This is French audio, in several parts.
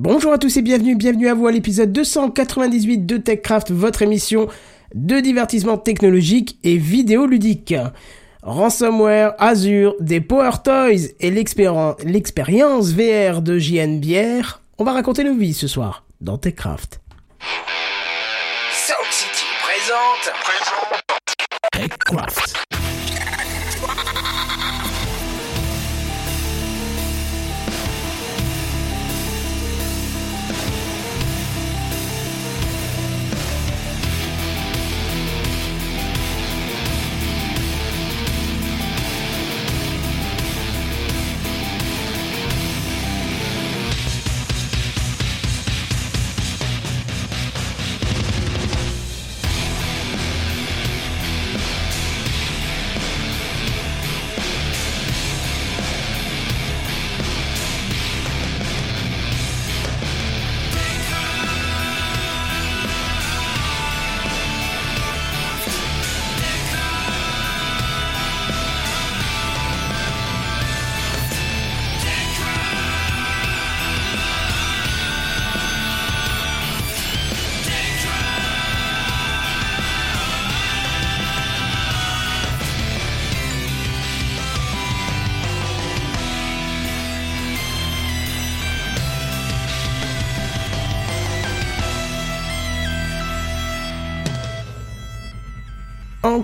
Bonjour à tous et bienvenue, bienvenue à vous à l'épisode 298 de TechCraft, votre émission de divertissement technologique et vidéoludique. Ransomware, Azure, des Power Toys et l'expérience VR de JNBR, on va raconter nos vies ce soir dans TechCraft. City présente TechCraft.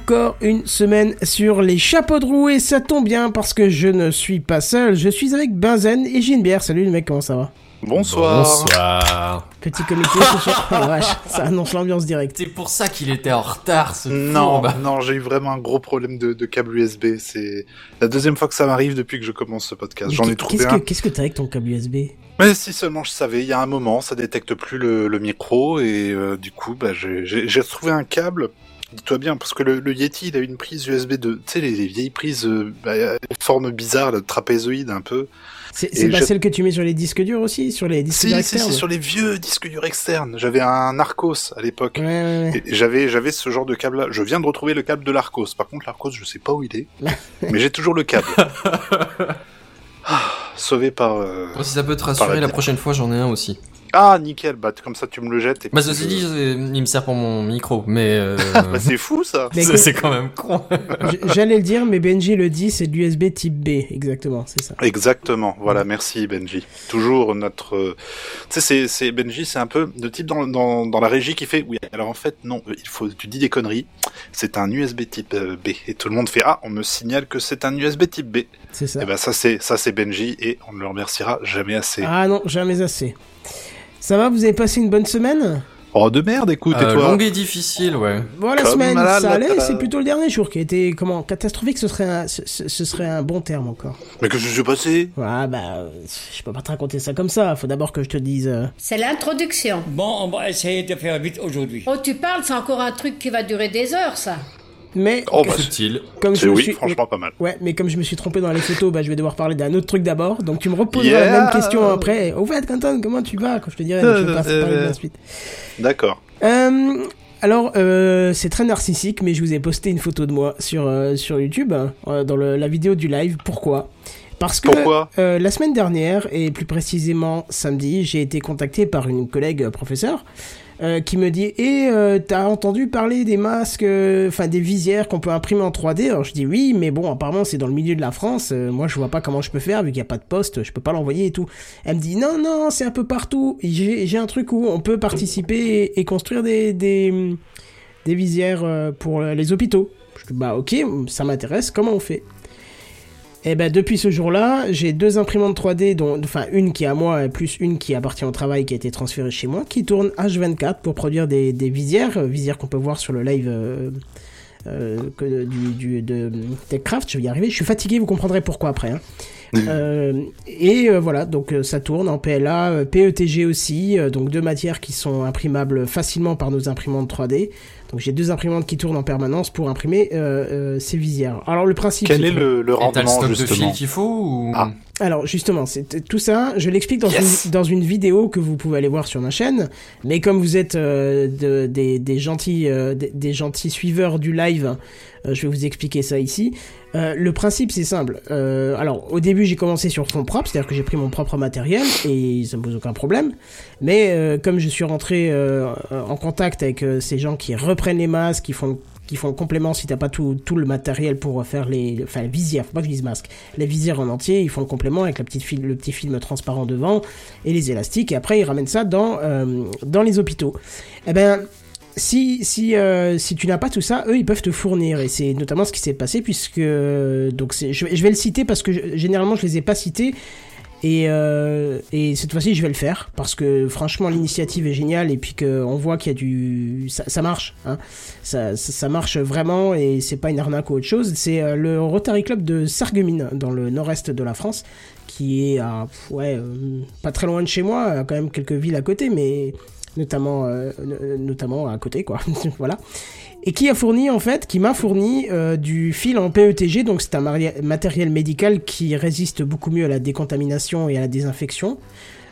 Encore une semaine sur les chapeaux de roue et ça tombe bien parce que je ne suis pas seul, je suis avec Benzen et Ginebert. Salut les mecs, comment ça va? Bonsoir. Bonsoir. Petit comité ce soir. Oh, vache, ça annonce l'ambiance directe. C'est pour ça qu'il était en retard, ce Non, fourbe. non, j'ai eu vraiment un gros problème de, de câble USB. C'est la deuxième fois que ça m'arrive depuis que je commence ce podcast. J'en ai trouvé Qu'est-ce un. que qu'est-ce que t'as avec ton câble USB Mais si seulement je savais, il y a un moment, ça détecte plus le, le micro et euh, du coup, bah, j'ai- j'ai j'ai retrouvé un câble. Dis-toi bien, parce que le, le Yeti, il a une prise USB de, tu sais, les, les vieilles prises, euh, bah, forme bizarre, le trapézoïde un peu. C'est pas je- celle que tu mets sur les disques durs aussi Sur les disques Si, durs si, c'est externes sur les vieux disques durs externes. J'avais un Narcos à l'époque. Ouais, ouais, ouais. Et J'avais j'avais ce genre de câble là. Je viens de retrouver le câble de l'Arcos. Par contre l'Arcos, je sais pas où il est, mais j'ai toujours le câble. Ah, Sauvé par euh, Moi, si ça peut te rassurer, la prochaine fois, j'en ai un aussi. Ah nickel, bah comme ça tu me le jettes. Et Bah, ceci je- dit, il me sert pour mon micro, mais euh, Bah, c'est fou ça. Mais c'est quand même con. J'allais le dire, mais Benji le dit, c'est de l'USB type B, exactement, c'est ça. Exactement. Voilà, merci Benji. Toujours notre. euh, Tu sais, c'est c'est Benji, c'est un peu de type dans, dans dans la régie qui fait. Oui, alors en fait non, il faut. Tu dis des conneries. C'est un USB type euh, B et tout le monde fait ah, on me signale que c'est un USB type B. C'est ça. Et ben ça c'est ça c'est Benji et on ne le remerciera jamais assez. Ah non, jamais assez. Ça va, vous avez passé une bonne semaine? Oh de merde, écoute, et Euh, toi longue et difficile, ouais. Bon, la Comme semaine, ça la- allait, la- c'est plutôt le dernier jour qui a été, comment, catastrophique, ce serait un, ce, serait un bon terme encore. Mais que je suis passé? Ah bah, je peux pas te raconter ça comme ça, faut d'abord que je te dise... euh, C'est l'introduction. Bon, on va essayer de faire vite aujourd'hui. Oh, tu parles, c'est encore un truc qui va durer des heures, ça. Mais, Oh bah comme je me oui, suis... franchement pas mal. Ouais, mais comme je me suis trompé dans les photos, bah je vais devoir parler d'un autre truc d'abord, donc tu me reposeras Yeah. la même question après. Au fait, Quentin, comment tu vas Quand je te dirai, je vais pas parler de la suite. D'accord. Euh, alors, euh, c'est très narcissique, mais je vous ai posté une photo de moi sur, euh, sur YouTube, hein, euh, dans le- la vidéo du live. Pourquoi? Parce que Pourquoi? euh, la semaine dernière, et plus précisément samedi, j'ai été contacté par une collègue euh, professeure euh, qui me dit Et euh, t'as entendu parler des masques, euh, enfin des visières qu'on peut imprimer en 3D Alors je dis oui, mais bon, apparemment c'est dans le milieu de la France. moi je vois pas comment je peux faire vu qu'il n'y a pas de poste, je peux pas l'envoyer et tout. Elle me dit non, non, c'est un peu partout. J'ai un truc où on peut participer et, construire des, des, des visières pour les hôpitaux. Je dis bah ok, ça m'intéresse, comment on fait? Et ben depuis ce jour-là, j'ai deux imprimantes 3D, dont, enfin une qui est à moi, et plus une qui appartient au travail, qui a été transférée chez moi, qui tourne H24 pour produire des, des visières, euh, visières qu'on peut voir sur le live euh, euh, que du, du, de TechCraft. Je vais y arriver. Je suis fatigué, vous comprendrez pourquoi après. hein. Euh, et euh, voilà, donc euh, ça tourne en PLA, PETG aussi, donc deux matières qui sont imprimables facilement par nos imprimantes 3D. Donc j'ai deux imprimantes qui tournent en permanence pour imprimer euh, euh, ces visières. Alors le principe. Quel est le, le rendement stock justement fil qu'il faut ou... Ah. Alors justement, c'est tout ça, je l'explique dans, Yes. une, dans une vidéo que vous pouvez aller voir sur ma chaîne. Mais comme vous êtes euh, de- des, des gentils, euh, des, des gentils suiveurs du live, euh, je vais vous expliquer ça ici. Le principe c'est simple. Alors au début j'ai commencé sur fond propre, c'est-à-dire que j'ai pris mon propre matériel et ça me pose aucun problème. Mais comme je suis rentré en contact avec ces gens qui reprennent les masques, qui font qui font le complément si t'as pas tout, tout le matériel pour faire les enfin la visière, faut pas que je dise masque, les visières en entier, ils font le complément avec la petite fil, le petit film transparent devant et les élastiques. Et après ils ramènent ça dans euh, dans les hôpitaux. Eh ben si si euh, si tu n'as pas tout ça, eux ils peuvent te fournir. Et c'est notamment ce qui s'est passé puisque donc je, vais- le citer parce que généralement je les ai pas cités et, euh, et cette fois-ci, je vais le faire parce que franchement, l'initiative est géniale et puis qu'on voit qu'il y a du, ça, marche, hein. ça, marche vraiment et c'est pas une arnaque ou autre chose. C'est euh, le Rotary Club de Sarreguemines dans le nord-est de la France, qui est à, ouais, euh, pas très loin de chez moi, quand même quelques villes à côté, mais notamment, no- notamment à côté, quoi. voilà et qui a fourni en fait, qui m'a fourni euh, du fil en PETG, donc c'est un matériel médical qui résiste beaucoup mieux à la décontamination et à la désinfection,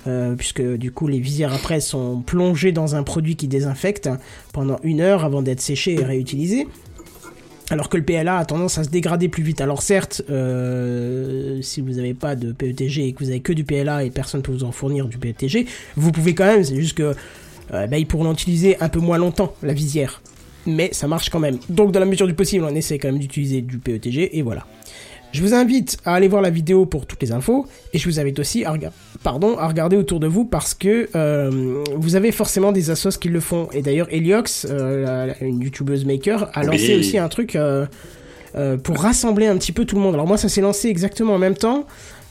euh, puisque du coup les visières après sont plongées dans un produit qui désinfecte pendant une heure avant d'être séchées et réutilisées. Alors que le PLA a tendance à se dégrader plus vite. Alors certes, euh, si vous n'avez pas de PETG et que vous avez que du PLA et personne ne peut vous en fournir du PETG, vous pouvez quand même, c'est juste que bah, ils pourront l'utiliser un peu moins longtemps, la visière mais ça marche quand même. Donc dans la mesure du possible, on essaie quand même d'utiliser du PETG et voilà. Je vous invite à aller voir la vidéo pour toutes les infos et je vous invite aussi à, rega- pardon, à regarder autour de vous parce que euh, vous avez forcément des assos qui le font. Et d'ailleurs, Eliox, euh, la- la- une youtubeuse maker, a lancé Oui. aussi un truc euh, euh, pour rassembler un petit peu tout le monde. Alors moi, ça s'est lancé exactement en même temps.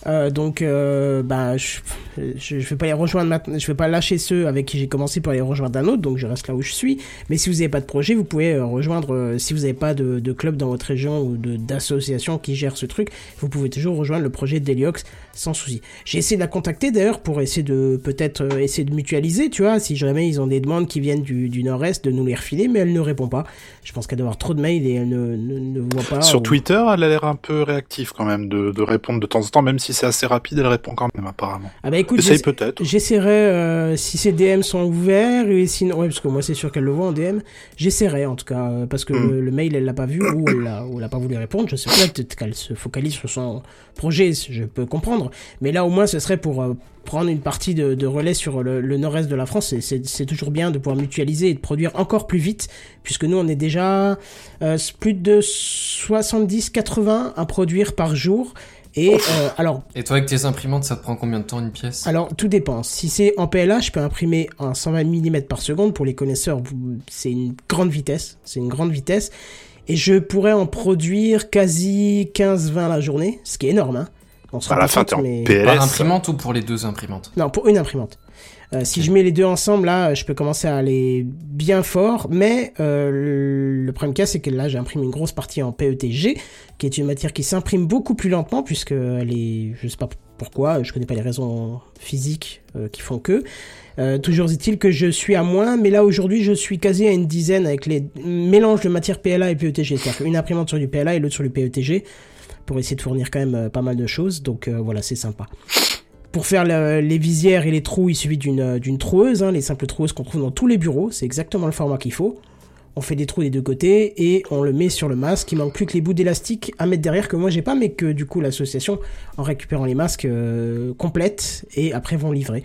Euh, donc, euh, bah, je, je vais pas les rejoindre maintenant, je vais pas lâcher ceux avec qui j'ai commencé pour les rejoindre d'un autre, donc je reste là où je suis. Mais si vous n'avez pas de projet, vous pouvez euh, rejoindre, si vous n'avez pas de, de club dans votre région ou d'association qui gère ce truc, vous pouvez toujours rejoindre le projet d'Heliox sans souci. J'ai essayé de la contacter d'ailleurs pour essayer de peut-être euh, essayer de mutualiser, tu vois, si jamais ils ont des demandes qui viennent du, du nord-est, de nous les refiler, mais elle ne répond pas. Je pense qu'elle doit avoir trop de mails et elle ne, ne, ne voit pas. Sur ou- Twitter, elle a l'air un peu réactive quand même de, de répondre de temps en temps, même si c'est assez rapide, elle répond quand même apparemment. Ah bah écoute, peut-être. J'essaierai, euh, si ces DM sont ouverts, et sinon, ouais, parce que moi c'est sûr qu'elle le voit en DM, j'essaierai en tout cas, euh, parce que Mm. le, le mail elle l'a pas vu, ou elle l'a, pas voulu répondre, je sais pas, peut-être qu'elle se focalise sur son projet, je peux comprendre, mais là au moins ce serait pour euh, prendre une partie de, de relais sur le, le nord-est de la France, c'est, toujours bien de pouvoir mutualiser et de produire encore plus vite, puisque nous on est déjà euh, plus de 70-80 à produire par jour, et euh, alors Et toi, avec tes imprimantes, ça te prend combien de temps une pièce? Alors, tout dépend. Si c'est en PLA, je peux imprimer en 120 mm par seconde. Pour les connaisseurs, c'est une grande vitesse. C'est une grande vitesse. Et je pourrais en produire quasi 15-20 la journée, ce qui est énorme. Hein. On se À la fin, t'es en mais- PLS. Par imprimante ou pour les deux imprimantes? Non, pour une imprimante. Euh, si je mets les deux ensemble, là, je peux commencer à aller bien fort. Mais euh, le- problème qu'il y a, c'est que là, j'imprime une grosse partie en PETG, qui est une matière qui s'imprime beaucoup plus lentement, puisque elle est, je sais pas pourquoi, je connais pas les raisons physiques euh, qui font que. Euh, toujours est-il que je suis à moins, mais là aujourd'hui je suis quasi à une dizaine avec les mélanges de matière PLA et PETG, c'est-à-dire une imprimante sur du PLA et l'autre sur du PETG, pour essayer de fournir quand même euh, pas mal de choses, donc euh, voilà, c'est sympa. Pour faire le- les visières et les trous, il suffit d'une euh, troueuse, hein, les simples troueuses qu'on trouve dans tous les bureaux, c'est exactement le format qu'il faut. On fait des trous des deux côtés et on le met sur le masque. Il manque plus que les bouts d'élastique à mettre derrière que moi j'ai pas, mais que du coup l'association, en récupérant les masques, complète et après vont livrer.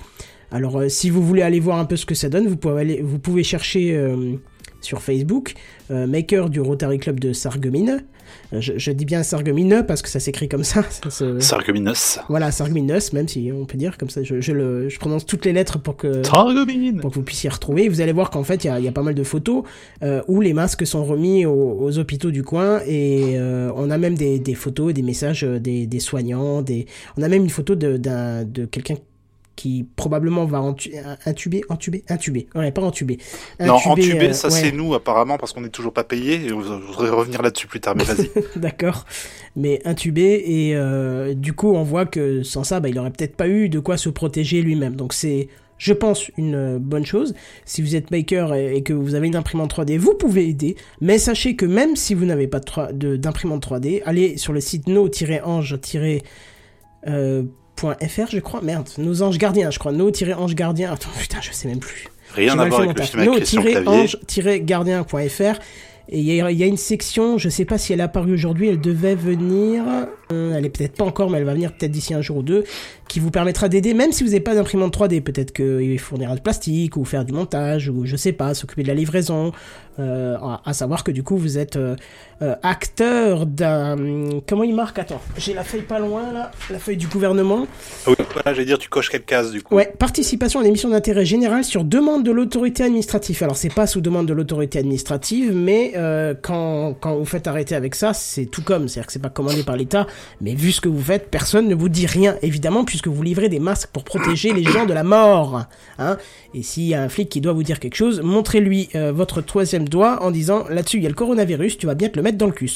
Alors si vous voulez aller voir un peu ce que ça donne, vous pouvez, aller, vous pouvez chercher sur Facebook euh, Maker du Rotary Club de Sarreguemines. Euh, je, je dis bien Sarreguemines parce que ça s'écrit comme ça. ça se- voilà, Sarreguemines, même si on peut dire comme ça. Je, je, le, je prononce toutes les lettres pour que pour que vous puissiez retrouver. Vous allez voir qu'en fait, il y a, il y a pas mal de photos euh, où les masques sont remis aux, aux hôpitaux du coin et euh, on a même des, des photos, des messages des, des soignants. Des... On a même une photo de, de quelqu'un qui probablement va entu- intuber, intuber, intuber. Ouais, pas entuber. Non, Intuber, euh, ça ouais. c'est nous apparemment parce qu'on n'est toujours pas payé. Et je voudrais revenir là-dessus plus tard, mais vas-y. D'accord. Mais intubé et euh, du coup on voit que sans ça bah, il aurait peut-être pas eu de quoi se protéger lui-même. Donc c'est je pense, une euh, bonne chose. Si vous êtes maker et, que vous avez une imprimante 3D, vous pouvez aider. Mais sachez que même si vous n'avez pas de trois- de- d'imprimante 3D, allez sur le site no-ange-fr, je crois. Merde, nos anges gardiens, je crois. No-ange gardien. Attends, putain, je sais même plus. Rien à voir avec le. No-ange-gardien.fr. Et il y, y a une section, je sais pas si elle est apparue aujourd'hui, elle devait venir, euh, elle est peut-être pas encore, mais elle va venir peut-être d'ici un jour ou deux, qui vous permettra d'aider, même si vous n'avez pas d'imprimante 3D, peut-être qu'il fournira du plastique, ou faire du montage, ou je sais pas, s'occuper de la livraison, euh, à, à savoir que du coup vous êtes euh, euh, acteur d'un... Comment il marque? Attends, j'ai la feuille pas loin là, la feuille du gouvernement. Ah oui, voilà, j'allais dire, tu coches quelle case du coup Ouais, participation à l'émission d'intérêt général sur demande de l'autorité administrative. Alors c'est pas sous demande de l'autorité administrative, mais euh, quand, quand vous faites arrêter avec ça, c'est tout comme, c'est-à-dire que c'est pas commandé par l'État, mais vu ce que vous faites, personne ne vous dit rien, évidemment, puisque vous livrez des masques pour protéger les gens de la mort. Hein Et s'il y a un flic qui doit vous dire quelque chose, montrez-lui euh, votre troisième doigt en disant là-dessus il y a le coronavirus, tu vas bien te le mettre dans le cul.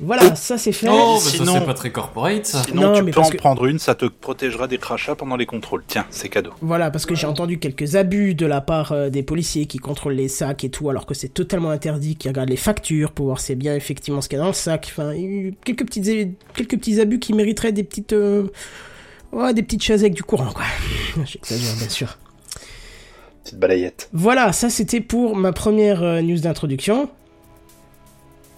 Voilà, ça c'est fait. Oh, bah sinon- ça c'est pas très corporate ça. Sinon, Non, tu mais peux en que- prendre une, ça te protégera des crachats pendant les contrôles. Tiens, c'est cadeau. Voilà, parce que j'ai entendu quelques abus de la part euh, des policiers qui contrôlent les sacs et tout, alors que c'est totalement interdit, qui regardent les factures pour voir si c'est bien effectivement ce qu'il y a dans le sac. Enfin, quelques, petites, quelques petits abus qui mériteraient des petites... euh, Ouais, des petites chaises avec du courant, quoi. J'exagère, bien sûr. Petite balayette. Voilà, ça c'était pour ma première euh, news d'introduction.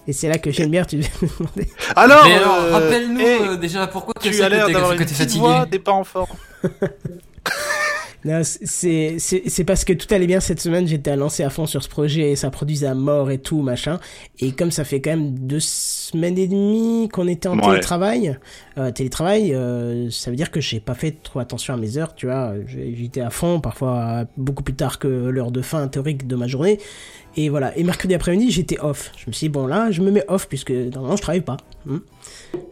Et c'est là que j'aime bien, tu me demandais. Alors, Mais alors, euh, rappelle-nous eh, euh, déjà pourquoi tu as l'air d'avoir une petite fatigué. voix, t'es pas en forme. Non, c'est parce que tout allait bien cette semaine, j'étais à lancer à fond sur ce projet et ça produisait à mort et tout machin. Et comme ça fait quand même deux semaines et demie qu'on était en Ouais. télétravail, euh, télétravail, euh, ça veut dire que j'ai pas fait trop attention à mes heures, tu vois. J'ai- J'étais à fond, parfois beaucoup plus tard que l'heure de fin théorique de ma journée. Et voilà. Et mercredi après-midi, j'étais off. Je me suis dit bon là, je me mets off puisque normalement je travaille pas. Hmm.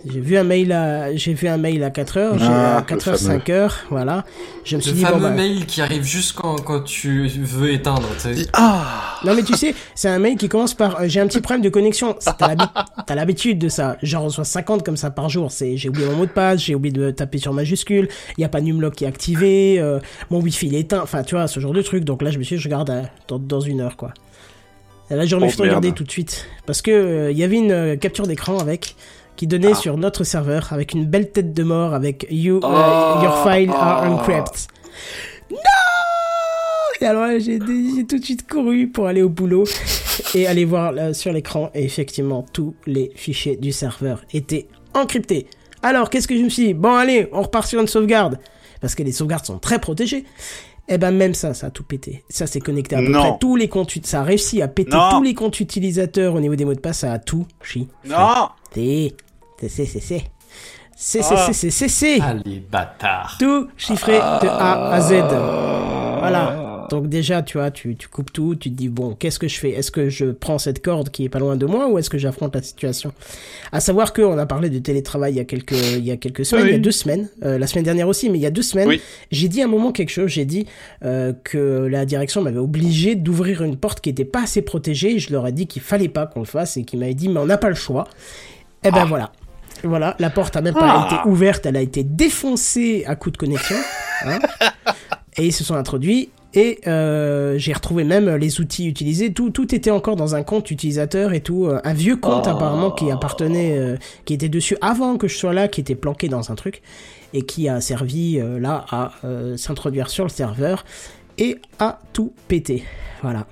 J'ai vu un mail à j'ai vu un mail à 4h, j'ai Ah, à 4h le fameux. 5h, voilà. Je me suis Le dit bon fameux bah, mail qui arrive juste quand, quand tu veux éteindre, tu sais. Ah Non mais tu sais, c'est un mail qui commence par euh, j'ai un petit problème de connexion. T'as l'habi- t'as l'habitude de ça. J'en reçois 50 comme ça par jour. C'est j'ai oublié mon mot de passe, j'ai oublié de taper sur majuscule, il y a pas numlock qui est activé, euh, mon wifi il est éteint, enfin tu vois ce genre de truc. Donc là je me suis dit, je regarde euh, dans, dans une heure quoi. Là j'ai remis Oh, de regarder tout de suite parce que euh, il y avait une euh, capture d'écran avec qui donnait Ah. sur notre serveur avec une belle tête de mort avec you euh, Oh. your file are Oh. encrypted. Non Et alors là, j'ai j'ai tout de suite couru pour aller au boulot et aller voir là, sur l'écran. Et effectivement, tous les fichiers du serveur étaient encryptés. Alors, qu'est-ce que je me suis dit? Bon, allez, on repart sur une sauvegarde. Parce que les sauvegardes sont très protégées. Eh ben, même ça, ça a tout pété. Ça, c'est connecté à peu Non. près tous les comptes. Ça a réussi à péter Non. tous les comptes utilisateurs au niveau des mots de passe. Ça a tout chi. Non C'est, c'est, c'est, c'est, c'est. C'est, c'est, c'est, c'est, c'est. Ah, les bâtards. Tout chiffré de A à Z. Voilà. Donc déjà, tu vois, tu, tu coupes tout, tu te dis, bon, qu'est-ce que je fais? Est-ce que je prends cette corde qui est pas loin de moi ou est-ce que j'affronte la situation? À savoir que on a parlé de télétravail il y a quelques, il y a quelques semaines, Oui. il y a deux semaines, euh, la semaine dernière aussi, mais il y a deux semaines, Oui. j'ai dit à un moment quelque chose, j'ai dit euh, que la direction m'avait obligé d'ouvrir une porte qui était pas assez protégée, je leur ai dit qu'il fallait pas qu'on le fasse et qu'ils m'avaient dit, mais on n'a pas le choix. Et ben Ah. voilà. Voilà, la porte a même pas Ah. été ouverte, elle a été défoncée à coup de connexion. hein. et ils se sont introduits. Et euh, j'ai retrouvé même les outils utilisés. Tout, tout était encore dans un compte utilisateur et tout. euh, Un vieux compte apparemment qui appartenait, euh, qui était dessus avant que je sois là, qui était planqué dans un truc et qui a servi euh, là à euh, s'introduire sur le serveur et à tout péter. Voilà.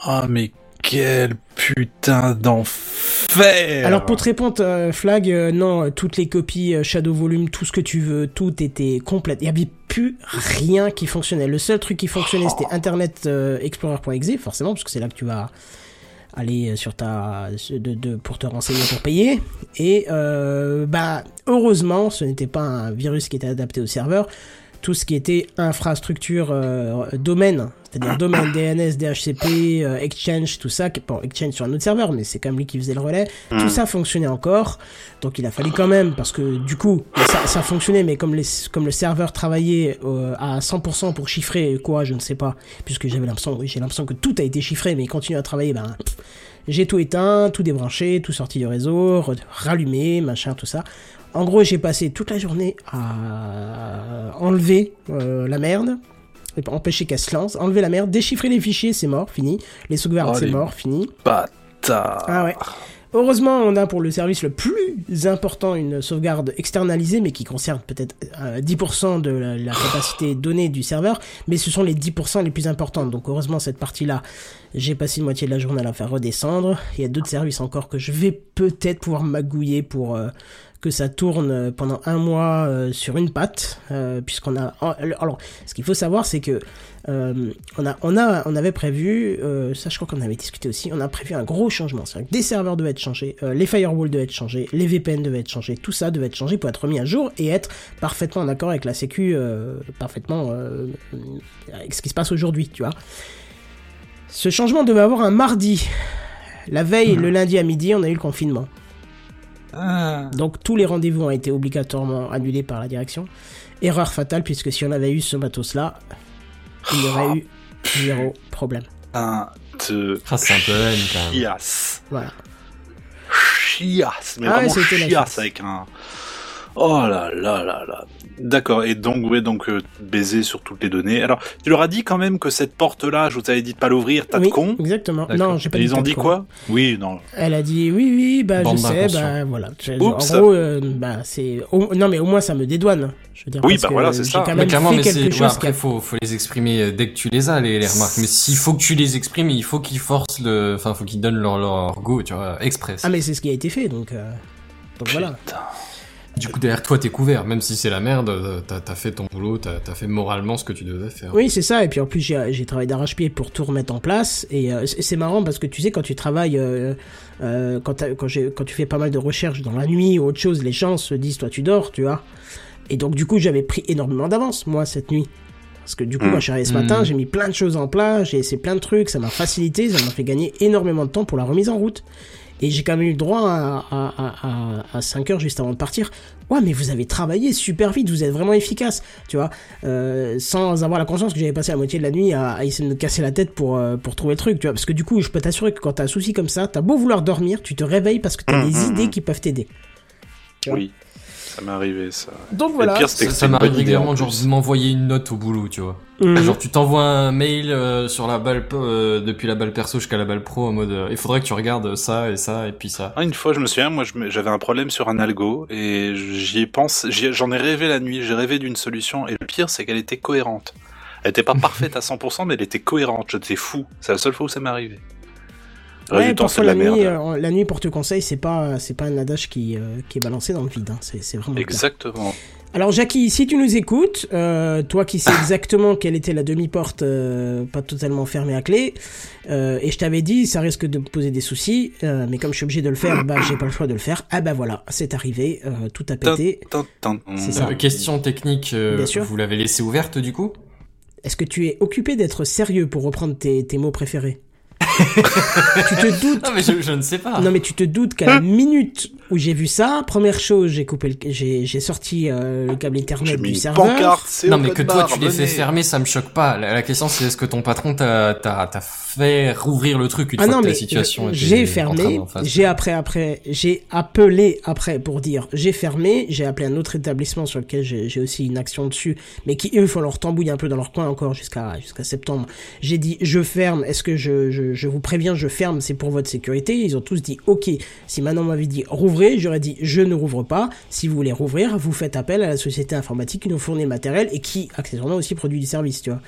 Ah, mais quel putain d'enfer Alors pour te répondre, euh, Flag, euh, non, toutes les copies euh, Shadow Volume, tout ce que tu veux, tout était complète. Il n'y avait plus rien qui fonctionnait. Le seul truc qui fonctionnait, c'était Internet Explorer.exe, forcément, parce que c'est là que tu vas aller sur ta de, pour te renseigner pour payer. Et bah heureusement, ce n'était pas un virus qui était adapté au serveur. Tout ce qui était infrastructure euh, domaine, c'est-à-dire domaine DNS, DHCP, euh, Exchange, tout ça, bon Exchange sur un autre serveur, mais c'est quand même lui qui faisait le relais. Tout ça fonctionnait encore, donc il a fallu quand même parce que du coup ça, ça fonctionnait, mais comme les comme le serveur travaillait euh, à 100% pour chiffrer quoi, je ne sais pas, puisque j'avais l'impression, j'ai l'impression que tout a été chiffré, mais il continue à travailler, ben pff, j'ai tout éteint, tout débranché, tout sorti du réseau, rallumé, machin, tout ça. En gros, j'ai passé toute la journée à enlever euh, la merde, Et pour empêcher qu'elle se lance, enlever la merde, déchiffrer les fichiers, c'est mort, fini. Les sauvegardes, Oh, c'est mort, fini. Bâtard. Ah ouais. Heureusement, on a pour le service le plus important une sauvegarde externalisée, mais qui concerne peut-être euh, 10% de la, la capacité donnée du serveur, mais ce sont les 10% les plus importantes. Donc heureusement, cette partie-là, j'ai passé une moitié de la journée à la faire redescendre. Il y a d'autres services encore que je vais peut-être pouvoir magouiller pour euh, que ça tourne euh, pendant un mois euh, sur une patte, euh, puisqu'on a... Alors, ce qu'il faut savoir, c'est que euh, on, a, on, a, on avait prévu, ça je crois qu'on avait discuté aussi, on a prévu un gros changement. C'est-à-dire que des serveurs devaient être changés, les firewalls devaient être changés, les VPN devaient être changés, tout ça devait être changé pour être remis à jour et être parfaitement en accord avec la Sécu, parfaitement avec ce qui se passe aujourd'hui, tu vois. Ce changement devait avoir un mardi. La veille, le lundi à midi, on a eu le confinement. Ah. Donc tous les rendez-vous ont été obligatoirement annulés par la direction. Erreur fatale, puisque si on avait eu ce matos-là, il y aurait eu zéro problème. Un de Ah, c'est un peu haine, quand même. chiasse. Voilà. Chiasse. Mais Ah vraiment chiasse. avec un... Oh là là là là. D'accord, et donc, ouais, donc euh, baiser sur toutes les données. Alors, tu leur as dit quand même que cette porte-là, je vous avais dit de pas l'ouvrir, t'as oui, de con exactement. Non, j'ai pas Et dit ils ont dit quoi? Oui, non. Elle a dit oui, oui, bah Bande je sais, bah voilà. Oups. En gros, euh, bah c'est. Non, mais au moins ça me dédouane. Je veux dire, Oui, parce bah que voilà, c'est ça. quand Mais même clairement, fait mais quelque c'est. ouais, chose qui après, faut, faut les exprimer euh, dès que tu les as, les, les remarques. Mais s'il faut que tu les exprimes, il faut qu'ils forcent le. Enfin, faut qu'ils donnent leur, leur go, tu vois, express. Ah, mais c'est ce qui a été fait, donc. euh, Donc voilà. Du coup, derrière toi, t'es couvert. Même si c'est la merde, euh, t'as as fait ton boulot, t'as as fait moralement ce que tu devais faire. Oui, c'est ça. Et puis en plus, j'ai travaillé d'arrache-pied pour tout remettre en place. Et euh, c'est marrant parce que tu sais, quand tu travailles, euh, euh, quand, quand, tu fais pas mal de recherches dans la nuit ou autre chose, les gens se disent, toi, tu dors, tu vois. Et donc, du coup, j'avais pris énormément d'avance, moi, cette nuit. Parce que du coup, Mm. quand je suis arrivé ce matin, Mm. j'ai mis plein de choses en place, j'ai essayé plein de trucs, ça m'a facilité, ça m'a fait gagner énormément de temps pour la remise en route. Et j'ai quand même eu le droit à, à, à, à, 5 heures juste avant de partir. Ouais, mais vous avez travaillé super vite, vous êtes vraiment efficace, tu vois, euh, sans avoir la conscience que j'avais passé la moitié de la nuit à, essayer de me casser la tête pour, euh, pour trouver le truc, tu vois. Parce que du coup, je peux t'assurer que quand t'as un souci comme ça, t'as beau vouloir dormir, tu te réveilles parce que t'as Mhm, des mhm. idées qui peuvent t'aider. Oui, ça m'est arrivé, ça. Donc voilà. le pire, Ça, que ça m'arrive régulièrement en genre de m'envoyer une note au boulot, tu vois. Mhm. Genre tu t'envoies un mail euh, sur la balle euh, depuis la balle perso jusqu'à la balle pro en mode euh, il faudrait que tu regardes ça et ça et puis ça. Ah, une fois, je me souviens, moi, j'avais un problème sur un algo et j'y ai- j'en ai rêvé la nuit. J'ai rêvé d'une solution et le pire, c'est qu'elle était cohérente. Elle était pas parfaite à 100%, mais elle était cohérente. J'étais fou. C'est la seule fois où ça m'est arrivé. Reste Ouais, du temps, la, la nuit, euh, la nuit pour te conseil, c'est pas c'est pas un adage qui euh, qui est balancé dans le vide. Hein. C'est c'est vraiment. Exactement. Alors Jackie, si tu nous écoutes, euh, toi qui sais exactement quelle était la demi-porte euh, pas totalement fermée à clé, euh, et je t'avais dit ça risque de me poser des soucis, euh, mais comme je suis obligé de le faire, bah j'ai pas le choix de le faire. Ah bah voilà, c'est arrivé, euh, tout a pété. C'est ça. Euh, question technique, euh, Bien sûr. vous l'avez laissée ouverte du coup? Est-ce que tu es occupé d'être sérieux pour reprendre tes, tes mots préférés? Tu te doutes Non mais je, je ne sais pas. Non mais tu te doutes qu'à la minute où j'ai vu ça, première chose, j'ai coupé, le- j'ai j'ai sorti euh, le câble mis du une serveur. pancarte, c'est Non mais que toi bar, tu les fais venez. fermer, ça me choque pas. La, la question c'est est-ce que ton patron t'a t'a t'a fait rouvrir le truc une Ah fois non que mais la situation j'ai fermé, j'ai après après j'ai appelé après pour dire j'ai fermé, j'ai appelé un autre établissement sur lequel j'ai j'ai aussi une action dessus, mais qui eux font leur tambouille un peu dans leur coin encore jusqu'à jusqu'à septembre. J'ai dit je ferme, est-ce que je, je je vous préviens je ferme, c'est pour votre sécurité. Ils ont tous dit ok. Si maintenant on m'avait dit rouvrez, j'aurais dit je ne rouvre pas. Si vous voulez rouvrir, vous faites appel à la société informatique qui nous fournit le matériel et qui accessoirement aussi produit du service, tu vois.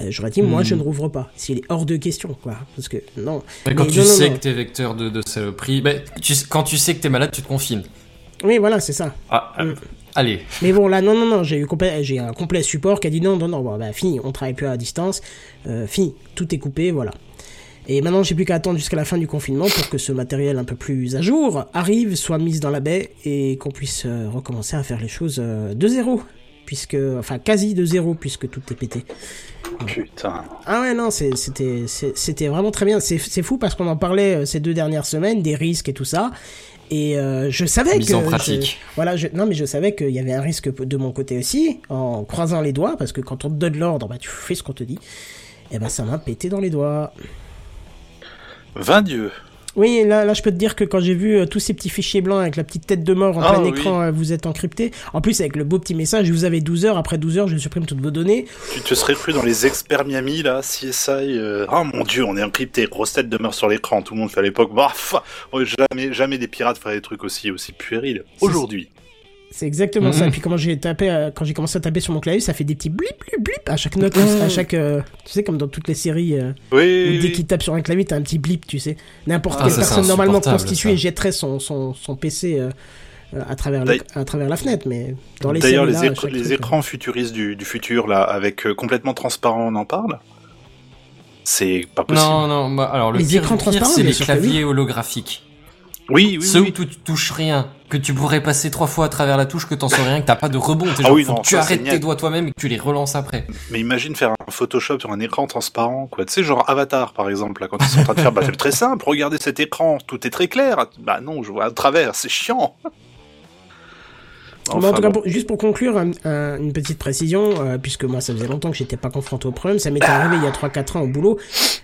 Euh, j'aurais dit moi Hmm. je ne rouvre pas. S'il est hors de question quoi, parce que non. Mais quand Mais tu non, sais non. que t'es vecteur de, de saloperie, bah, tu, quand tu sais que t'es malade, tu te confines. Oui, voilà, c'est ça. Ah, euh, Mm. allez. Mais bon, là, non, non, non, j'ai eu j'ai un complet support qui a dit non, non, non, bon, bah, fini, on travaille plus à distance, euh, fini, tout est coupé, voilà. Et maintenant, j'ai plus qu'à attendre jusqu'à la fin du confinement pour que ce matériel un peu plus à jour arrive, soit mis dans la baie et qu'on puisse euh, recommencer à faire les choses euh, de zéro. Puisque, enfin, quasi de zéro, puisque tout est pété. Putain. Ah ouais, non, c'était vraiment très bien. C'est fou parce qu'on en parlait euh, ces deux dernières semaines, des risques et tout ça. Et euh, je savais Mise que. en je- pratique. voilà, je, non, mais je savais qu'il y avait un risque de mon côté aussi, en croisant les doigts, parce que quand on te donne l'ordre, bah, tu fais ce qu'on te dit. Et ben, ça m'a pété dans les doigts. Vingt dieux. Oui, là, là, je peux te dire que quand j'ai vu euh, tous ces petits fichiers blancs avec la petite tête de mort en Ah, plein oui. écran, euh, vous êtes encrypté. En plus, avec le beau petit message, vous avez 12 heures. Après 12 heures, je supprime toutes vos données. Tu te serais cru dans les experts Miami, là, CSI. euh, Oh mon dieu, on est encrypté. Grosse tête demeure sur l'écran. Tout le monde fait à l'époque. Bah, oh, jamais, jamais des pirates feraient des trucs aussi, aussi puérils. Aujourd'hui. C'est exactement Mhm. ça. Et puis comment j'ai tapé, euh, quand j'ai commencé à taper sur mon clavier, ça fait des petits blip blip blip à chaque note, à chaque, euh, tu sais comme dans toutes les séries euh, Oui, où oui, dès oui. qu'il tape sur un clavier, t'as un petit blip, tu sais. N'importe Ah, quelle personne normalement constituée ça. jetterait son son, son PC à travers le- D'ailleurs- à travers la fenêtre, mais dans les D'ailleurs, séries les, écr- les truc, euh, écrans futuristes du, du futur, là, avec euh, complètement transparent, on en parle? C'est pas possible. Non, non, bah, alors le Les pire, pire, transparents, c'est les claviers holographiques. Oui, oui, Ceux oui. où tu touches rien, que tu pourrais passer trois fois à travers la touche, que t'en sors rien, que t'as pas de rebond. Ah genre, oui, faut non, que tu arrêtes tes doigts toi-même et que tu les relances après. Mais imagine faire un Photoshop sur un écran transparent, quoi. Tu sais, genre Avatar, par exemple, là, quand ils sont en train de faire, bah, c'est très simple, regardez cet écran, tout est très clair. Bah non, je vois à travers, c'est chiant. Bon, en tout cas, bon. pour- juste pour conclure, un- un- une petite précision, euh, puisque moi ça faisait longtemps que j'étais pas confronté au problème, ça m'était arrivé il y a 3-4 ans au boulot,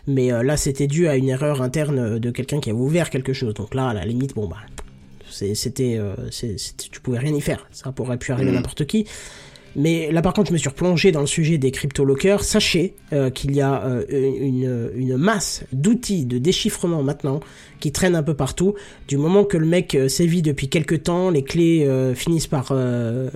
mais euh, là c'était dû à une erreur interne de quelqu'un qui avait ouvert quelque chose. Donc là, à la limite, bon bah, c'était, euh, tu pouvais rien y faire. Ça pourrait pu arriver à Mhm. n'importe qui. Mais là par contre, je me suis replongé dans le sujet des crypto-lockers. Sachez euh, qu'il y a euh, une, une masse d'outils de déchiffrement maintenant qui traînent un peu partout. Du moment que le mec euh, sévit depuis quelques temps, les clés euh, finissent par euh,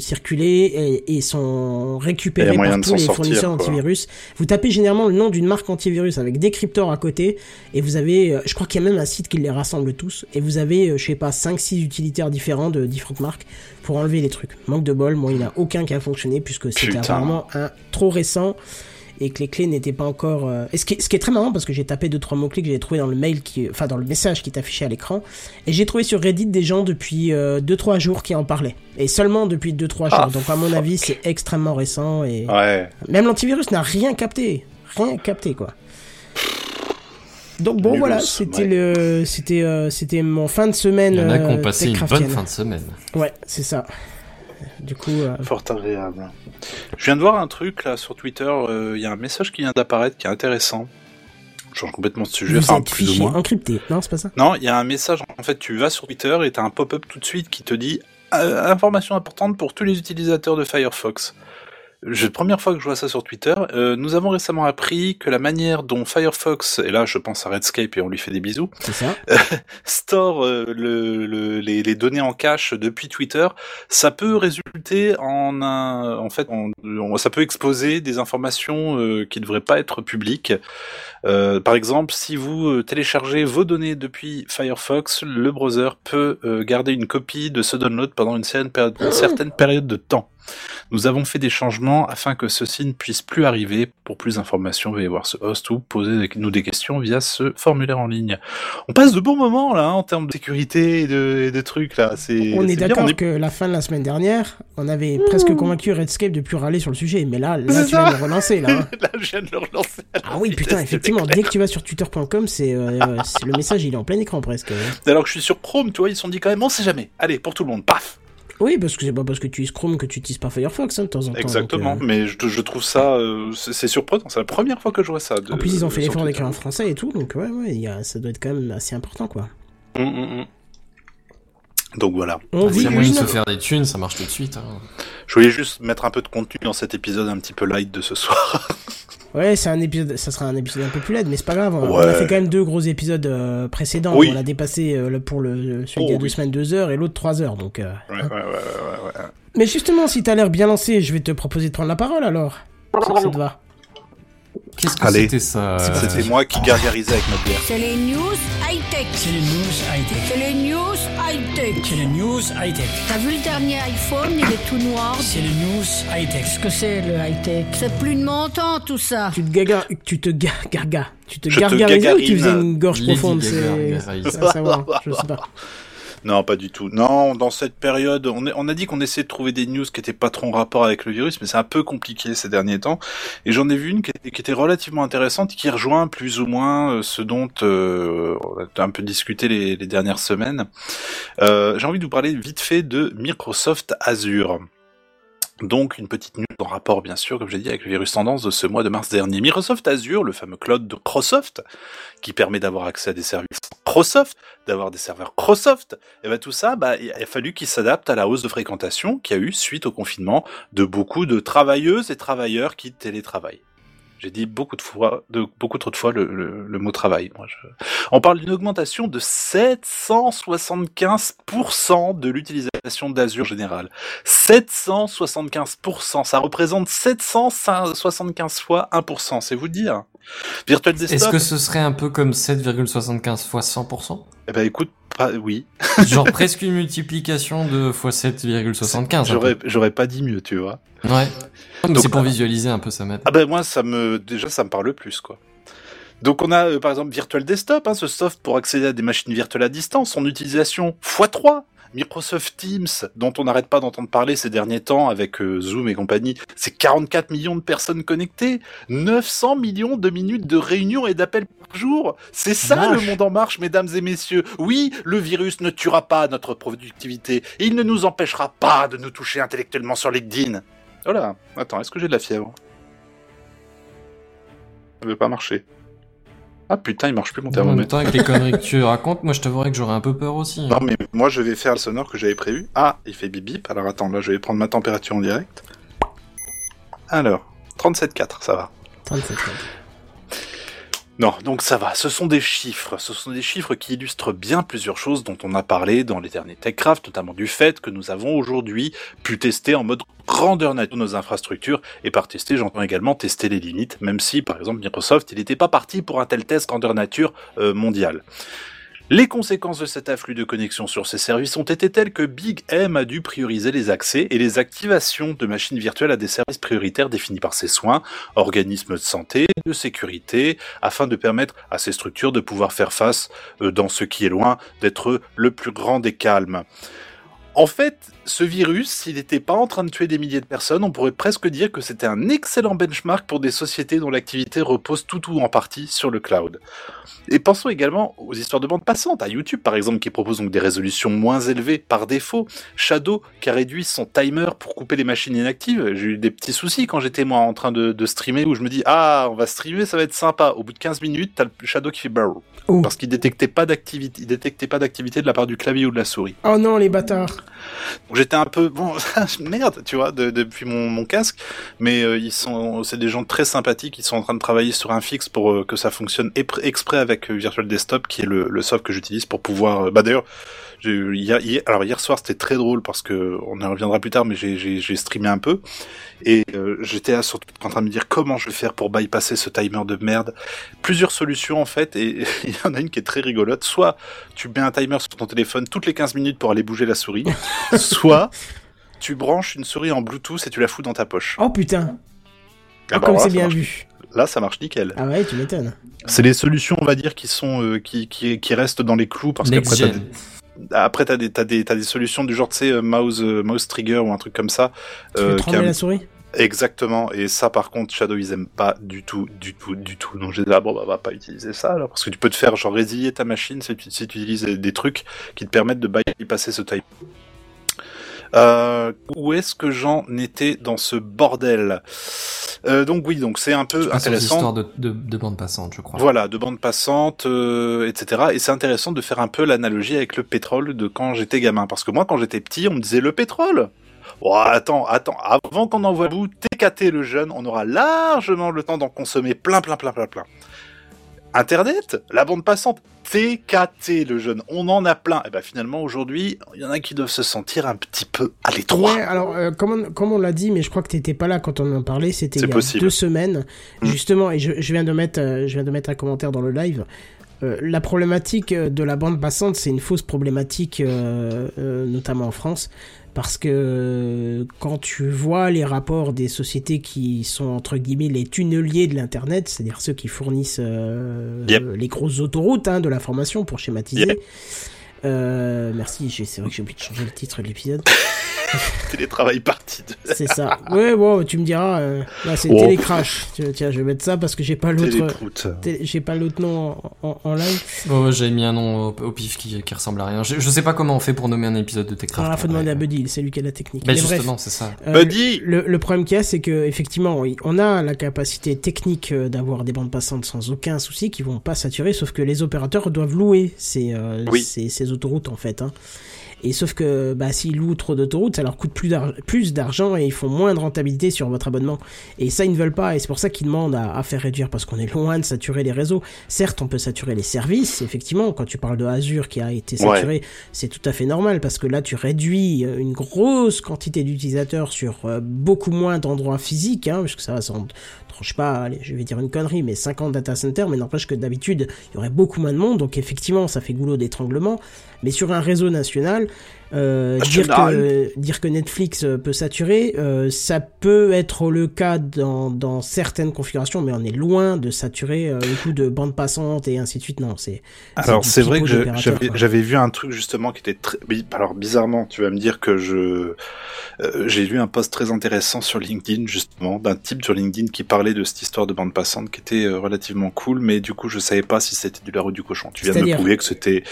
circuler et, et sont Il récupérées par tous les sortir, fournisseurs quoi. antivirus. Vous tapez généralement le nom d'une marque antivirus avec décrypteur à côté et vous avez, je crois qu'il y a même un site qui les rassemble tous et vous avez, je sais pas, 5-6 utilitaires différents de différentes marques pour enlever les trucs. Manque de bol, moi il n'y en a aucun qui a fonctionné puisque c'était apparemment un trop récent et que les clés n'étaient pas encore. euh, Et ce qui, est, ce qui est très marrant parce que j'ai tapé deux trois mots clés que j'ai trouvé dans le mail qui, enfin dans le message qui est affiché à l'écran, et j'ai trouvé sur Reddit des gens depuis 2-3 jours qui en parlaient, et seulement depuis 2-3 jours. Ah, Donc à mon fuck. avis c'est extrêmement récent et Ouais. même l'antivirus n'a rien capté, rien capté quoi. Donc bon Nulos, voilà, c'était ouais. le, c'était, euh, c'était mon fin de semaine. Il y en a qui euh, ont passé une bonne fin de semaine. Ouais, c'est ça. Du coup, euh, Fort agréable. Je viens de voir un truc là sur Twitter. euh, Il y a un message qui vient d'apparaître qui est intéressant. Je change complètement de sujet, vous enfin êtes plus ou fichier moins. encrypté, non c'est pas ça. Non, il y a un message. En fait, tu vas sur Twitter et t'as un pop-up tout de suite qui te dit euh, information importante pour tous les utilisateurs de Firefox. Je, première fois que je vois ça sur Twitter, euh, nous avons récemment appris que la manière dont Firefox, et là je pense à Redscape et on lui fait des bisous, ça. store euh, le, le- les, les données en cache depuis Twitter, ça peut résulter en un, en fait, en- en- ça peut exposer des informations euh, qui ne devraient pas être publiques. Euh, par exemple, si vous téléchargez vos données depuis Firefox, le browser peut garder une copie de ce download pendant une certaine période, une certaine période de temps. Nous avons fait des changements afin que ceci ne puisse plus arriver. Pour plus d'informations, veuillez voir ce host ou posez-nous des questions via ce formulaire en ligne. On passe de bons moments là hein, en termes de sécurité et de, et de trucs là. C'est On est d'accord est- que la fin de la semaine dernière, on avait presque convaincu Redscape de plus râler sur le sujet, mais là, là tu viens de le relancer là. hein. Là, je viens de le relancer. Ah oui, putain, effectivement, dès que tu vas sur twitter.com, c'est euh, c'est- le message, il est en plein écran presque. Alors que je suis sur Chrome, tu vois, ils se sont dit quand même, on sait jamais. Allez, pour tout le monde, paf. Oui, parce que c'est pas parce que tu utilises Chrome que tu utilises pas Firefox hein, de temps en temps. Exactement. donc, euh, Mais je, je trouve ça, euh, c'est surprenant. C'est la première fois que je vois ça. de- En plus, ils ont fait l'effort d'écrire en français et tout, donc ouais, ouais, il y a, ça doit être quand même assez important quoi. Hum, hum, hum. Donc voilà. On Ah, y vit moyen de se faire des thunes, ça marche tout de suite. hein. Je voulais juste mettre un peu de contenu dans cet épisode un petit peu light de ce soir. Ouais, c'est un épisode, ça sera un épisode un peu plus laid, mais c'est pas grave. On, a fait quand même deux gros épisodes euh, précédents. Oui. On a dépassé euh, pour le celui Oh, d'il y a deux oui. semaines deux heures et l'autre trois heures, donc. euh, Ouais, ouais, ouais, ouais, ouais, ouais. Mais justement, si t'as l'air bien lancé, je vais te proposer de prendre la parole alors. Si ça te va. Qu'est-ce que Allez. c'était ça euh, C'était moi qui gargarisais avec ma bière. C'est les news high-tech. C'est les news high-tech. C'est les news high-tech. C'est les news high-tech. T'as vu le dernier iPhone, il est tout noir. C'est les news high-tech. Qu'est-ce que c'est le high-tech? C'est plus de mon temps tout ça. Tu te gaga, tu te ga, garga, tu te gargarisais ou tu faisais une gorge profonde? Gaga, C'est gargarise. c'est à savoir, je sais pas. Non, pas du tout. Non, dans cette période, on, a dit qu'on essayait de trouver des news qui étaient pas trop en rapport avec le virus, mais c'est un peu compliqué ces derniers temps. Et j'en ai vu une qui était, relativement intéressante, qui rejoint plus ou moins euh, ce dont euh, on a un peu discuté les, les dernières semaines. Euh, J'ai envie de vous parler vite fait de Microsoft Azure. Donc une petite news en rapport bien sûr, comme j'ai dit, avec le virus tendance de ce mois de mars dernier. Microsoft Azure, le fameux cloud de Microsoft, qui permet d'avoir accès à des services Microsoft, d'avoir des serveurs Microsoft, et ben tout ça, bah, il a fallu qu'il s'adapte à la hausse de fréquentation qu'il y a eu suite au confinement de beaucoup de travailleuses et travailleurs qui télétravaillent. J'ai dit beaucoup de fois, de, beaucoup trop de fois le, le, le mot travail. On parle d'une augmentation de 775% de l'utilisation d'Azure général. 775%, ça représente 775 fois 1%, c'est vous dire. Virtual Desktop. Est-ce que ce serait un peu comme 7,75 fois 100% Eh ben écoute, pas, oui. Genre presque une multiplication de fois 7,75. J'aurais, j'aurais pas dit mieux, tu vois. Ouais. Donc, c'est pour visualiser un peu ça m'aide. Ah ben moi, ça me, déjà, ça me parle plus, quoi. Donc on a euh, par exemple Virtual Desktop, hein, ce soft pour accéder à des machines virtuelles à distance, son utilisation x3. Microsoft Teams, dont on n'arrête pas d'entendre parler ces derniers temps avec euh, Zoom et compagnie, c'est 44 millions de personnes connectées, 900 millions de minutes de réunions et d'appels par jour. C'est ça le monde en marche, mesdames et messieurs. Oui, le virus ne tuera pas notre productivité et il ne nous empêchera pas de nous toucher intellectuellement sur LinkedIn. Voilà. Attends, est-ce que j'ai de la fièvre? Ça veut pas marcher. Ah putain, il marche plus mon En même thermomètre. temps, avec les conneries que tu racontes, moi je t'avouerais que j'aurais un peu peur aussi. hein. Non mais moi je vais faire le sonore que j'avais prévu. Ah, il fait bip bip. Alors attends, là je vais prendre ma température en direct. Alors, 37,4, ça va. 37 Non, donc ça va. Ce sont des chiffres. Ce sont des chiffres qui illustrent bien plusieurs choses dont on a parlé dans les derniers TechCraft, notamment du fait que nous avons aujourd'hui pu tester en mode grandeur nature nos infrastructures. Et par tester, j'entends également tester les limites, même si, par exemple, Microsoft, il n'était pas parti pour un tel test grandeur nature euh, mondial. Les conséquences de cet afflux de connexions sur ces services ont été telles que Big M a dû prioriser les accès et les activations de machines virtuelles à des services prioritaires définis par ses soins, organismes de santé, de sécurité, afin de permettre à ces structures de pouvoir faire face euh, dans ce qui est loin d'être le plus grand des calmes. En fait, ce virus, s'il n'était pas en train de tuer des milliers de personnes, on pourrait presque dire que c'était un excellent benchmark pour des sociétés dont l'activité repose tout ou en partie sur le cloud. Et pensons également aux histoires de bande passante, à YouTube par exemple, qui propose donc des résolutions moins élevées par défaut, Shadow qui a réduit son timer pour couper les machines inactives, j'ai eu des petits soucis quand j'étais moi en train de, de streamer où je me dis ah on va streamer ça va être sympa, au bout de 15 minutes t'as le Shadow qui fait brrr, Oh. parce qu'il détectait pas d'activité, il détectait pas d'activité de la part du clavier ou de la souris. Oh non, les bâtards. J'étais un peu bon merde, tu vois, de- depuis mon, casque, mais euh, ils sont, c'est des gens très sympathiques. Ils sont en train de travailler sur un fixe pour euh, que ça fonctionne exprès avec euh, Virtual Desktop, qui est le, le soft que j'utilise pour pouvoir. bah d'ailleurs, hier, hier- alors hier soir c'était très drôle parce que on y reviendra plus tard, mais j'ai, streamé un peu et euh, j'étais surtout en train de me dire comment je vais faire pour bypasser ce timer de merde. Plusieurs solutions en fait, et il y en a une qui est très rigolote. Soit tu mets un timer sur ton téléphone toutes les 15 minutes pour aller bouger la souris, soit tu branches une souris en Bluetooth et tu la fous dans ta poche. Oh putain. Ah Oh, bah, comme là, c'est bien marche. vu. Là, ça marche nickel. Ah ouais, tu m'étonnes. C'est les solutions, on va dire, qui sont euh, qui, qui qui restent dans les clous parce qu'après t'as gen. des, après t'as des t'as des t'as des solutions du genre tu sais euh, mouse euh, mouse trigger ou un truc comme ça. Tu euh, fais a- la souris? Exactement. Et ça, par contre, Shadow ils aiment pas du tout, du tout, du tout. Donc j'ai dit ah bon bah on va pas utiliser ça alors parce que tu peux te faire genre résilier ta machine si tu, si tu utilises des trucs qui te permettent de bypasser ce type. Euh, où est-ce que j'en étais dans ce bordel euh, Donc oui, donc c'est un peu intéressant. histoires de, de, de bande passante, je crois. Voilà, de bande passante, euh, etc. Et c'est intéressant de faire un peu l'analogie avec le pétrole de quand j'étais gamin. Parce que moi, quand j'étais petit, on me disait le pétrole. Oh, attends, attends, avant qu'on envoie bout TKT le jeune, on aura largement le temps d'en consommer plein, plein, plein, plein, plein. Internet, la bande passante, TKT le jeune, on en a plein. Et ben finalement aujourd'hui, il y en a qui doivent se sentir un petit peu à l'étroit. Ouais, alors, euh, comme, on, comme on l'a dit, mais je crois que t'étais pas là quand on en parlait, c'était il y a possible. deux semaines, Mm. justement, et je, je viens de mettre, euh, je viens de mettre un commentaire dans le live. Euh, la problématique de la bande passante, c'est une fausse problématique, notamment en France, parce que quand tu vois les rapports des sociétés qui sont entre guillemets les tunneliers de l'internet, c'est-à-dire ceux qui fournissent euh, Yep. les grosses autoroutes hein, de l'information pour schématiser. Yep. Euh, merci, j'ai- c'est vrai que j'ai oublié de changer le titre de l'épisode. Télétravail partie 2. C'est ça. Ouais, bon, tu me diras, euh, là c'est Oh. Télécrash. Tiens, je vais mettre ça parce que j'ai pas l'autre. J'ai pas l'autre nom en, en- en live. Oh, j'avais mis un nom au, au pif qui, qui ressemble à rien. Je, je sais pas comment on fait pour nommer un épisode de Techcraft. Alors là, faut demander à Buddy, c'est lui qui a la technique. Bah Mais justement, c'est ça. euh, Buddy le, le problème qu'il y a, c'est que effectivement, on a la capacité technique euh, d'avoir des bandes passantes sans aucun souci qui vont pas saturer, sauf que les opérateurs doivent louer ces, euh, Oui. ces, ces autoroutes en fait. Hein. Et sauf que bah, s'ils louent trop d'autoroutes, ça leur coûte plus d'ar- plus d'argent et ils font moins de rentabilité sur votre abonnement. Et ça, ils ne veulent pas et c'est pour ça qu'ils demandent à, à faire réduire parce qu'on est loin de saturer les réseaux. Certes, on peut saturer les services, effectivement. Quand tu parles de Azure qui a été Ouais. saturé, c'est tout à fait normal parce que là, tu réduis euh, une grosse quantité d'utilisateurs sur euh, beaucoup moins d'endroits physiques, hein, parce que ça va sans je sais pas, allez, je vais dire une connerie, mais 50 data centers, mais n'empêche que d'habitude, il y aurait beaucoup moins de monde, donc effectivement, ça fait goulot d'étranglement. Mais sur un réseau national, euh, dire, National. que, dire que Netflix euh, peut saturer, euh, ça peut être le cas dans, dans certaines configurations, mais on est loin de saturer euh, le coup de bande passante et ainsi de suite. Non, c'est. Alors c'est vrai que j'avais vu un truc justement qui était très alors bizarrement tu vas me dire que je j'ai lu un post très intéressant sur LinkedIn justement d'un type sur LinkedIn qui parlait de cette histoire de bande passante qui était relativement cool mais du coup je savais pas si c'était du la roue du cochon tu viens de me prouver que c'était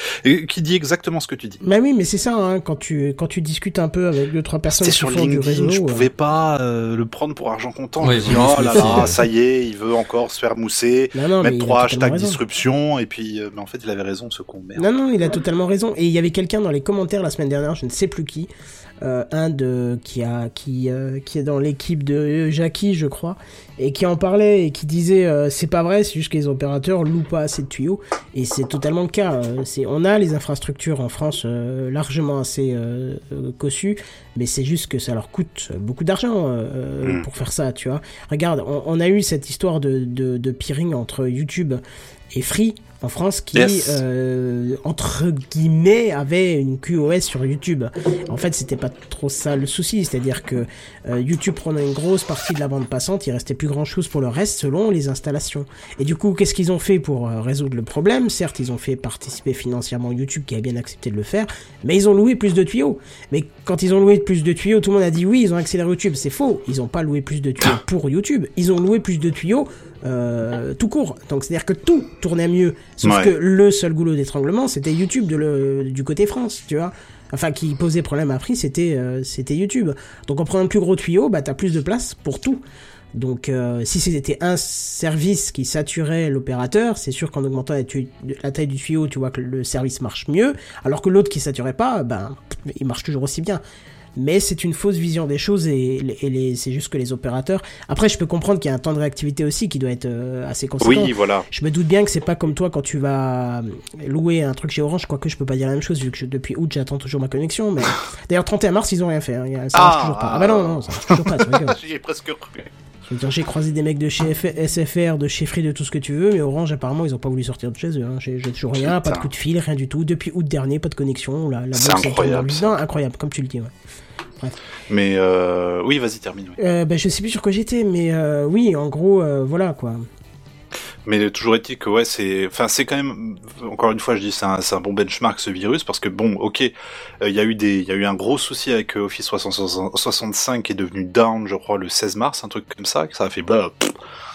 qui dit exactement ce que tu dis Bah oui, mais c'est ça, hein, quand tu quand tu discutes un peu avec deux trois personnes qui sur font du LinkedIn, réseau, je euh, pouvais pas euh, le prendre pour argent comptant. Ouais, je me dis, vous oh là là, ça y est, il veut encore se faire mousser, non, non, mettre trois hashtags raison. disruption, et puis, euh, mais en fait, il avait raison, ce con, merde. Non, non, il a totalement raison. Et il y avait quelqu'un dans les commentaires la semaine dernière, je ne sais plus qui, euh, un de qui a qui euh, qui est dans l'équipe de Jackie, je crois, et qui en parlait et qui disait euh, c'est pas vrai, c'est juste que les opérateurs louent pas assez de tuyaux. Et c'est totalement le cas. euh, c'est on a les infrastructures en France largement assez cossues, mais c'est juste que ça leur coûte beaucoup d'argent Mm. pour faire ça, tu vois. Regarde, on, on a eu cette histoire de, de, de peering entre YouTube et Free en France qui, Yes. euh, entre guillemets, avait une QoS sur YouTube. En fait, c'était pas trop ça le souci, c'est-à-dire que euh, YouTube prenait une grosse partie de la bande passante, il restait plus grand-chose pour le reste selon les installations. Et du coup, qu'est-ce qu'ils ont fait pour euh, résoudre le problème? Certes, ils ont fait participer financièrement YouTube qui a bien accepté de le faire, mais ils ont loué plus de tuyaux. Mais quand ils ont loué plus de tuyaux, tout le monde a dit oui, ils ont accéléré YouTube. C'est faux, ils ont pas loué plus de tuyaux pour YouTube, ils ont loué plus de tuyaux euh, tout court. Donc c'est-à-dire que tout tournait mieux. Sauf Ouais. que le seul goulot d'étranglement, c'était YouTube de le, du côté France, tu vois. Enfin, qui posait problème à prix, c'était euh, c'était YouTube. Donc en prenant un plus gros tuyau, bah t'as plus de place pour tout. Donc euh, si c'était un service qui saturait l'opérateur, c'est sûr qu'en augmentant la taille du tuyau, tu vois que le service marche mieux, alors que l'autre qui saturait pas, ben il marche toujours aussi bien. Mais c'est une fausse vision des choses et, les- et les- c'est juste que les opérateurs. Après, je peux comprendre qu'il y a un temps de réactivité aussi qui doit être euh, assez conséquent. Oui, voilà. Je me doute bien que c'est pas comme toi quand tu vas louer un truc chez Orange, quoique je peux pas dire la même chose vu que je- depuis août j'attends toujours ma connexion. Mais d'ailleurs 31 mars ils ont rien fait, hein. ça marche Ah. toujours pas. Ah bah non non ça marche toujours pas. J'y ai presque cru. J'ai croisé des mecs de chez F- SFR, de chez Free, de tout ce que tu veux, mais Orange apparemment ils ont pas voulu sortir de chez eux. Hein. J'ai toujours rien, pas de coup de fil, rien du tout. Depuis août dernier pas de connexion. La, la C'est est incroyable, incroyable comme tu le dis. Ouais. Mais euh, oui, vas-y, termine. oui. Euh, bah, je sais plus sur quoi j'étais, mais euh, oui en gros euh, voilà quoi. Mais toujours est-il que ouais, c'est, enfin, c'est quand même, encore une fois, je dis, c'est un, c'est un bon benchmark ce virus parce que bon, ok, il y a eu des, il y a eu un gros souci avec Office 365 qui est devenu down, je crois, le 16 mars, un truc comme ça, que ça a fait bah, pff,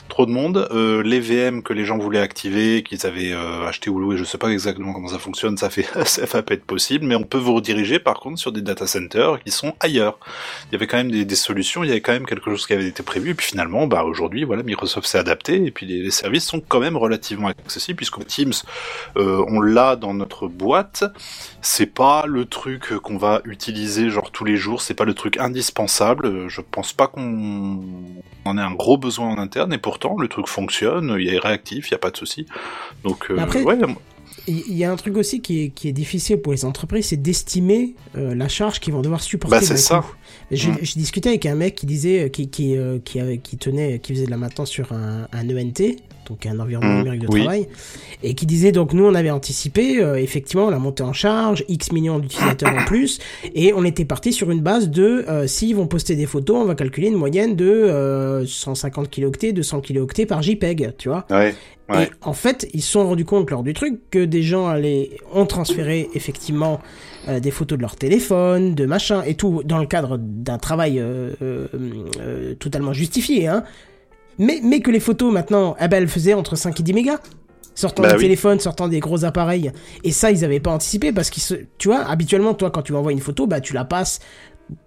trop de monde. Euh, les VM que les gens voulaient activer, qu'ils avaient euh, acheté ou loué, je sais pas exactement comment ça fonctionne, ça fait, ça va pas être possible, mais on peut vous rediriger par contre sur des data centers qui sont ailleurs. Il y avait quand même des, solutions, il y avait quand même quelque chose qui avait été prévu, et puis finalement, bah aujourd'hui, voilà, Microsoft s'est adapté, et puis les, services sont quand même relativement accessibles, puisque Teams, euh, on l'a dans notre boîte. C'est pas le truc qu'on va utiliser genre tous les jours, c'est pas le truc indispensable. Je pense pas qu'on en ait un gros besoin en interne, et le truc fonctionne, il est réactif, il y a pas de souci. Donc euh, Après, ouais, Il y a un truc aussi qui est, qui est difficile pour les entreprises, c'est d'estimer euh, la charge qu'ils vont devoir supporter. Bah, c'est ça. coup. Je, Mm. je discutais avec un mec qui disait, qui, qui, euh, qui, avait- qui tenait, qui faisait de la maintenance sur un, un ENT, donc un environnement Mm, numérique de oui. travail, et qui disait donc nous on avait anticipé euh, effectivement la montée en charge, X millions d'utilisateurs en plus, et on était parti sur une base de euh, s'ils vont poster des photos, on va calculer une moyenne de euh, 150 kilooctets, 200 kilooctets par JPEG, tu vois. Ouais. Ouais. Et en fait, ils se sont rendus compte lors du truc que des gens allaient, ont transféré effectivement euh, des photos de leur téléphone, de machin et tout, dans le cadre d'un travail euh, totalement justifié, hein. Mais, mais que les photos maintenant, eh ben, elles faisaient entre 5 et 10 mégas. Sortant Bah des oui. téléphones, sortant des gros appareils. Et ça, ils avaient pas anticipé parce qu'ils se, tu vois, habituellement, toi, quand tu m'envoies une photo, bah, tu la passes,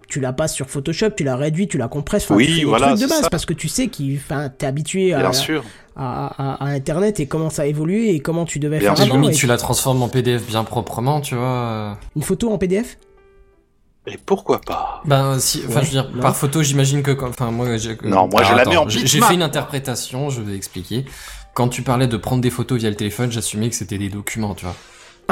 tu la passes sur Photoshop, tu la réduis, tu la compresses, enfin, Oui, tu fais des voilà, trucs de base ça. parce que tu sais qu'il, enfin, t'es habitué à, Bien sûr. à, à, à Internet et comment ça a évolué et comment tu devais Bien faire sûr. avant. Limite, et tu la transformes en PDF bien proprement, tu vois. Une photo en PDF Et pourquoi pas? Ben, si, enfin, Ouais, je veux dire, non. par photo, j'imagine que, enfin, moi, j'ai, Non, moi, je la mets en j'ai- fait une interprétation, je vais expliquer. Quand tu parlais de prendre des photos via le téléphone, j'assumais que c'était des documents, tu vois.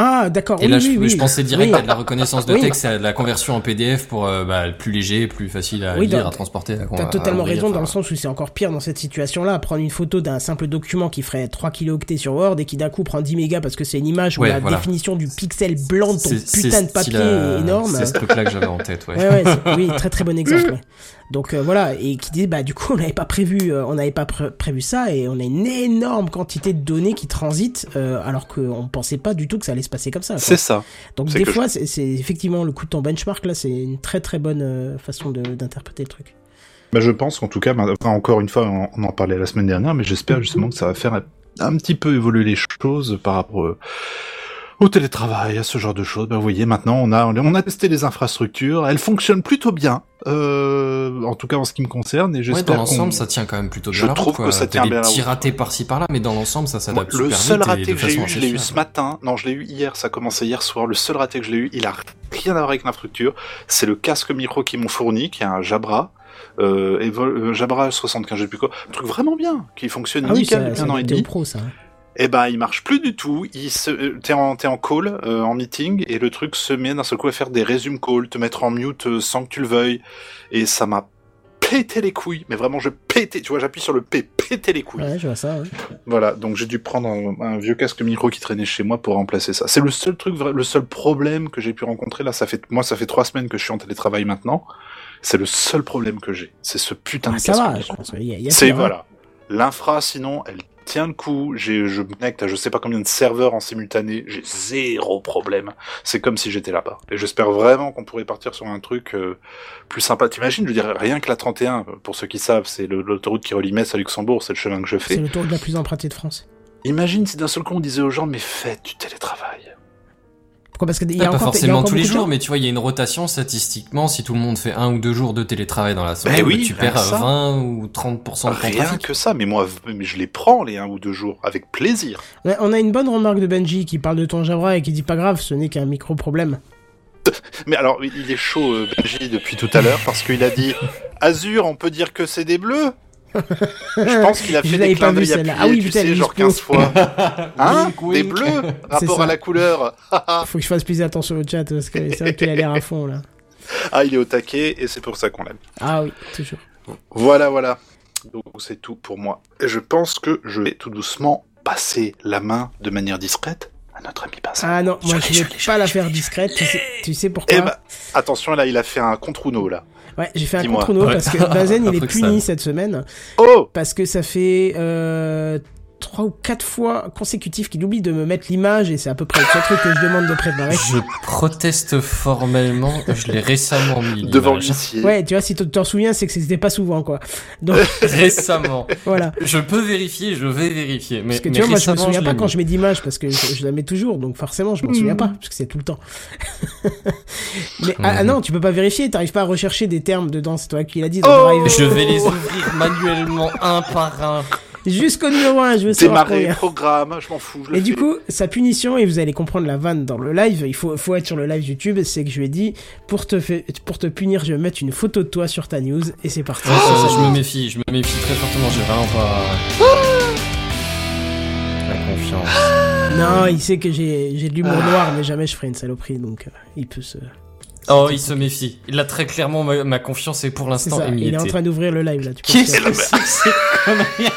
Ah, d'accord. Et oui, là, oui, je, oui. je pensais direct à de la reconnaissance de texte, et à de la conversion en PDF pour euh, bah, plus léger, plus facile à lire, à transporter. T'as à totalement ouvrir, raison enfin, dans le sens où c'est encore pire dans cette situation-là. Prendre une photo d'un simple document qui ferait 3 kilooctets sur Word et qui d'un coup prend 10 mégas parce que c'est une image où Ouais, la voilà. définition du pixel blanc de ton putain de papier est énorme. C'est ce truc-là que j'avais en tête, ouais. Ouais, ouais, c'est- oui, très très bon exemple. Donc euh, voilà, et qui dit bah du coup on n'avait pas prévu, euh, on n'avait pas pré- prévu ça et on a une énorme quantité de données qui transitent euh, alors qu'on pensait pas du tout que ça allait se passer comme ça. C'est ça. Donc des fois c'est c'est effectivement le coup de ton benchmark là, c'est une très très bonne euh, façon de- d'interpréter le truc. Bah, je pense qu'en tout cas, bah, enfin, encore une fois, on, on en parlait la semaine dernière, mais j'espère justement que ça va faire un, un petit peu évoluer les choses par rapport euh, au télétravail, à ce genre de choses. Bah, vous voyez, maintenant, on a, on a testé les infrastructures, elles fonctionnent plutôt bien, euh, en tout cas en ce qui me concerne, et Ouais, dans j'espère l'ensemble, ça tient quand même plutôt bien Je la route, trouve quoi. que ça tient des bien petits ratés par-ci par-là, mais dans l'ensemble, ça s'adapte le super seul vite raté que j'ai eu, je l'ai eu ce matin. Non, je l'ai eu hier. Ça a commencé hier soir. Le seul raté que je l'ai eu, il a rien à voir avec l'infrastructure. C'est le casque micro qu'ils m'ont fourni, qui est un Jabra. Euh, Evol- euh, Jabra 75, je sais plus quoi. Un truc vraiment bien, qui fonctionne Ah oui, nickel ça, depuis ça un an et demi. pro ça. Eh ben, il marche plus du tout. Il se, euh, t'es en, t'es en call, euh, en meeting, et le truc se met d'un seul coup à faire des résumes call, te mettre en mute euh, sans que tu le veuilles. Et ça m'a pété les couilles. Mais vraiment, je pétais. Tu vois, j'appuie sur le P, péter les couilles. Ouais, je vois ça. ouais. Voilà, donc j'ai dû prendre un, un vieux casque micro qui traînait chez moi pour remplacer ça. C'est le seul truc, le seul problème que j'ai pu rencontrer. Là, ça fait, moi, ça fait trois semaines que je suis en télétravail maintenant. C'est le seul problème que j'ai. C'est ce putain Ah, de ça casque va, je pense. Y a, y a C'est hein. voilà. L'infra, sinon, elle tient le coup. J'ai, je me connecte à je sais pas combien de serveurs en simultané. J'ai zéro problème. C'est comme si j'étais là-bas. Et j'espère vraiment qu'on pourrait partir sur un truc euh, plus sympa. T'imagines, je veux dire, rien que la 31, pour ceux qui savent, c'est l'autoroute qui relie Metz à Luxembourg, c'est le chemin que je fais. C'est le tour de la plus empruntée de France. Imagine si d'un seul coup on disait aux gens mais faites du télétravail. Pourquoi Parce qu'il y Ouais, a pas encore, il y a forcément encore tous les jours, mais tu vois, il y a une rotation statistiquement. Si tout le monde fait un ou deux jours de télétravail dans la semaine, Ben oui, bah, tu perds que ça. 20 ou 30% de Rien trafic. que ça, mais moi mais je les prends les un ou deux jours avec plaisir. On a une bonne remarque de Benji qui parle de ton Jabra et qui dit pas grave, ce n'est qu'un micro problème. Mais alors il est chaud euh, Benji depuis tout à l'heure parce qu'il a dit Azure, on peut dire que c'est des bleus? Je pense qu'il a fait des clins d'œil appuyés, Ah oui, tu sais, genre explose. 15 fois. Hein Wink, Des bleus Rapport à la couleur. Faut que je fasse plus attention au chat parce que c'est vrai qu'il a l'air à fond là. ah, il est au taquet et c'est pour ça qu'on l'aime. Ah oui, toujours. Voilà, voilà. Donc c'est tout pour moi. Et je pense que je vais tout doucement passer la main de manière discrète à notre ami Vincent. Ah non, moi Je vais pas la faire discrète. Tu sais, tu sais Eh pourquoi ben, attention là, il a fait un contre Uno là. Ouais, j'ai fait un dis-moi. contre Uno Ouais. parce que Bazen il est puni sale. cette semaine Oh parce que ça fait euh, trois ou quatre fois consécutifs qu'il oublie de me mettre l'image et c'est à peu près le seul truc que je demande de préparer. Je proteste formellement, je l'ai récemment mis. Devant l'huissier. Ouais, tu vois, si tu t'en souviens, c'est que c'était pas souvent quoi. Donc Récemment. voilà. Je peux vérifier, je vais vérifier. Mais, Parce que mais tu vois, moi je me souviens pas quand je mets d'image parce que je, je la mets toujours, donc forcément je m'en souviens Mhm. pas parce que c'est tout le temps. Mais ah, ah non, tu peux pas vérifier, t'arrives pas à rechercher des termes dedans, c'est toi qui l'as dit dans Oh Drive. Je vais les ouvrir manuellement un par un. Jusqu'au numéro 1, je veux savoir Démarrer, combien. programme, je m'en fous. Je le Et du coup, sa punition, et vous allez comprendre la vanne dans le live, il faut, faut être sur le live YouTube, c'est que je lui ai dit, pour te, fait- pour te punir, je vais mettre une photo de toi sur ta news, et c'est parti. Euh, Ça, je me méfie, je me méfie très fortement, j'ai vraiment pas. La confiance. Non, il sait que j'ai j'ai de l'humour noir, mais jamais je ferai une saloperie, donc euh, il peut se... Oh, il se méfie. Il a très clairement ma, ma confiance et pour l'instant ça, il est en train d'ouvrir le live là. Tu que c'est conneries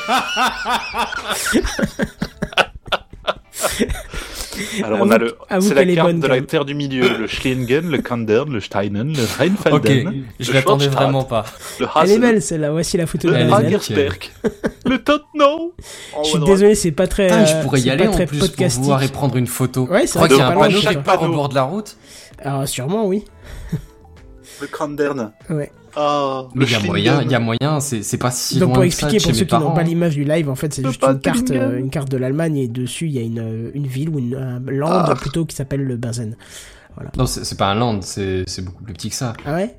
Alors on a le, c'est la carte de la terre du milieu, le Schlingen, le Kandern, le Steinen, le Ok, Rheinfelden, je le l'attendais vraiment pas. le Elle est belle celle-là. Voici la photo de le. Hagersberg, le Tottenham. Je suis désolé, c'est pas très. Putain, je pourrais y aller en plus pour voir et prendre une photo. Ouais, Je c'est vrai qu'il y que a un c'est pas panneau quelque part au bord de la route. Alors sûrement oui. Le Kandern. Ouais. Ah, Mais il y a moyen, il y a moyen, c'est pas si Donc loin pour ça expliquer pour ceux qui n'ont pas l'image du live, en fait c'est juste une carte, euh, une carte de l'Allemagne et dessus il y a une, une ville ou une un land Ah. plutôt qui s'appelle le Benzen. Non, c'est c'est pas un land, c'est c'est beaucoup plus petit que ça. Ah ouais?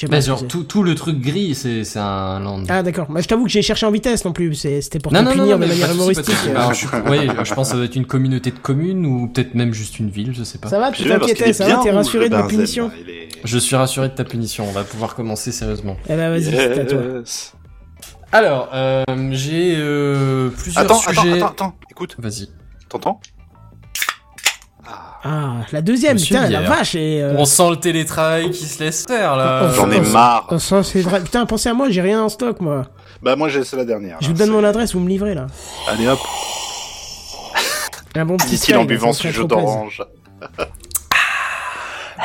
Je sais pas. genre tout, tout le truc gris, c'est un land. Ah d'accord. Moi je t'avoue que j'ai cherché en vitesse non plus. C'était pour non, te non, non, punir non, de mais manière humoristique. souci. euh. Alors, je, ouais, je pense que ça doit être une communauté de communes ou peut-être même juste une ville, je sais pas. Ça va, tu t'inquiétais, ça va, t'es rassuré de ma punition est- Je suis rassuré de ta punition, on va pouvoir commencer sérieusement. Eh ben vas-y, c'est à toi. Yes. Alors, euh, j'ai euh, plusieurs Attends, attends, sujets. attends, attends, écoute, Vas-y. t'entends? Ah, la deuxième, Monsieur putain, la vache et... euh, On sent le télétravail qui se laisse faire là. J'en ai marre. ça, c'est vrai. Putain, pensez à moi, j'ai rien en stock moi. Bah moi j'ai c'est la dernière. Je là, vous donne mon adresse, vous me livrez là. Allez hop, Un bon petit dit-il en buvant ce plaisir. d'orange.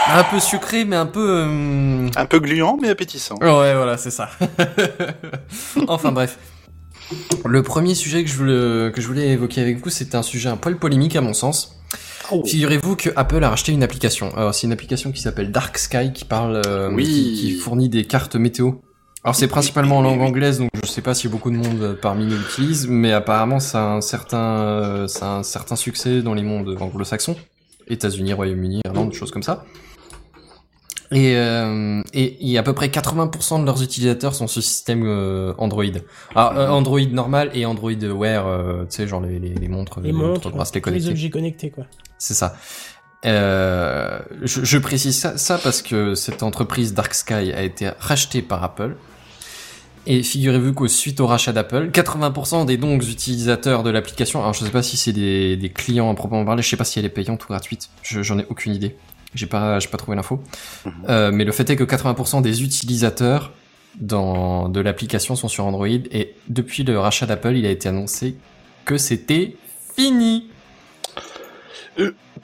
Un peu sucré, mais un peu. euh, Un peu gluant mais appétissant. Ouais, voilà, c'est ça. enfin bref. Le premier sujet que je voulais, que je voulais évoquer avec vous, c'est un sujet un poil polémique à mon sens. Oh. Figurez-vous que Apple a racheté une application. Alors c'est une application qui s'appelle Dark Sky qui parle, euh, Oui. qui, qui fournit des cartes météo. Alors c'est principalement en langue anglaise, donc je sais pas si beaucoup de monde euh, parmi nous l'utilise, mais apparemment ça a un certain, euh, ça a un certain succès dans les mondes anglo-saxons, États-Unis, Royaume-Uni, Irlande, choses comme ça. Et, euh, et, et à peu près 80% de leurs utilisateurs sont sur système euh, Android. Alors euh, Android normal et Android Wear, euh, tu sais genre les, les, les montres, Les montres, bracelets tous les connectés. objets connectés quoi. C'est ça. Je, je précise ça, ça parce que cette entreprise Dark Sky a été rachetée par Apple. Et figurez-vous qu'au suite au rachat d'Apple, 80% des donc utilisateurs de l'application, alors je sais pas si c'est des, des clients à proprement parler, je sais pas si elle est payante ou gratuite, je- j'en ai aucune idée. J'ai pas, j'ai pas trouvé l'info. Euh, mais le fait est que 80% des utilisateurs dans, de l'application sont sur Android et depuis le rachat d'Apple, il a été annoncé que c'était fini.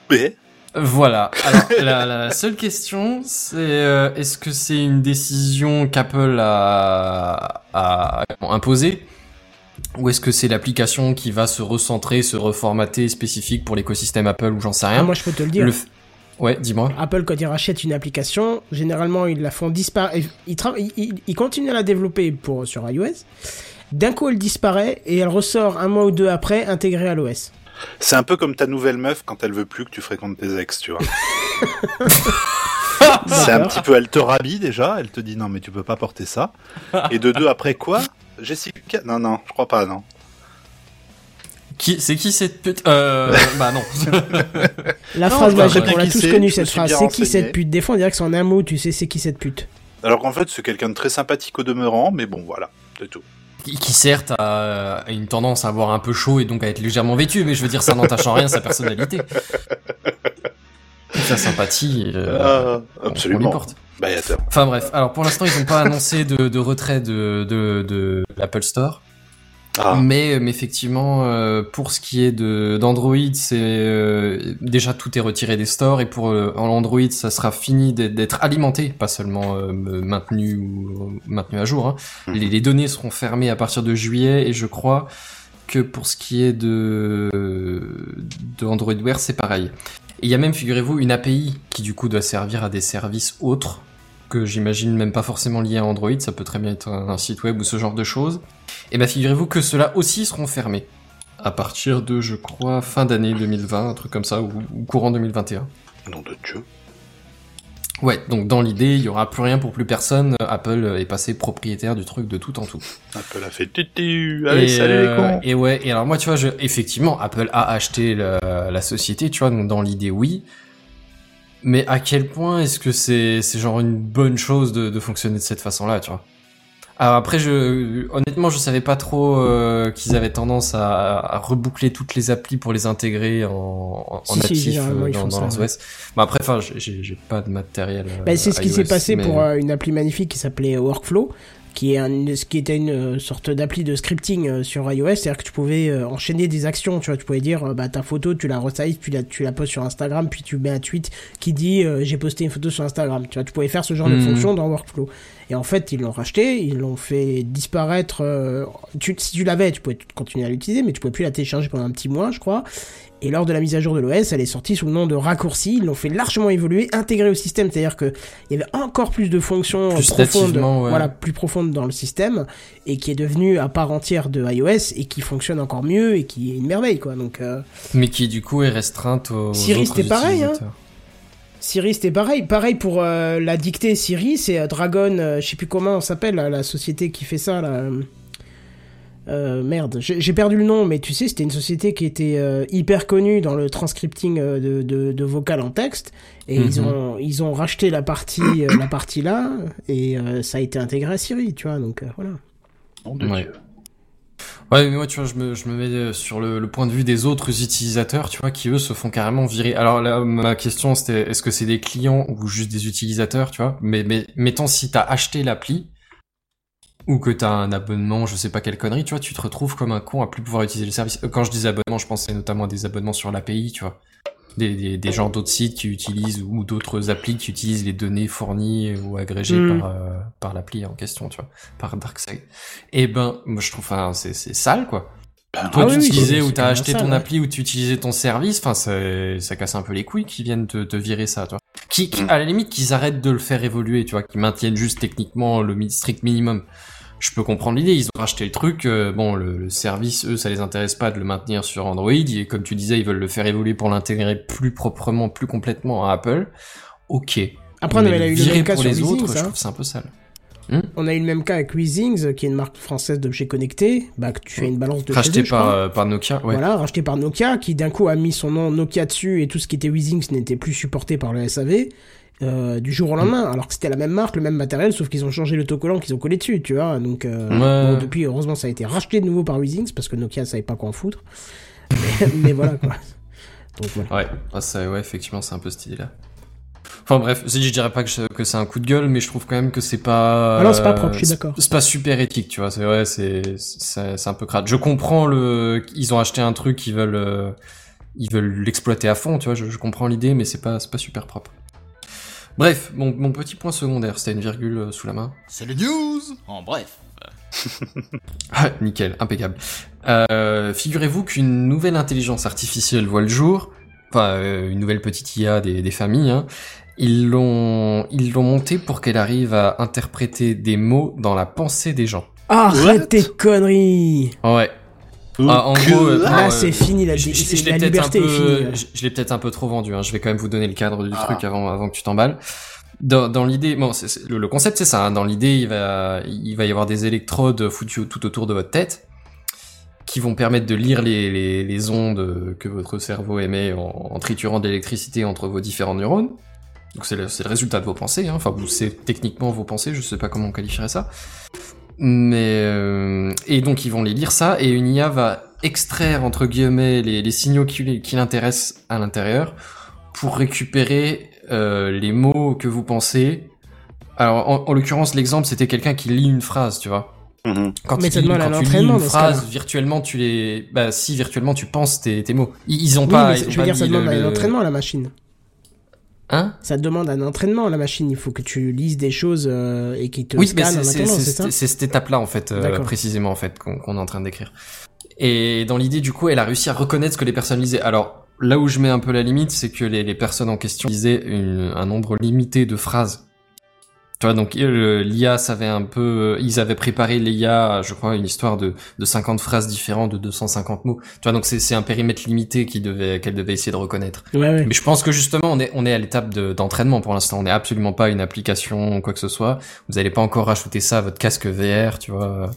Mais Voilà. Alors, la, la seule question, c'est euh, est-ce que c'est une décision qu'Apple a, a imposée ou est-ce que c'est l'application qui va se recentrer, se reformater spécifique pour l'écosystème Apple ou j'en sais rien Ah, moi je peux te le dire. Le f- Ouais, dis-moi. Apple, quand ils rachètent une application, généralement, ils la font disparaître. Ils, tra- ils- ils- ils continuent à la développer pour, sur iOS. D'un coup, elle disparaît et elle ressort un mois ou deux après, intégrée à l'OS. c'est un peu comme ta nouvelle meuf quand elle veut plus que tu fréquentes tes ex, tu vois. c'est un petit peu, elle te rhabille déjà, elle te dit non mais tu peux pas porter ça. Et de deux après quoi? Jessica? Non non, je crois pas non. Qui, c'est qui cette pute Euh, bah non. La Non, phrase magique, on l'a tous c'est, connue cette phrase. C'est qui cette pute? Des fois, on dirait que c'est en un mot, tu sais, c'est qui cette pute? Alors qu'en fait c'est quelqu'un de très sympathique au demeurant, mais bon voilà, c'est tout. qui, qui certes a, a une tendance à avoir un peu chaud et donc à être légèrement vêtu, mais je veux dire ça n'entache en rien sa personnalité. Sa sympathie, euh, Ah, on- on absolument. porte. Bah y a tort. Enfin bref, alors pour l'instant ils n'ont pas annoncé de, de retrait de, de, de l'Apple Store, Ah, mais, mais effectivement euh, pour ce qui est de d'Android, c'est euh, déjà tout est retiré des stores et pour euh, Android ça sera fini d'être- alimenté, pas seulement euh, maintenu ou maintenu à jour. Hein. Mhm. Les, les données seront fermées à partir de juillet et je crois que pour ce qui est de, de Android Wear, c'est pareil. Et il y a même, figurez-vous, une API qui du coup doit servir à des services autres que j'imagine même pas forcément liés à Android, ça peut très bien être un, site web ou ce genre de choses. Et bah figurez-vous que ceux-là aussi seront fermés à partir de, je crois, fin d'année 2020, un truc comme ça, ou, ou courant 2021. nom de Dieu. Ouais, donc dans l'idée, il y aura plus rien pour plus personne. Apple est passé propriétaire du truc de tout en tout. Apple a fait tutu. Allez, et, salut euh, les cons. Et ouais, et alors moi, tu vois, je, effectivement, Apple a acheté la, la société, tu vois, donc dans l'idée, oui. Mais à quel point est-ce que c'est c'est genre une bonne chose de, de fonctionner de cette façon-là, tu vois? Alors après, je, honnêtement, je savais pas trop euh, qu'ils avaient tendance à, à reboucler toutes les applis pour les intégrer en, en Si, natif euh, dans, dans leurs ouais. Après, enfin, j'ai- pas de matériel. euh, Bah, c'est ce qui s'est passé mais- pour euh, une appli magnifique qui s'appelait Workflow, qui, est un, qui était une euh, sorte d'appli de scripting euh, sur iOS, c'est-à-dire que tu pouvais euh, enchaîner des actions, tu vois, tu pouvais dire, bah, ta photo, tu la resize, puis la, tu la postes sur Instagram, puis tu mets un tweet qui dit, euh, j'ai posté une photo sur Instagram, tu vois, tu pouvais faire ce genre de Mhm. fonction dans Workflow. Et en fait, ils l'ont racheté, ils l'ont fait disparaître, euh, tu, si tu l'avais, tu pouvais continuer à l'utiliser, mais tu pouvais plus la télécharger pendant un petit mois, je crois. Et lors de la mise à jour de l'OS, elle est sortie sous le nom de raccourci. Ils l'ont fait largement évoluer, intégré au système, c'est-à-dire que il y avait encore plus de fonctions Plus profondes, ouais. voilà, plus profondes dans le système, et qui est devenu à part entière de iOS et qui fonctionne encore mieux et qui est une merveille, quoi. Donc euh, Mais qui du coup est restreinte aux Siri, c'était pareil, hein. Siri, c'était pareil. Pareil pour euh, la dictée Siri, c'est euh, Dragon, je sais plus comment on s'appelle, la, la société qui fait ça, là. Euh, merde, j'ai perdu le nom, mais tu sais, c'était une société qui était euh, hyper connue dans le transcripting euh, de, de, de vocal en texte, et ils Mhm. ont ils ont racheté la partie euh, la partie là, et euh, ça a été intégré à Siri, tu vois, donc euh, voilà. Ouais. Mais moi, tu vois, je me, je me mets sur le, le point de vue des autres utilisateurs, tu vois, qui eux se font carrément virer. Alors là, ma question, c'était est-ce que c'est des clients ou juste des utilisateurs, tu vois? Mais, mais mettons si t'as acheté l'appli ou que t'as un abonnement, je sais pas quelle connerie, tu vois, tu te retrouves comme un con à plus pouvoir utiliser le service. Euh, Quand je dis abonnement, je pensais notamment à des abonnements sur l'API, tu vois. Des, des, des gens d'autres sites qui utilisent ou d'autres applis qui utilisent les données fournies ou agrégées Mm. par, euh, par l'appli en question, tu vois, par DarkSide. Et ben, moi je trouve, enfin, c'est c'est sale quoi. Ben, Toi, Ah tu oui, utilisais c'est- ou c'est t'as acheté ça, ton ouais. appli ou tu utilisais ton service, enfin, ça, ça casse un peu les couilles qu'ils viennent te, te virer ça, tu vois. Qui, qui- Mm. à la limite, qu'ils arrêtent de le faire évoluer, tu vois, qu'ils maintiennent juste techniquement le strict minimum. Je peux comprendre l'idée, ils ont racheté le truc, euh, bon, le, le service, eux, ça les intéresse pas de le maintenir sur Android, et comme tu disais, ils veulent le faire évoluer pour l'intégrer plus proprement, plus complètement à Apple. Ok. Après, on avait eu même cas pour sur les autres, je hein. trouve ça un peu sale. On a eu le même cas avec Weezings, qui est une marque française d'objets connectés, bah que tu fais une balance de Racheté par, euh, par Nokia, ouais. Voilà, racheté par Nokia, qui d'un coup a mis son nom Nokia dessus et tout ce qui était Weezings n'était plus supporté par le SAV. euh, du jour au lendemain, alors que c'était la même marque, le même matériel, sauf qu'ils ont changé l'autocollant qu'ils ont collé dessus, tu vois. Donc, euh, Ouais. bon, depuis, heureusement, ça a été racheté de nouveau par Weezings parce que Nokia savait pas quoi en foutre. Mais, mais voilà quoi. Donc voilà. Ouais, ah, ça, ouais, effectivement, c'est un peu cette idée-là. Enfin bref, je je dirais pas que, je- que c'est un coup de gueule, mais je trouve quand même que c'est pas. Ah non, c'est pas propre, je suis c'est- d'accord. C'est pas super éthique, tu vois. C'est ouais, c'est c'est c'est un peu crade. Je comprends le. Ils ont acheté un truc, ils veulent euh, ils veulent l'exploiter à fond, tu vois. Je, je comprends l'idée, mais c'est pas c'est pas super propre. Bref, mon, mon petit point secondaire, c'était une virgule euh, sous la main. C'est le news En bref. Ah, nickel, impeccable. Euh, Figurez-vous qu'une nouvelle intelligence artificielle voit le jour, enfin euh, une nouvelle petite IA des, des familles. Hein. Ils l'ont, ils l'ont montée pour qu'elle arrive à interpréter des mots dans la pensée des gens. Arrête tes conneries Ouais. Ah, en gros, euh, Là, non, c'est euh, fini, la, je, je- c'est- je l'ai la liberté peu, est finie. là. je, je l'ai peut-être un peu trop vendu. Hein. Je vais quand même vous donner le cadre du Ah. truc avant, avant que tu t'emballes. Dans, dans l'idée, bon, c'est- c'est- le, le concept c'est ça. hein. Dans l'idée, il va, il va y avoir des électrodes foutues tout autour de votre tête qui vont permettre de lire les, les, les ondes que votre cerveau émet en, en triturant de l'électricité entre vos différents neurones. Donc c'est le, résultat de vos pensées. Hein. Enfin, c'est techniquement vos pensées. Je sais pas comment on qualifierait ça. Mais euh, et donc ils vont les lire ça et une IA va extraire entre guillemets les, les signaux qui, qui l'intéressent à l'intérieur pour récupérer euh, les mots que vous pensez. Alors en, en l'occurrence l'exemple c'était quelqu'un qui lit une phrase, tu vois. Mhm. Quand, Mais tu ça lis- demande un quand tu lis une phrase virtuellement tu les bah si virtuellement tu penses tes, tes mots. Ils, ils ont Oui, pas mais ils ont je pas veux dire, ça demande le- un le- entraînement à la machine. Hein Ça demande un entraînement la machine. Il faut que tu lises des choses euh, et qui te Oui, mais c'est cette étape-là en fait, euh, précisément en fait, qu'on est en train décrire. Et dans l'idée, du coup, elle a réussi à reconnaître ce que les personnes lisaient. Alors là où je mets un peu la limite, c'est que les, les personnes en question lisaient une- un nombre limité de phrases. Tu vois, donc euh, l'IA savait un peu, euh, ils avaient préparé l'IA, je crois, une histoire de, de 50 phrases différentes, de 250 mots. Tu vois, donc c'est c'est un périmètre limité qui devait, qu'elle devait essayer de reconnaître. Ouais, ouais. Mais je pense que justement, on est, on est à l'étape de- d'entraînement pour l'instant. On n'est absolument pas une application ou quoi que ce soit. Vous n'allez pas encore rajouter ça à votre casque VR, tu vois.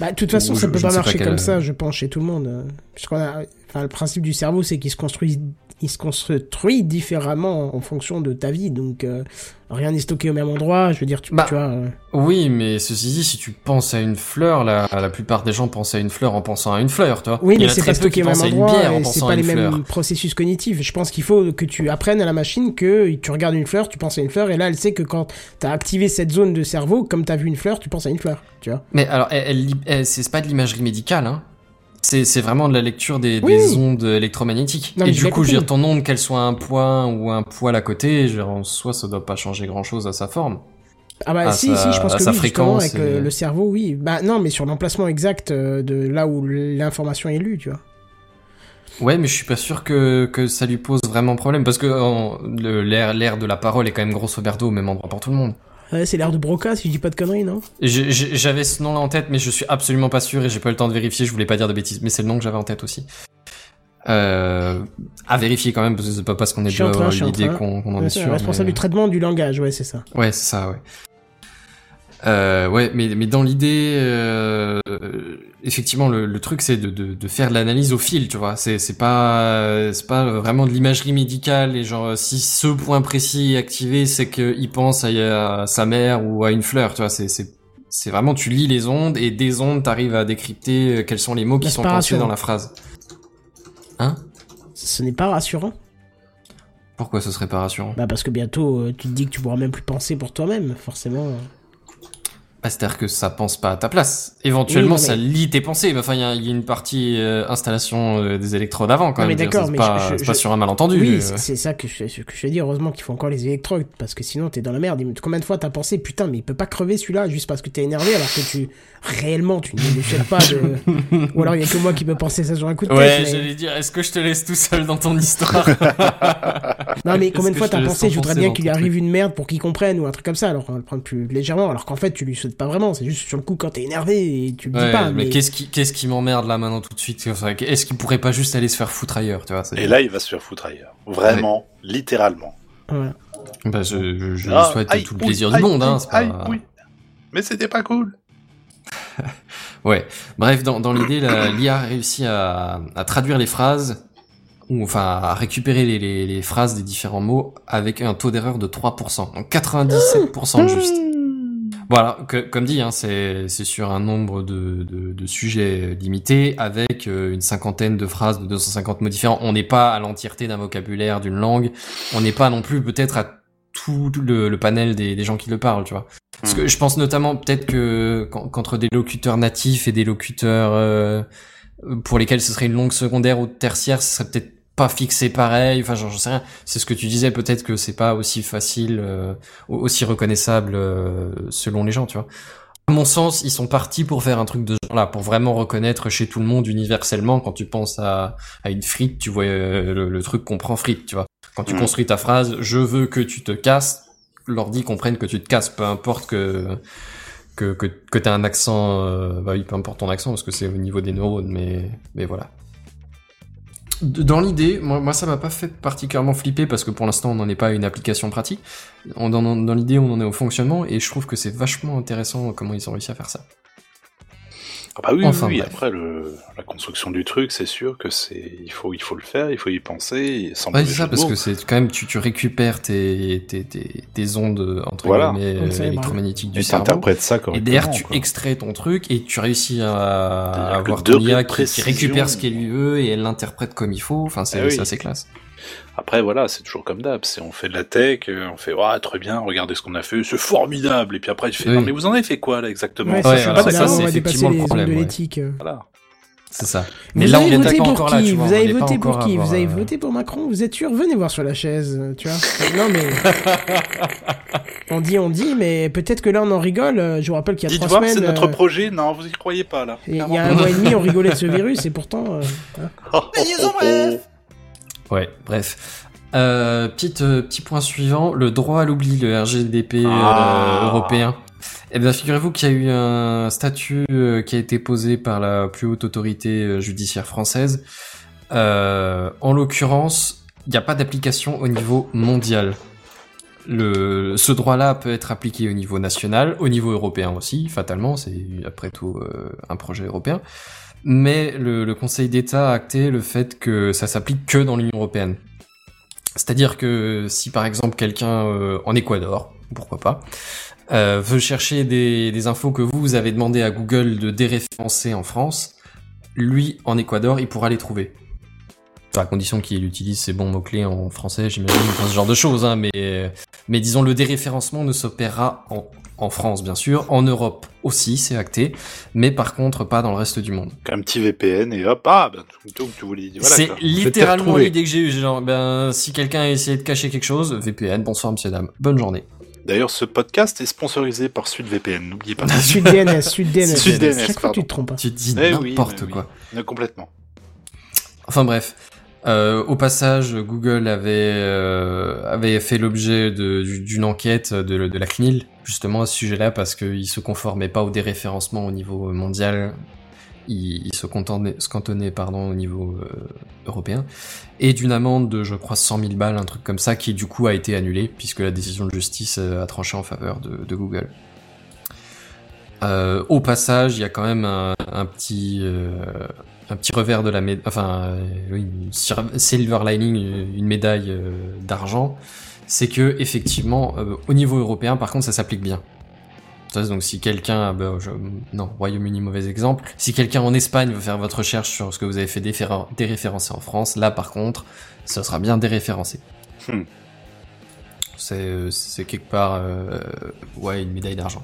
Bah, de toute façon, Ou ça je- peut je pas marcher quel- comme ça, je pense, chez tout le monde. euh, Puisqu'on a, enfin, le principe du cerveau, c'est qu'il se construit il se construit différemment en fonction de ta vie. Donc, euh, rien n'est stocké au même endroit. Je veux dire, tu, Bah, tu vois. euh, Oui, mais ceci dit, si tu penses à une fleur, la, la plupart des gens pensent à une fleur en pensant à une fleur, tu vois. Oui, mais c'est pas stocké au même endroit c'est pas les mêmes processus cognitifs. Je pense qu'il faut que tu apprennes à la machine que tu regardes une fleur, tu penses à une fleur, et là, elle sait que quand t'as activé cette zone de cerveau, comme t'as vu une fleur, tu penses à une fleur, tu vois. Mais alors, elle, elle, c'est pas de l'imagerie médicale, hein. C'est vraiment de la lecture des, Oui. des ondes électromagnétiques. Non, et du coup, je veux dire, ton onde, qu'elle soit un point ou un poil à côté, je veux dire, en soi, ça doit pas changer grand chose à sa forme. Ah bah si, si, je pense que oui, fréquence avec euh, et- le cerveau, oui. Bah non, mais sur l'emplacement exact euh, de là où l'information est lue, tu vois. Ouais, mais je suis pas sûr que, que ça lui pose vraiment problème, parce que l'air l'air de la parole est quand même grosso merdo au même endroit pour tout le monde. Ouais, c'est l'air de Broca, si je dis pas de conneries, non J'avais ce nom-là en tête, mais je suis absolument pas sûr et j'ai pas eu le temps de vérifier. Je voulais pas dire de bêtises, mais c'est le nom que j'avais en tête aussi. Euh, à vérifier quand même, parce que c'est pas parce qu'on est en l'idée qu'on en est sûr. Responsable mais- du traitement du langage, ouais, c'est ça. Ouais, c'est ça, ouais. Euh, ouais, mais, mais dans l'idée, euh, euh, effectivement, le, le truc, c'est de, de, de faire de l'analyse au fil, tu vois. C'est, c'est pas, c'est pas vraiment de l'imagerie médicale et genre, si ce point précis est activé, c'est qu'il pense à, à sa mère ou à une fleur, tu vois. C'est, c'est, c'est vraiment, tu lis les ondes et des ondes, t'arrives à décrypter euh, quels sont les mots qui sont pensés dans la phrase. Hein? Ce n'est pas rassurant. Pourquoi ce serait pas rassurant? Bah parce que bientôt, euh, tu te dis que tu pourras même plus penser pour toi-même, forcément. Bah, c'est-à-dire que ça pense pas à ta place. Éventuellement, Oui, non, mais- ça lit tes pensées. Enfin, il y, a- il y a une partie euh, installation euh, des électrodes avant, quand Non, même. d'accord, mais pas, je- je- c'est pas je- sur un malentendu. Oui, euh. c'est ça que je, que je te dis. Heureusement qu'il faut encore les électrodes, parce que sinon t'es dans la merde. Combien de fois t'as pensé, putain, mais il peut pas crever celui-là juste parce que t'es énervé, alors que tu réellement tu ne l'échelles pas de. Ou alors il y a que moi qui peux penser ça sur un coup de tête. Ouais, mais- j'allais dire, est-ce que je te laisse tout seul dans ton histoire Non mais combien de fois t'as pensé, je voudrais bien qu'il arrive une merde pour qu'il comprenne ou un truc comme ça, alors on va le prendre plus légèrement, alors qu'en fait tu lui pas vraiment, c'est juste sur le coup quand t'es énervé et tu le dis Ouais, pas. mais, Mais, qu'est-ce qui, qu'est-ce qui m'emmerde là maintenant tout de suite Est-ce qu'il pourrait pas juste aller se faire foutre ailleurs, tu vois Et là, il va se faire foutre ailleurs. Vraiment, littéralement. Voilà. bah, je, je, je lui Ah, souhaite aïe, tout le oui, plaisir aïe, du monde, hein. aïe, pas- aïe, oui. Mais c'était pas cool. Ouais. Bref, dans, dans l'idée, l'IA a réussi à, à traduire les phrases, ou enfin à récupérer les, les, les phrases des différents mots avec un taux d'erreur de 3%. Donc 97% de juste. Voilà, que- comme dit, hein, c'est c'est sur un nombre de, de, de sujets limités avec euh, une cinquantaine de phrases de 250 mots différents. On n'est pas à l'entièreté d'un vocabulaire, d'une langue. On n'est pas non plus peut-être à tout le, le panel des, des gens qui le parlent, tu vois. Parce que je pense notamment peut-être que qu'en- qu'entre des locuteurs natifs et des locuteurs euh, pour lesquels ce serait une langue secondaire ou tertiaire, ce serait peut-être pas fixé pareil. Enfin, j'en sais rien. C'est ce que tu disais. Peut-être que c'est pas aussi facile, euh, au- aussi reconnaissable euh, selon les gens, tu vois. À mon sens, ils sont partis pour faire un truc de ce genre-là, pour vraiment reconnaître chez tout le monde universellement. Quand tu penses à, à une frite, tu vois euh, le, le truc qu'on prend frite, tu vois. Quand tu Mhm. construis ta phrase, je veux que tu te casses, l'ordi comprenne que tu te casses, peu importe que que que, que t'as un accent, euh, bah oui, peu importe ton accent parce que c'est au niveau des neurones, mais mais voilà. Dans l'idée, moi, ça m'a pas fait particulièrement flipper parce que pour l'instant on n'en est pas à une application pratique. Dans l'idée on en est au fonctionnement et je trouve que c'est vachement intéressant comment ils ont réussi à faire ça. Ah bah oui, Enfin, oui, bref. après le, la construction du truc, c'est sûr que c'est il faut il faut le faire, il faut y penser, sans Ouais c'est ça parce mots. que c'est quand même tu, tu récupères tes, tes, tes, tes ondes entre Voilà. guillemets électromagnétiques du Et cerveau. t'interprètes ça Et derrière, tu quoi. extrais ton truc et tu réussis à, avoir ton IA de qui, récupère ce qu'elle lui veut et elle l'interprète comme il faut. Enfin, c'est Eh oui. assez classe. Après voilà, c'est toujours comme d'hab, c'est on fait de la tech, euh, on fait ouais, très bien, regardez ce qu'on a fait, c'est formidable et puis après tu fais Oui. non mais vous en avez fait quoi là exactement? Ouais, Ouais, ça, là, c'est on va dépasser effectivement le problème, de ouais. l'éthique. euh. Voilà. C'est ça. Vous Mais là, on avez est voté pour qui là. Vous on avez voté pour qui Vous avez euh, voté pour Macron Vous êtes sûr Venez voir sur la chaise, tu vois. non mais on dit, on dit, mais peut-être que là on en rigole. Je vous rappelle qu'il y a Dites trois voir, semaines, c'est notre euh, projet, non, vous y croyez pas là. il y a un mois et demi, on rigolait de ce virus et pourtant. euh, hein. Oh, oh, oh, bref. Ouais, bref. Euh, petit, euh, petit point suivant, le droit à l'oubli, le RGDP euh, Ah. européen. Eh bien, figurez-vous qu'il y a eu un statut qui a été posé par la plus haute autorité judiciaire française. En l'occurrence, il n'y a pas d'application au niveau mondial. Le, ce droit-là peut être appliqué au niveau national, au niveau européen aussi, fatalement, c'est après tout un projet européen. Mais le, Conseil d'État a acté le fait que ça s'applique que dans l'Union européenne. C'est-à-dire que si par exemple quelqu'un euh, en Équateur, pourquoi pas, euh, veut chercher des, infos que vous, avez demandé à Google de déréférencer en France, lui en Équateur, il pourra les trouver. À condition qu'il utilise ses bons mots-clés en français, j'imagine, ce genre de choses, hein, mais, mais disons le déréférencement ne s'opérera en, en France, bien sûr, en Europe aussi, c'est acté, mais par contre pas dans le reste du monde. Un petit VPN et hop, ah, ben, tu, tu, tu voulais dire. Voilà, c'est littéralement l'idée que j'ai eue, genre, ben, si quelqu'un a essayé de cacher quelque chose, VPN, bonsoir monsieur dame, bonne journée. D'ailleurs, ce podcast est sponsorisé par SudVPN, n'oubliez pas. Suite DNS, suite DNS. Suite DNS, Chaque fois, tu te trompes. hein. Tu te dis Eh n'importe oui. quoi. Complètement. Enfin bref. Euh, au passage, Google avait euh, avait fait l'objet d'une enquête de, la CNIL justement à ce sujet-là parce qu'il se conformait pas au déréférencement au niveau mondial, il, il se se cantonnait pardon au niveau euh, européen et d'une amende de je crois 100 000 balles, un truc comme ça, qui du coup a été annulée puisque la décision de justice euh, a tranché en faveur de, Google. Euh, au passage, il y a quand même un, un petit un petit revers de la médaille, enfin, euh, oui, une silver lining, une une médaille euh, d'argent, c'est que effectivement, euh, au niveau européen, par contre, ça s'applique bien. Donc si quelqu'un, bah, je- non, Royaume-Uni mauvais exemple. Si quelqu'un en Espagne veut faire votre recherche sur ce que vous avez fait déréférencer en France, là par contre, ça sera bien déréférencé. C'est euh, c'est quelque part, euh, ouais, une médaille d'argent.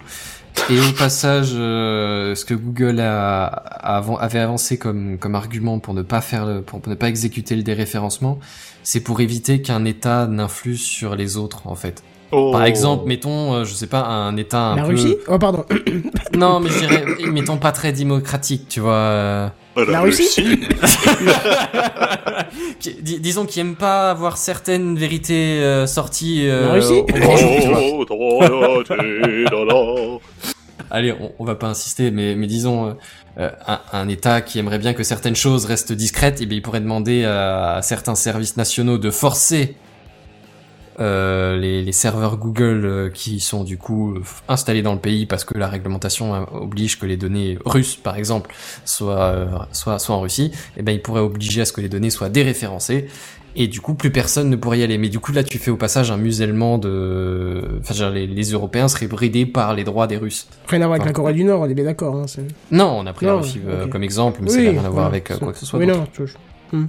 Et au passage, euh, ce que Google a, avait avancé comme, comme argument pour ne pas faire, le- pour ne pas exécuter le déréférencement, c'est pour éviter qu'un État n'influe sur les autres, en fait. Oh. Par exemple, mettons, euh, je sais pas, un État un La peu... Russie? Oh, pardon. Non, mais je dirais, mettons pas très démocratique, tu vois. euh, Voilà, La Russie? Dis- disons qu'ils aiment pas avoir certaines vérités euh, sorties. euh, La Russie? au grand jour, tu vois. Oh, oh, oh, oh, oh. Allez, on, on va pas insister, mais, mais disons, euh, euh, un, un État qui aimerait bien que certaines choses restent discrètes, eh bien, il pourrait demander à, à certains services nationaux de forcer euh, les, les serveurs Google euh, qui sont du coup installés dans le pays parce que la réglementation euh, oblige que les données russes, par exemple, soient, soient, soient en Russie, eh ben, il pourrait obliger à ce que les données soient déréférencées. Et du coup, plus personne ne pourrait y aller. Mais du coup, là, tu fais au passage un musellement de... Enfin, je dire, les, les Européens seraient bridés par les droits des Russes. Rien à voir avec la Corée du Nord, on est bien d'accord. Hein, Non, on a pris Non, la Russie euh, ok. comme exemple, mais ça n'a rien à voir avec quoi que ce soit. Oui, d'autre. non, tu vois,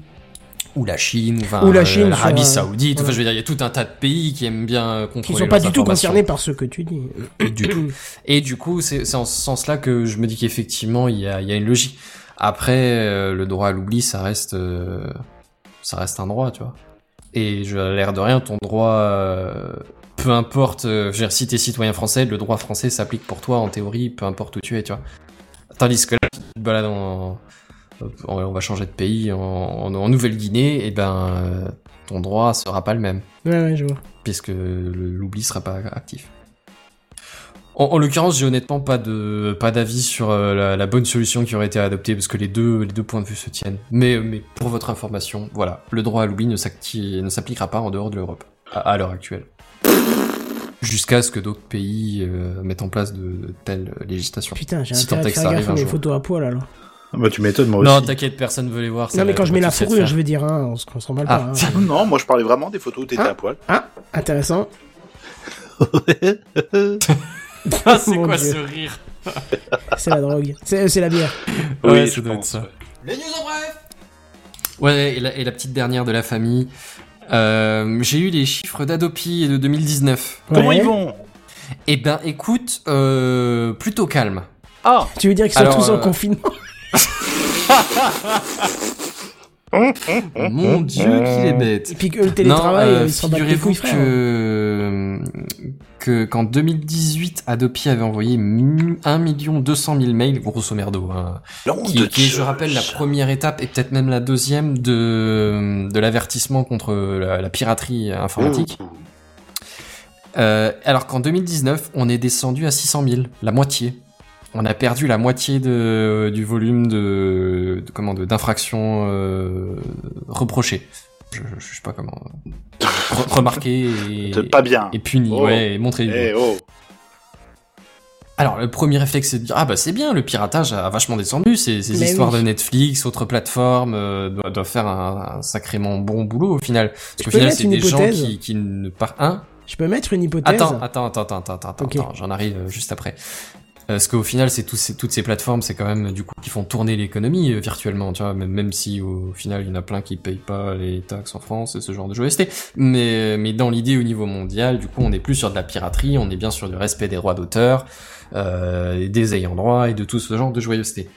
Ou la Chine, ou, enfin, Ou la euh, Chine, l'Arabie euh, Saoudite. Enfin, je veux dire, il y a tout un tas de pays qui aiment bien euh, Qui contrôler sont pas du tout concernés par ce que tu dis. du tout. Et du coup, c'est en ce sens-là que je me dis qu'effectivement, il y a, il y a une logique. Après, euh, le droit à l'oubli, ça reste, euh, ça reste un droit, tu vois. Et je, à l'air de rien, ton droit, euh, peu importe, euh, je veux dire, si t'es citoyen français, le droit français s'applique pour toi en théorie, peu importe où tu es, tu vois. Tandis que là, tu te balades en- on va changer de pays, en, en- en Nouvelle-Guinée, et ben, euh, ton droit sera pas le même Ouais, ouais, je vois. puisque l'oubli sera pas actif. En, en l'occurrence, j'ai honnêtement pas de pas d'avis sur euh, la, la bonne solution qui aurait été adoptée parce que les deux les deux points de vue se tiennent. Mais mais pour votre information, voilà, le droit à l'oubli ne s'appliquera pas en dehors de l'Europe à, à l'heure actuelle. Jusqu'à ce que d'autres pays euh, mettent en place de, de telles législations. Putain, j'ai Si intérêt à faire gaffe à mes photos à poil alors. Ah Bah, tu m'étonnes, moi Non, aussi. t'inquiète, personne veut les voir. ça Non, mais quand je mets la fourrure, je veux dire, hein, on se s'en Ah, pas. hein. Non, moi je parlais vraiment des photos où t'étais Ah. à poil. Ah, intéressant. Ah, c'est quoi Dieu. ce rire C'est la drogue. C'est c'est la bière. Ouais, Oui, ça je doit être ça. ouais. Les news en bref Ouais, et la, et la petite dernière de la famille. Euh, j'ai eu les chiffres d'Adopi de 2019. Comment Ouais. ils vont? Eh ben, écoute, euh, plutôt calme. Ah Tu veux dire qu'ils sont Alors, tous en euh, confinement? Mon Dieu, qu'il est bête. Et puis que le télétravail, non, euh, s'en les couilles, frère. que que qu'en 2018, Adopi avait envoyé 1 200 000 mails, grosso merdo, hein, qui, de qui est, je rappelle, la première étape et peut-être même la deuxième de de l'avertissement contre la, la piraterie informatique. Euh, alors qu'en 2019, on est descendu à 600 000, la moitié. On a perdu la moitié de, du volume de, de comment de d'infractions euh, reprochées. Je, je, je sais pas comment re- remarquer et, C'est pas bien. et puni, Oh. ouais, et montrer. Eh oh Alors le premier réflexe c'est de dire ah bah c'est bien le piratage a vachement descendu ces, ces Mais histoires oui. de Netflix autres plateformes euh, doivent, doivent faire un, un sacrément bon boulot au final parce Je qu'au peux final mettre c'est une des gens hypothèse qui, qui ne partent un Je peux mettre une hypothèse attends attends attends attends attends attends, j'en arrive euh, juste après parce qu'au final c'est toutes ces plateformes c'est quand même du coup qui font tourner l'économie euh, virtuellement tu vois même, si au final il y en a plein qui payent pas les taxes en France et ce genre de joyeuseté mais dans l'idée au niveau mondial du coup on n'est plus sur de la piraterie on est bien sur du respect des droits d'auteur euh, des ayants droit et de tout ce genre de joyeuseté.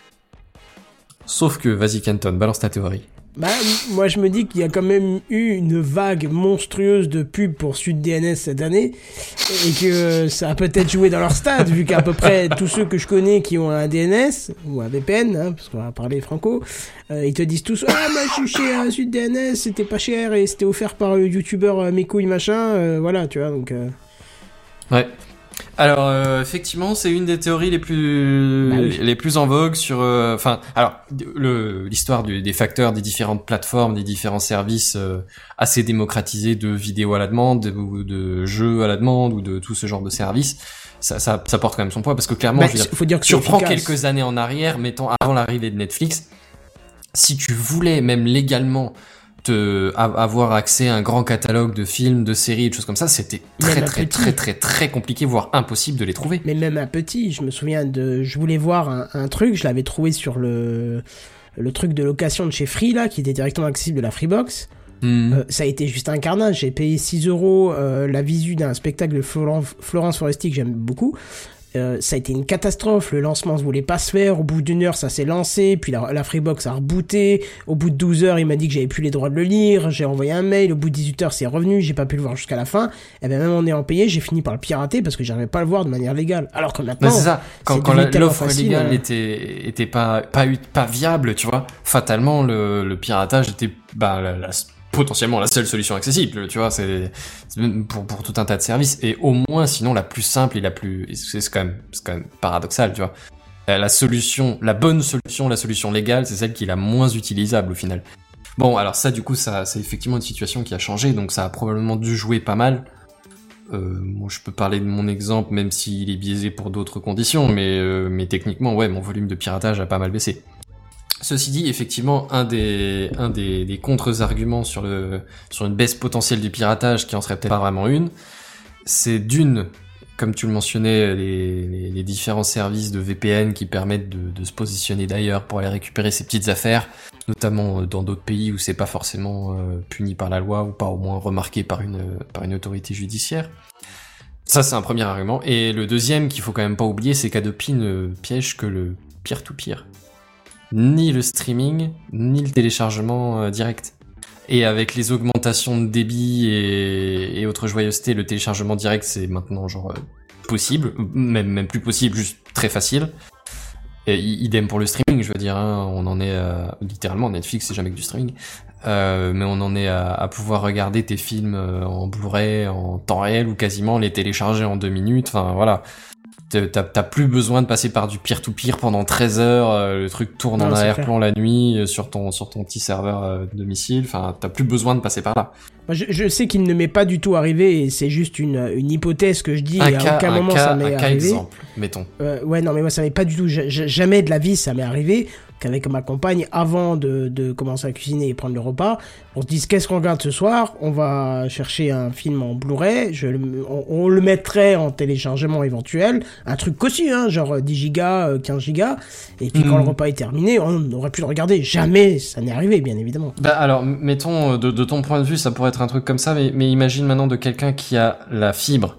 Sauf que, vas-y Kenton, balance ta théorie. Bah, moi je me dis qu'il y a quand même eu une vague monstrueuse de pubs pour Sud DNS cette année et que ça a peut-être joué dans leur stade vu qu'à peu près tous ceux que je connais qui ont un DNS ou un VPN, hein, parce qu'on va parler franco, euh, ils te disent tous ah moi je suis chez euh, Sud DNS, c'était pas cher et c'était offert par le youtubeur euh, mes couilles machin, euh, voilà tu vois donc. euh, Ouais. Alors euh, effectivement, c'est une des théories les plus Bah oui. les plus en vogue sur. euh, Enfin, alors l'histoire des facteurs des différentes plateformes, des différents services euh, assez démocratisés de vidéos à la demande ou de jeux à la demande ou de tout ce genre de services. Ça, ça, ça porte quand même son poids parce que clairement, bah, je veux dire, faut dire que tu reprends quelques années en arrière, mettons avant l'arrivée de Netflix, si tu voulais même légalement te avoir accès à un grand catalogue de films, de séries, de choses comme ça, c'était très très très très très compliqué, voire impossible de les trouver. Mais même un petit, je me souviens de, je voulais voir un, un truc, je l'avais trouvé sur le le truc de location de chez Free là, qui était directement accessible de la Freebox. Hmm. Euh, ça a été juste un carnage. J'ai payé 6 euros euh, la visu d'un spectacle de Florence, Florence Foresti que j'aime beaucoup. Euh, ça a été une catastrophe. Le lancement se voulait pas se faire. Au bout d'une heure, ça s'est lancé. Puis la, la Freebox a rebooté. Au bout de 12 heures, il m'a dit que j'avais plus les droits de le lire. J'ai envoyé un mail. Au bout de 18 heures, c'est revenu. J'ai pas pu le voir jusqu'à la fin. Et ben même en ayant payé, j'ai fini par le pirater parce que j'arrivais pas à le voir de manière légale. Alors que maintenant, c'est ça. Quand, l'offre légale euh. était était pas pas eu- pas viable, tu vois, fatalement le, le piratage était bah la, la- potentiellement la seule solution accessible, tu vois, c'est pour pour tout un tas de services et au moins sinon la plus simple et la plus c'est quand même quand même paradoxal, tu vois. La, la solution, la bonne solution, la solution légale, c'est celle qui est la moins utilisable au final. Bon, alors ça, du coup, ça, c'est effectivement une situation qui a changé, donc ça a probablement dû jouer pas mal. Euh, moi, je peux parler de mon exemple, même s'il est biaisé pour d'autres conditions, mais, euh, mais techniquement, ouais, mon volume de piratage a pas mal baissé. Ceci dit, effectivement, un des, contre-arguments sur une baisse potentielle du piratage, qui en serait peut-être pas vraiment une, c'est d'une, comme tu le mentionnais, les, différents services de VPN qui permettent de, se positionner d'ailleurs pour aller récupérer ces petites affaires, notamment euh, dans d'autres pays où c'est pas forcément euh, puni par la loi ou pas au moins remarqué par une, autorité judiciaire. Ça, c'est un premier argument. Et le deuxième qu'il faut quand même pas oublier, c'est qu'Adopi ne piège que le peer-to-peer. Ni le streaming, ni le téléchargement euh, direct. Et avec les augmentations de débit et, autres joyeusetés, le téléchargement direct, c'est maintenant genre euh, possible, même, même plus possible, juste très facile. Et idem pour le streaming, je veux dire, hein, on en est à- littéralement Netflix, c'est jamais que du streaming, Euh, mais on en est à, à pouvoir regarder tes films en Blu-ray en temps réel ou quasiment les télécharger en deux minutes. Enfin voilà, T'as- plus besoin de passer par du peer-to-peer pendant 13 heures. euh, le truc tourne Non, en arrière-plan la nuit euh, sur ton sur ton petit serveur euh, domicile. Enfin, t'as plus besoin de passer par là. Moi, je, je sais qu'il ne m'est pas du tout arrivé et c'est juste une, une hypothèse que je dis un et à cas, aucun un moment cas, ça un m'est cas arrivé. exemple, mettons. Euh, ouais, non, mais moi ça m'est pas du tout. ja- ja- jamais de la vie ça m'est arrivé qu'avec ma compagne, avant de, de commencer à cuisiner et prendre le repas, on se dise qu'est-ce qu'on regarde ce soir? On va chercher un film en Blu-ray, on, on le mettrait en téléchargement éventuel, un truc cossu, hein, genre 10 gigas, euh, 15 gigas, et puis quand Mhm. le repas est terminé, on aurait pu le regarder. Jamais ça n'est arrivé, bien évidemment. Bah alors, mettons, euh, de, de ton point de vue, ça pourrait être un truc comme ça, mais, mais imagine maintenant de quelqu'un qui a la fibre.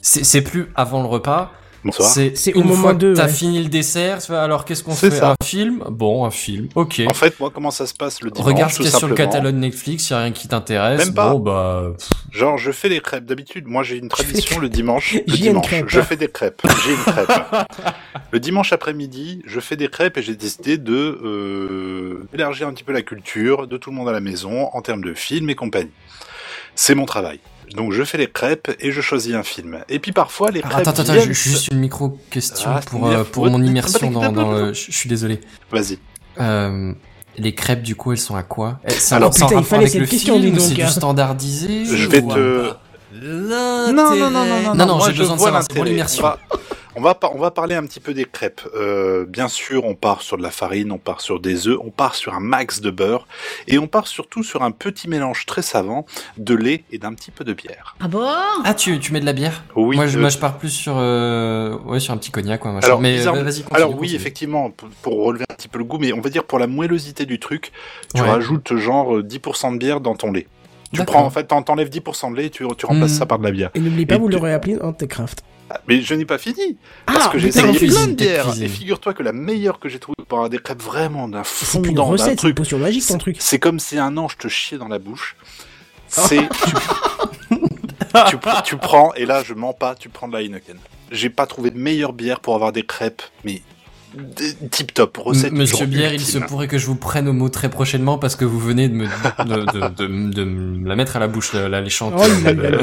C'est plus avant le repas, Bonsoir. c'est C'est au une moment fois que t'as ouais. fini le dessert, alors qu'est-ce qu'on C'est fait ça. Un film? Bon, un film, ok. En fait, moi, comment ça se passe le dimanche Regarde ce tout qu'il y a sur le simplement catalogue Netflix, y a rien qui t'intéresse. Même pas. Bon, bah... Genre, je fais des crêpes. D'habitude, moi, j'ai une tradition le dimanche. Le J'ai une dimanche, crêpe. je fais des crêpes. J'ai une crêpe. le dimanche après-midi, je fais des crêpes et j'ai décidé de euh, élargir un petit peu la culture de tout le monde à la maison en termes de films et compagnie. C'est mon travail. Donc, je fais les crêpes et je choisis un film. Et puis parfois, les Alors, crêpes attends, attends, viennent- juste une micro-question Ah, pour, euh, pour mon immersion dans... Je suis désolé. Vas-y. Euh, les crêpes, du coup, elles sont à quoi? Elles- c'est Alors, putain, il fallait cette question, film, dis donc, C'est du hein. standardisé Je vais te... Non, non, non, non, non, Non, non, moi, j'ai je besoin de vois savoir, c'est pour l'intérêt. l'immersion. On va, On va, par- on va parler un petit peu des crêpes. Euh, bien sûr, on part sur de la farine, on part sur des œufs, on part sur un max de beurre, et on part surtout sur un petit mélange très savant de lait et d'un petit peu de bière. Ah bon? Ah, tu, tu mets de la bière? Oui. moi, je, euh, moi, je pars plus sur, euh, ouais, sur un petit cognac, quoi. Alors, mais bizarre- continue. Alors oui, continue. effectivement, pour, pour relever un petit peu le goût, mais on va dire pour la moellosité du truc, tu Ouais. rajoutes genre euh, 10% de bière dans ton lait. Tu prends en fait, t'en- t'enlèves 10% de lait, et tu, tu remplaces Hmm. ça par de la bière. Et n'oublie pas, Et vous tu- l'aurez appelé Anticraft. Ah, Mais je n'ai pas fini parce Ah, que j'ai essayé plein cuisine, de bières. Et figure-toi que la meilleure que j'ai trouvée pour avoir des crêpes vraiment d'un C'est fondant, d'un recette, c'est une truc. potion magique ton truc. C'est comme si un ange te chiait dans la bouche. C'est tu, tu, pr- tu prends et là je mens pas, tu prends de la Heineken. J'ai pas trouvé de meilleure bière pour avoir des crêpes, mais tip top recette. Monsieur Bière, il se pourrait que je vous prenne au mot très prochainement parce que vous venez de me, de, de, de, de me la mettre à la bouche, la, la léchante. Oh, Euh,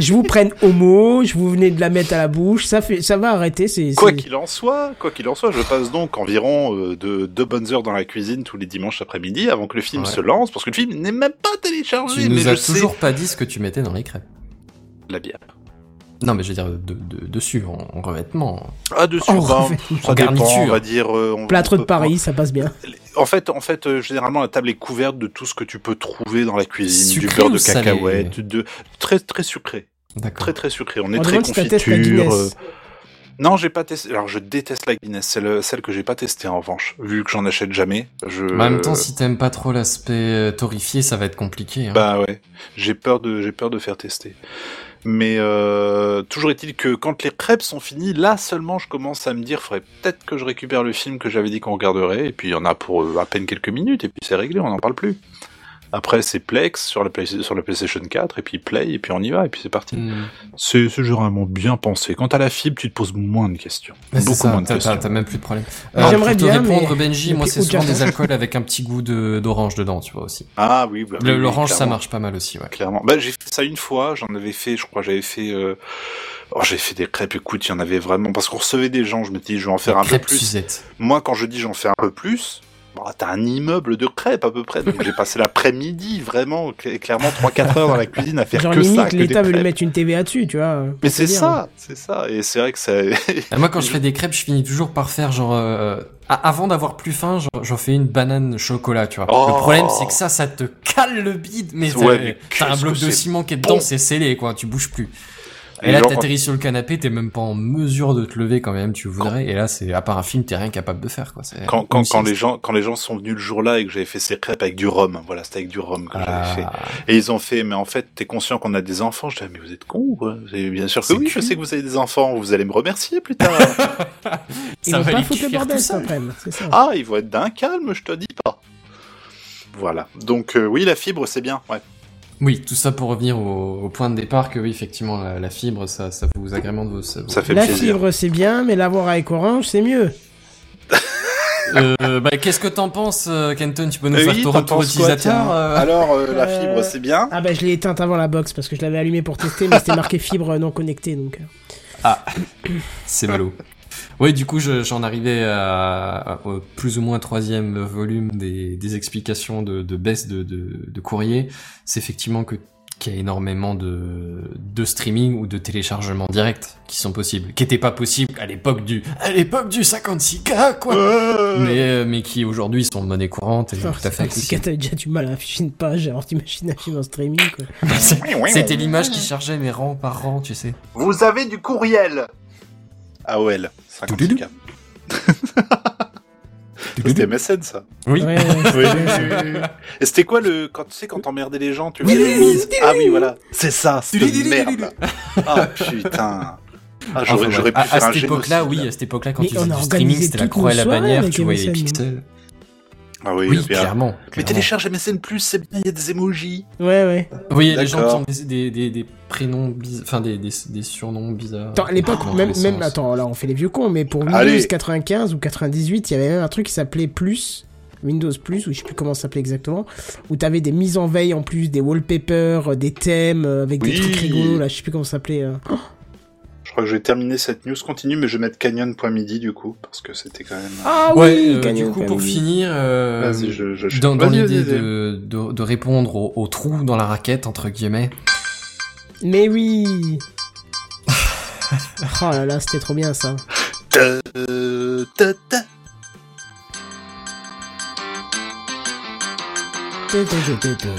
Je vous prenne au mot, je vous venez de la mettre à la bouche, ça fait, ça va arrêter. C'est Quoi c'est- qu'il en soit, quoi qu'il en soit, je passe donc environ euh, de deux bonnes heures dans la cuisine tous les dimanches après-midi avant que le film Ouais. se lance, parce que le film n'est même pas téléchargé, tu mais nous je as sais toujours pas dit ce que tu mettais dans les crêpes. la bière. Non, mais je veux dire, de, de- dessus, en, en revêtement. Ah dessus, En bah, ça En dépend, garniture. on va dire. euh, on- Plâtre de Paris, ça passe bien. En fait, en fait, euh, généralement la table est couverte de tout ce que tu peux trouver dans la cuisine, du beurre de cacahuète, de très très sucré, très très sucré. On est On très si confiture. Euh, Non, j'ai pas testé. Alors, je déteste la Guinness. C'est le- celle que j'ai pas testée en revanche, vu que j'en achète jamais. Je. En même temps, si t'aimes pas trop l'aspect euh, torréfié, ça va être compliqué. Hein. Bah ouais, j'ai peur de j'ai peur de faire tester. Mais euh, toujours est-il que quand les crêpes sont finies, là seulement je commence à me dire, faudrait peut-être que je récupère le film que j'avais dit qu'on regarderait, et puis il y en a pour euh, à peine quelques minutes, et puis c'est réglé, on n'en parle plus. Après c'est Plex sur la, Play- sur la PlayStation 4, et puis Play, et puis on y va, et puis c'est parti. Hmm. C'est généralement bien pensé. Quant à la fibre, tu te poses moins de questions. Beaucoup ça, moins de questions. t'as- même plus de problème. Moi, j'aimerais bien, répondre, mais Benji, moi c'est souvent des alcools avec un petit goût de, d'orange dedans, tu vois aussi. Ah oui, bah, oui, l'orange, ça marche pas mal aussi, ouais. Clairement. Bah, j'ai fait ça une fois, j'en avais fait, je crois, j'avais fait, euh... oh, j'ai fait des crêpes, écoute, il y en avait vraiment, parce qu'on recevait des gens, je me dis, je vais en faire un peu plus. Suzette. Moi, quand je dis j'en fais un peu plus, bah, t'as un immeuble de crêpes à peu près. Donc j'ai passé l'après-midi vraiment, cl- clairement 3-4 heures dans la cuisine à faire Genre que ça. limite, que l'État veut lui mettre une TVA dessus, tu vois. Mais pour c'est ça, c'est ça. Et c'est vrai que ça. Et moi, quand je fais des crêpes, je finis toujours par faire genre, euh, a- avant d'avoir plus faim, j'en- fais une banane chocolat, tu vois. Oh. Le problème, c'est que ça, ça te cale le bide, mais t'as, Ouais, mais un bloc de ciment qui est dedans, bon. c'est scellé, quoi, tu bouges plus. Et, Et là, genre, t'atterris sur le canapé, t'es même pas en mesure de te lever quand même, tu voudrais. Et là, c'est, à part un film, t'es rien capable de faire, quoi. C'est Quand, quand, les gens quand les gens sont venus le jour-là et que j'avais fait ces crêpes avec du rhum, voilà, c'était avec du rhum que j'avais fait. Ah. Et ils ont fait, mais en fait, t'es conscient qu'on a des enfants Je dis, ah, mais vous êtes con ou quoi avez- Bien sûr que oui, je sais que vous avez des enfants, vous allez me remercier plus tard. Ils Ça vont va pas foutre le bordel c'est ça. ah, ils vont être d'un calme, je te dis pas. Voilà. Donc euh, oui, la fibre, c'est bien. Ouais. Oui, tout ça pour revenir au, au point de départ que oui, effectivement, la, la fibre, ça, ça vous agrémente vos, ça, Ça fait La plaisir. fibre, c'est bien, mais l'avoir avec Orange, c'est mieux. Euh, bah, qu'est-ce que t'en penses, euh, Kenton? Tu peux nous Euh, faire oui, ton retour utilisateur euh? Alors, euh, la fibre, c'est bien. Ah bah je l'ai éteinte avant la box parce que je l'avais allumée pour tester, mais c'était marqué fibre non connectée, donc... euh. C'est ballot. Oui, du coup, je- j'en arrivais à, plus ou moins troisième volume des, des explications de, de baisse de, de, de courrier. C'est effectivement que qu'il y a énormément de, de streaming ou de téléchargement direct qui sont possibles, qui n'étaient pas possibles à l'époque du à l'époque du 56K quoi, mais euh, mais qui aujourd'hui sont monnaie courante et tout à fait c'est si accessibles. t'as déjà du mal à afficher une page, alors t'imagines afficher en streaming, quoi. C'était l'image qui chargeait mes rangs par rang, tu sais. Vous avez du courriel. AOL. 56K. C'était MSN, ça. Oui. Ouais, ouais, Et c'était quoi le. Quand tu sais, quand t'emmerdais les gens, tu faisais des mises. Ah oui, voilà. C'est ça, c'est de merde. Ah putain. Ah, j'aurais, Enfin, j'aurais pu à, à faire cette époque-là, oui, à cette époque-là, quand Mais faisaient a du streaming, c'était la croix et la bannière, tu voyais les pixels. Ah oui, Oui, clairement. Mais télécharge MSN Plus, c'est bien, il y a des emojis. Ouais, ouais. Oui, il y a des gens qui ont des, des, des, des prénoms bizarres, enfin des, des, des surnoms bizarres. Attends, à l'époque, même, même, attends, là on fait les vieux cons, mais pour Windows Allez. 95 ou 98, il y avait même un truc qui s'appelait Plus, Windows Plus, ou je sais plus comment ça s'appelait exactement, où t'avais des mises en veille en plus, des wallpapers, euh, des thèmes, euh, avec des trucs rigolos, là, je sais plus comment ça s'appelait. euh. Je crois que je vais terminer cette news continue, mais je vais mettre canyon.midi du coup, parce que c'était quand même. Ah Ouais, oui, euh, du coup, pour finir, euh, Vas-y, je, je, je- dans, dans l'idée de, de, de répondre au, au trou dans la raquette, entre guillemets, Mais oui Oh là là, c'était trop bien ça. Ta- ta- ta.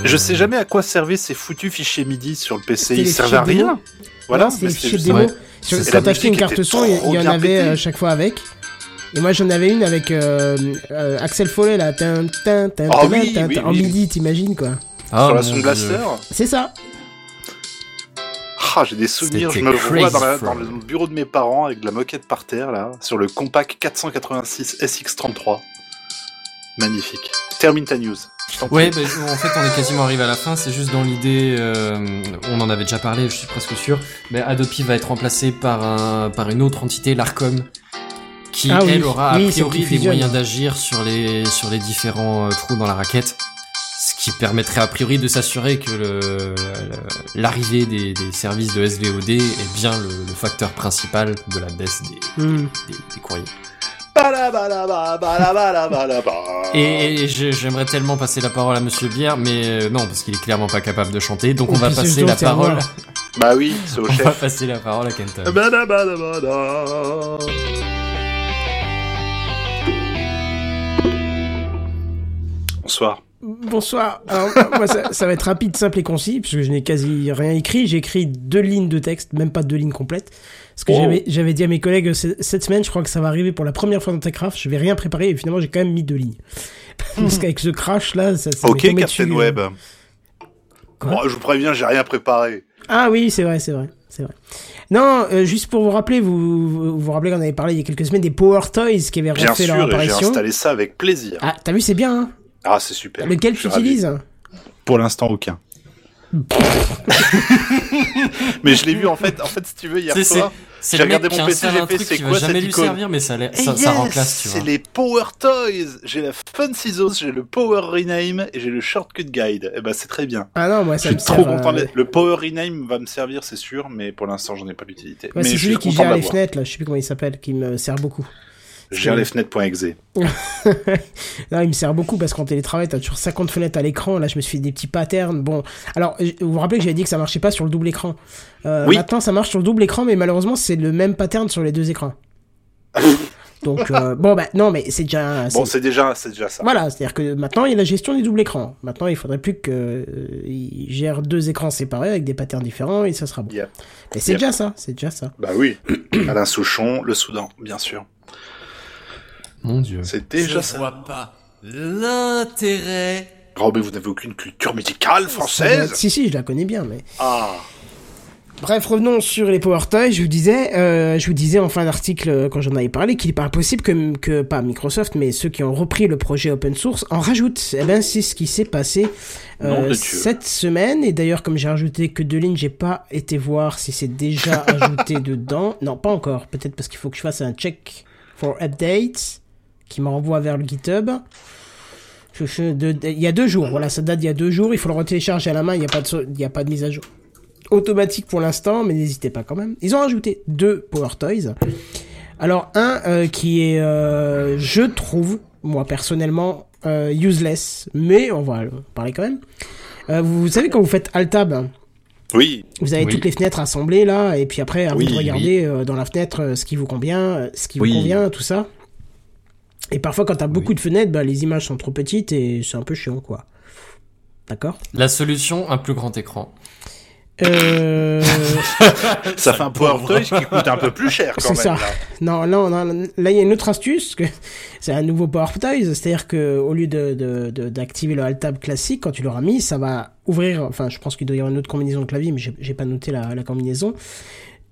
Je sais jamais à quoi servaient ces foutus fichiers MIDI sur le PC. Ils les servaient à rien. Voilà, c'était fichiers démo. Sur- Quand t'achetais une carte son, il y en avait à chaque fois avec. Et moi j'en avais une avec euh, euh, Axel Follet là, tin, tin, tin, tin, oui, tin, oui, tin, en midi, t'imagines quoi. Ah, sur la Sound. Blaster. C'est ça. Ah, j'ai des souvenirs. Je me vois dans, la- dans le bureau de mes parents avec de la moquette par terre là, sur le Compaq 486 SX33. Magnifique. Termine ta news. Ouais, bah, en fait, on est quasiment arrivé à la fin. C'est juste dans l'idée, euh, on en avait déjà parlé, je suis presque sûr. Mais Adopi va être remplacé par un, par une autre entité, l'Arcom, qui Ah oui, elle aura a oui, priori des moyens d'agir sur les sur les différents euh, trous dans la raquette, ce qui permettrait a priori de s'assurer que le- le- l'arrivée des, des services de SVOD est bien le, le facteur principal de la baisse des, Hmm. des, des courriers. Et, j'aimerais tellement passer la parole à Monsieur Bière, mais euh, non, parce qu'il est clairement pas capable de chanter. Donc on va passer la parole. Bah oui, c'est au On va chef. passer la parole à Kenton. Bonsoir. Bonsoir. Alors, moi, ça, ça va être rapide, simple et concis, puisque je n'ai quasi rien écrit. J'ai écrit deux lignes de texte, même pas deux lignes complètes. Parce que Oh. j'avais, dit à mes collègues, ce- cette semaine, je crois que ça va arriver pour la première fois dans TechCraft, je vais rien préparer, et finalement, j'ai quand même mis deux lignes. Parce qu'avec ce crash, là, ça, ça Ok, Captain. Web. Bon, je vous préviens, j'ai rien préparé. Ah oui, c'est vrai, c'est vrai, c'est vrai. Non, euh, juste pour vous rappeler, vous vous, vous rappelez qu'on avait parlé il y a quelques semaines des Power Toys qui avaient Bien refait leur sûr, et j'ai apparition. installé ça avec plaisir. Ah, t'as vu, c'est bien, hein? Ah, c'est super. Lequel Je tu suis utilises Pour l'instant, aucun. Mais je l'ai vu en fait, en fait, si tu veux, hier soir. C'est J'ai regardé qui mon PC, j'ai fait, c'est quoi va jamais cette lui icône servir, mais ça, l'air- Et ça, ça rend yes, classe, tu C'est les Power Toys. J'ai la Fun Scissors, j'ai le Power Rename et j'ai le Shortcut Guide. Et ben c'est très bien. Ah non, moi, Je ça suis me trop sert, content. euh, Le Power Rename va me servir, c'est sûr, mais pour l'instant, j'en ai pas l'utilité. Ouais, mais c'est je suis celui qui gère les fenêtres, là, je sais plus comment il s'appelle, qui me sert beaucoup. Gère les fenêtres.exe. non, il me sert beaucoup parce qu'en télétravail, t'as toujours 50 fenêtres à l'écran. Là, je me suis fait des petits patterns. Bon, alors, vous vous rappelez que j'avais dit que ça marchait pas sur le double écran. Euh, Oui. Maintenant, ça marche sur le double écran, mais malheureusement, c'est le même pattern sur les deux écrans. Donc, euh, bon, bah, non, mais c'est déjà. Bon, c'est- c'est déjà, c'est déjà ça. Voilà, c'est-à-dire que maintenant, il y a la gestion des doubles écrans. Maintenant, il faudrait plus qu'il gère deux écrans séparés avec des patterns différents et ça sera bon. Yep. Mais c'est Yep. déjà ça, c'est déjà ça. Bah oui. Alain Souchon, le Soudan, bien sûr. Mon dieu. C'est déjà Je ça. vois pas l'intérêt. Oh, mais vous n'avez aucune culture musicale doit française Si, si, je la connais bien, mais. Ah. Bref, revenons sur les Power Toys. Je vous disais, euh, je vous disais en fin d'article euh, quand j'en avais parlé qu'il n'est pas impossible que, que pas Microsoft, mais ceux qui ont repris le projet open source en rajoutent. Eh ben, c'est ce qui s'est passé euh, cette semaine. Et d'ailleurs, comme j'ai rajouté que deux lignes, j'ai pas été voir si c'est déjà ajouté dedans. Non, pas encore. Peut-être parce qu'il faut que je fasse un check for update qui me renvoie vers le GitHub. Je- je- de- de- Il y a deux jours, voilà, ça date d'il y a deux jours. Il faut le retélécharger à la main. Il n'y a pas de, il y a pas de mise à jour automatique pour l'instant, mais n'hésitez pas quand même. Ils ont rajouté deux Power Toys. Alors un euh, qui est, euh, je trouve, moi personnellement, euh, useless, mais on va parler quand même. Euh, vous, vous savez quand vous faites Alt-Tab, hein, Oui. vous avez Oui. toutes les fenêtres assemblées là, et puis après à Oui, vous de regarder euh, dans la fenêtre euh, ce qui vous convient, euh, ce qui Oui. vous convient, tout ça. Et parfois quand t'as beaucoup de fenêtres, bah, les images sont trop petites et c'est un peu chiant quoi. D'accord La solution, un plus grand écran. euh... Ça fait un Power Toys qui coûte un peu plus cher quand C'est même. ça. là. Non, non, non, là il y a une autre astuce, que c'est un nouveau Power Toys, c'est-à-dire que au lieu de de- de- d'activer le Alt Tab classique, quand tu l'auras mis, ça va ouvrir, enfin je pense qu'il doit y avoir une autre combinaison de clavier, mais j'ai j'ai pas noté la, la combinaison.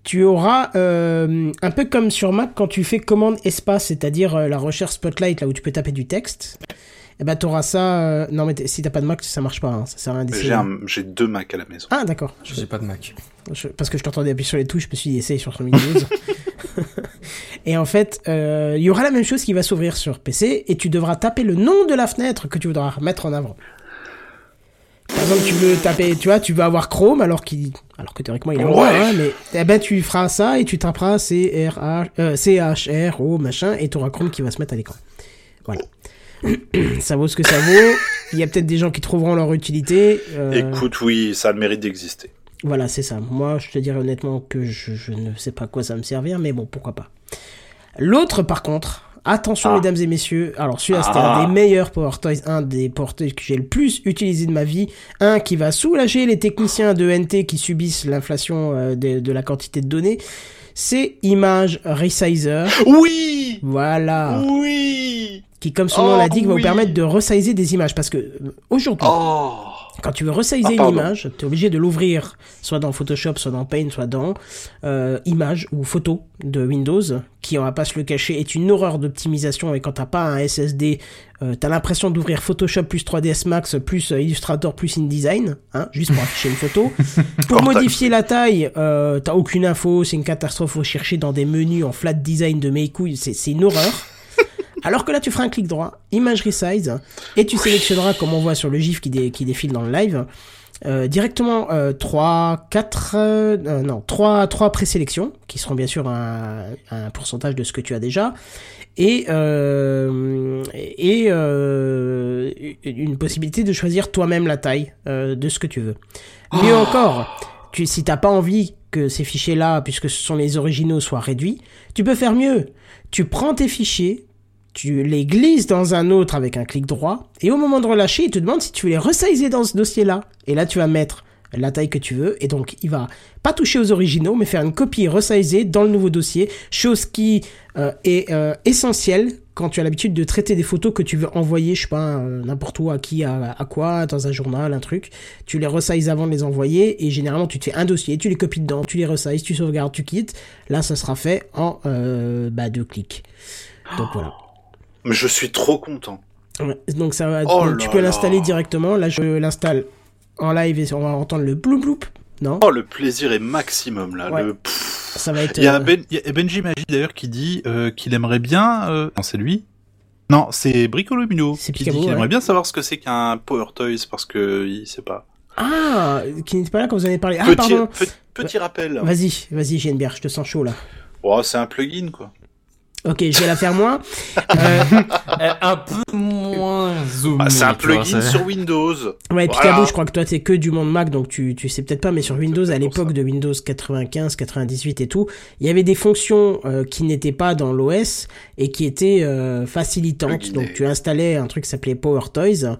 Tu auras euh, un peu comme sur Mac quand tu fais commande espace, c'est-à-dire euh, la recherche Spotlight, là où tu peux taper du texte. Et ben t'auras ça. euh, Non mais t- si t'as pas de Mac, ça marche pas, hein, ça sert à rien d'essayer. J'ai un- j'ai deux Mac à la maison. Ah d'accord. J'ai pas de Mac. Je- parce que je t'entendais appuyer sur les touches, je me suis dit essaye sur ton Windows. et en fait, euh, il y aura la même chose qui va s'ouvrir sur PC et tu devras taper le nom de la fenêtre que tu voudras mettre en avant. Par exemple, tu veux taper, tu vois, tu veux avoir Chrome alors qu'il, alors que théoriquement il est en Ouais. hein, mais eh ben tu feras ça et tu taperas C R H euh, C H R O machin et tu auras Chrome qui va se mettre à l'écran. Voilà. ça vaut ce que ça vaut. Il y a peut-être des gens qui trouveront leur utilité. euh, Écoute, oui, ça a le mérite d'exister. Voilà, c'est ça. Moi, je te dirais honnêtement que je, je ne sais pas à quoi ça me servir, mais bon, pourquoi pas. L'autre, par contre, attention, Ah. mesdames et messieurs. Alors, celui-là, c'était Ah. un des meilleurs Power Toys, un des Power Toys que j'ai le plus utilisé de ma vie. Un qui va soulager les techniciens de NT qui subissent l'inflation euh, de, de la quantité de données. C'est Image Resizer. Oui Voilà. Oui Qui, comme son Oh, nom l'indique, va vous permettre de resizer des images. Parce que, euh, aujourd'hui, Oh quand tu veux resizer Ah, une image, tu es obligé de l'ouvrir soit dans Photoshop, soit dans Paint, soit dans euh, Images ou Photos de Windows, qui, on va pas se le cacher, est une horreur d'optimisation. Et quand t'as pas un SSD, euh, t'as l'impression d'ouvrir Photoshop plus 3ds Max plus euh, Illustrator plus InDesign, hein, juste pour afficher une photo. Pour modifier la taille, euh, t'as aucune info, c'est une catastrophe, faut chercher dans des menus en flat design de mes couilles, c'est une horreur. Alors que là, tu feras un clic droit, Image Resize, et tu sélectionneras, comme on voit sur le GIF qui, dé- qui défile dans le live, euh, directement euh, 3, 4, euh, euh, non, 3, 3 présélections, qui seront bien sûr un, un pourcentage de ce que tu as déjà, et, et une possibilité de choisir toi-même la taille de ce que tu veux. Mieux encore, tu, si t'as pas envie que ces fichiers-là, puisque ce sont les originaux, soient réduits, tu peux faire mieux. Tu prends tes fichiers, tu les glisses dans un autre avec un clic droit, et au moment de relâcher, il te demande si tu veux les resizer dans ce dossier-là. Et là, tu vas mettre la taille que tu veux, et donc il va pas toucher aux originaux, mais faire une copie resizée dans le nouveau dossier, chose qui euh, est euh, essentielle quand tu as l'habitude de traiter des photos que tu veux envoyer, je sais pas, euh, n'importe où, à qui, à, à quoi, dans un journal, un truc. Tu les resizes avant de les envoyer, et généralement tu te fais un dossier, tu les copies dedans, tu les resizes, tu sauvegardes, tu quittes. Là, ça sera fait en euh, bah, deux clics. Donc voilà. Mais je suis trop content. Ouais, Donc ça va, Oh donc tu peux l'installer directement. Là, je l'installe en live et on va entendre le bloup bloup. Non, Oh, le plaisir est maximum, là. Ouais. Le... pff. ça va être. Il y a, euh, ben, il y a Benji Magie d'ailleurs qui dit euh, qu'il aimerait bien. euh, Non, c'est lui? Non, c'est Bricolomino C'est qui Picabo, dit qu'il ouais. aimerait bien savoir ce que c'est qu'un Power Toys parce que il sait pas. Ah, qui n'était pas là quand vous en avez parlé. Ah, petit, pardon. pe- petit rappel. Vas-y, vas-y, j'ai une bière, je te sens chaud là. Oh, c'est un plugin, quoi. Ok, je vais la faire moi. Euh, Euh, un peu moins zoomé. Ah, c'est un plugin c'est- sur Windows. ouais, Voilà. Picabo, je crois que toi t'es que du monde Mac, donc tu, tu sais peut-être pas, mais sur Windows, à l'époque de Windows 95, 98 et tout, il y avait des fonctions euh, qui n'étaient pas dans l'OS et qui étaient euh, facilitantes. Donc tu installais un truc qui s'appelait Power Toys.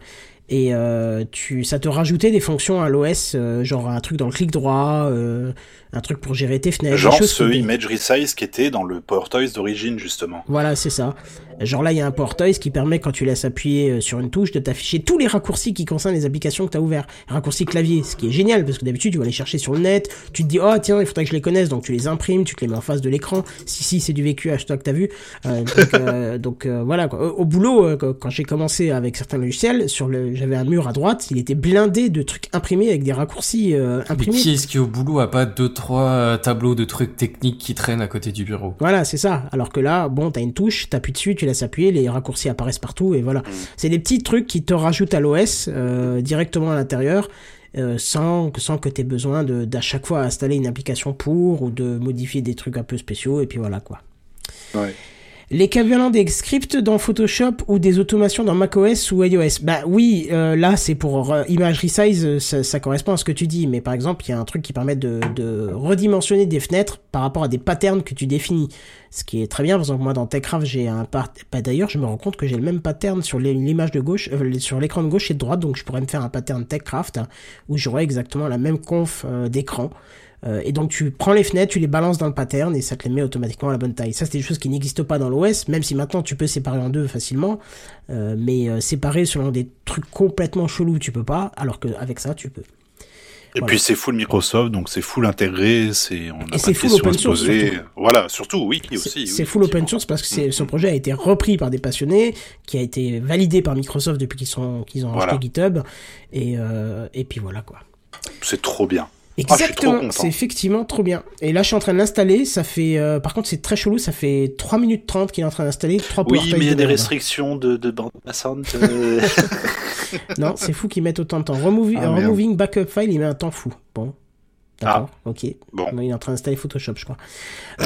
Et euh, tu, ça te rajoutait des fonctions à l'OS, euh, genre un truc dans le clic droit, euh, un truc pour gérer tes fenêtres, Genre ce qui- Image Resize qui était dans le Power Toys d'origine, justement. Voilà, c'est ça. Genre là, il y a un portail qui permet, quand tu laisses appuyer euh, sur une touche, de t'afficher tous les raccourcis qui concernent les applications que tu as ouverts. Raccourcis clavier, ce qui est génial, parce que d'habitude, tu vas les chercher sur le net, tu te dis, oh tiens, il faudrait que je les connaisse, donc tu les imprimes, tu te les mets en face de l'écran. Si, si, c'est du vécu, hashtag t'as vu. Euh, donc, euh, donc, euh, voilà, quoi. Au, boulot, quand j'ai commencé avec certains logiciels, sur le, j'avais un mur à droite, il était blindé de trucs imprimés avec des raccourcis euh, Mais imprimés. qui est-ce qui au boulot a pas deux trois euh, tableaux de trucs techniques qui traînent à côté du bureau? Voilà, c'est ça. Alors que là, bon, t'as une touche, t'appuies dessus, tu laisses appuyer, les raccourcis apparaissent partout, et voilà. C'est des petits trucs qui te rajoutent à l'OS euh, directement à l'intérieur, euh, sans, sans que t'aies besoin de d'à chaque fois installer une application pour ou de modifier des trucs un peu spéciaux, et puis voilà quoi. Ouais. Les cas des scripts dans Photoshop ou des automations dans macOS ou iOS? Bah oui, euh, là c'est pour euh, image resize, euh, ça, correspond à ce que tu dis. Mais par exemple, il y a un truc qui permet de, redimensionner des fenêtres par rapport à des patterns que tu définis. Ce qui est très bien, par exemple moi dans Techcraft j'ai un part... Bah, D'ailleurs je me rends compte que j'ai le même pattern sur l'image de gauche, sur l'écran de gauche et de droite, donc je pourrais me faire un pattern Techcraft hein, où j'aurais exactement la même conf d'écran. Euh, et donc tu prends les fenêtres, tu les balances dans le pattern et ça te les met automatiquement à la bonne taille. Ça c'est des choses qui n'existent pas dans l'OS, même si maintenant tu peux séparer en deux facilement, euh, mais euh, séparer selon des trucs complètement chelous tu peux pas, alors qu'avec ça tu peux. Et Voilà. puis c'est full Microsoft, donc c'est full intégré, c'est on Et c'est full open source, surtout. Voilà, surtout C'est- aussi. C'est oui, full open source parce que c'est- Mm, ce projet a été repris par des passionnés, qui a été validé par Microsoft depuis qu'ils sont qu'ils ont Voilà. acheté GitHub, et et puis voilà quoi. C'est trop bien. Ah, Exactement, c'est effectivement trop bien. Et là, je suis en train de l'installer. Ça fait, euh, par contre, c'est très chelou. Ça fait 3 minutes 30 qu'il est en train d'installer. 3 Oui, mais il y a des restrictions de, de bande passante. euh. Non, c'est fou qu'ils mettent autant de temps. Removi- Ah, merde. removing backup file, il met un temps fou. Bon. D'accord, ok. Bon. Il est en train d'installer Photoshop, je crois.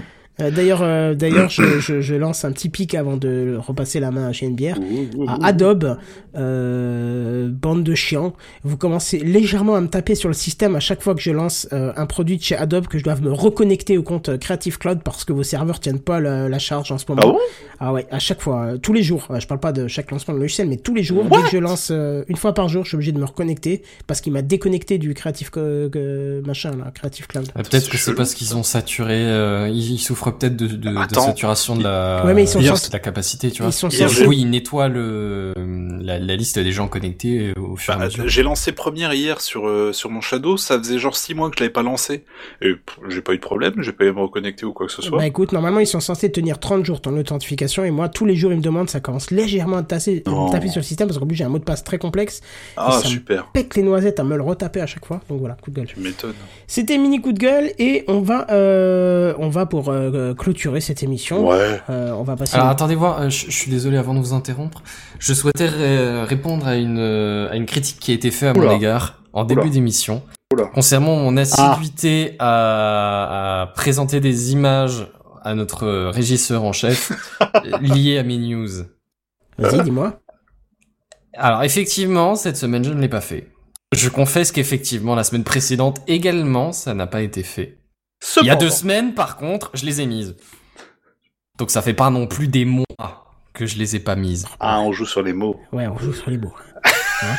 Euh, d'ailleurs, euh, d'ailleurs, je, je, je lance un petit pic avant de repasser la main à Bière. à Adobe, euh, bande de chiants. Vous commencez légèrement à me taper sur le système à chaque fois que je lance euh, un produit de chez Adobe que je dois me reconnecter au compte Creative Cloud parce que vos serveurs tiennent pas la, la charge en ce moment. Ah bon Ah ouais, à chaque fois, euh, tous les jours. Euh, je parle pas de chaque lancement de logiciel, mais tous les jours. dès que je lance euh, une fois par jour, je suis obligé de me reconnecter parce qu'il m'a déconnecté du Creative Co- que- machin là, Creative Cloud. Euh, Peut-être que c'est parce qu'ils ont saturé, euh, ils, ils souffrent peut-être de, de, de Attends. saturation de la, Ouais, mais ils sont de censés- la capacité, tu vois. Ils sont Hier, Oui, ils nettoient le, la, la liste des gens connectés au fur et à Bah, mesure. j'ai lancé première hier sur euh, sur mon Shadow, ça faisait genre 6 mois que je l'avais pas lancé. Et j'ai pas eu de problème, j'ai pas eu à me reconnecter ou quoi que ce soit. Bah écoute, normalement ils sont censés tenir 30 jours ton authentification et moi tous les jours ils me demandent, ça commence légèrement à tasser, me taper sur le système parce qu'en plus j'ai un mot de passe très complexe, ah ça me- super, pète les noisettes à me le retaper à chaque fois, donc voilà, coup de gueule. tu m'étonnes. C'était mini coup de gueule et on va, euh, on va pour euh, clôturer cette émission, Ouais. euh, on va passer... Alors attendez voir, euh, je, je suis désolé avant de vous interrompre. Je souhaitais ré- répondre à une, euh, à une critique qui a été faite à mon égard en début d'émission concernant mon assiduité à, à présenter des images à notre euh, régisseur en chef euh, liées à mes news. Vas-y, dis-moi. Alors effectivement, cette semaine je ne l'ai pas fait. Je confesse qu'effectivement la semaine précédente également ça n'a pas été fait. Il y a deux semaines par contre je les ai mises. Donc ça fait pas non plus des mois que je les ai pas mises. Ah, on joue sur les mots. Ouais, on joue sur les mots. Hein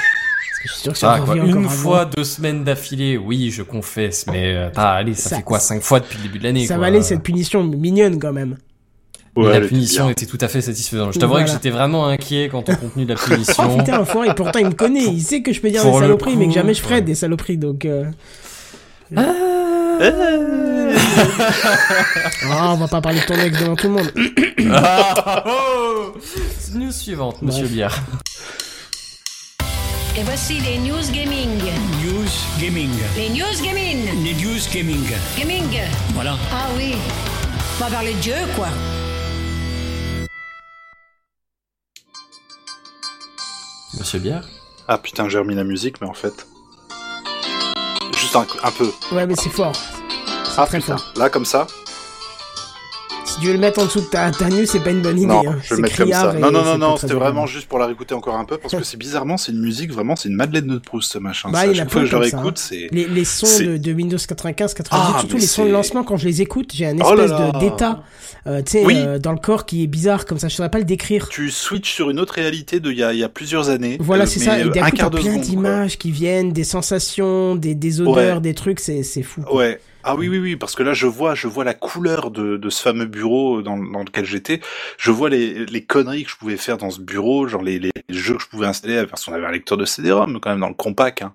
je suis sûr que Ça quoi. encore Une fois, deux semaines d'affilée, oui, je confesse, mais ah, allez, ça, Ça- fait quoi, cinq fois depuis le début de l'année Ça quoi. va aller cette punition mignonne quand même. Ouais, la punition était tout à fait satisfaisante. Je t'avouerais Voilà. que j'étais vraiment inquiet quant au contenu de la Oh punition. putain, enfoiré, pourtant il me connaît, il sait que je peux dire Pour des saloperies, mais que jamais je ferai ouais. des saloperies, donc... Euh... Ah, on va pas parler de ton ex devant tout le monde. Ah, oh News suivante, monsieur. Biard. Et voici les news gaming. News Gaming. Les news gaming. Les News Gaming. Gaming. Voilà. Ah oui. On va parler de Dieu, quoi. Monsieur Biard Ah putain, j'ai remis la musique, mais en fait. Un, un peu. Ouais, mais c'est fort. Ah très putain, fort. là comme ça Si tu veux le mettre en dessous de ta, ta c'est pas une bonne idée. Non, hein. je vais le mettre comme ça. Non, non, non, non, c'était vraiment juste pour la réécouter encore un peu, parce que c'est bizarrement, c'est une musique, vraiment, c'est une Madeleine de Proust, ce machin. Bah, Ça, chaque fois que je le réécoute, c'est... Les, les sons de, de Windows 95, 98, Ah, surtout les sons de lancement, quand je les écoute, j'ai un Oh espèce d'état, euh, tu sais, Oui. euh, dans le corps qui est bizarre, comme ça, je saurais pas le décrire. Tu switches sur une autre réalité de il y a, il y a plusieurs années. Voilà, euh, c'est ça. Et d'un un coup, plein d'images qui viennent, des sensations, des, des odeurs, des trucs, c'est, fou. Ouais. Ah oui, oui, oui, parce que là, je vois, je vois la couleur de, de ce fameux bureau dans, dans lequel j'étais. Je vois les, les conneries que je pouvais faire dans ce bureau, genre les, les jeux que je pouvais installer, parce qu'on avait un lecteur de CD-ROM quand même dans le compact. Hein.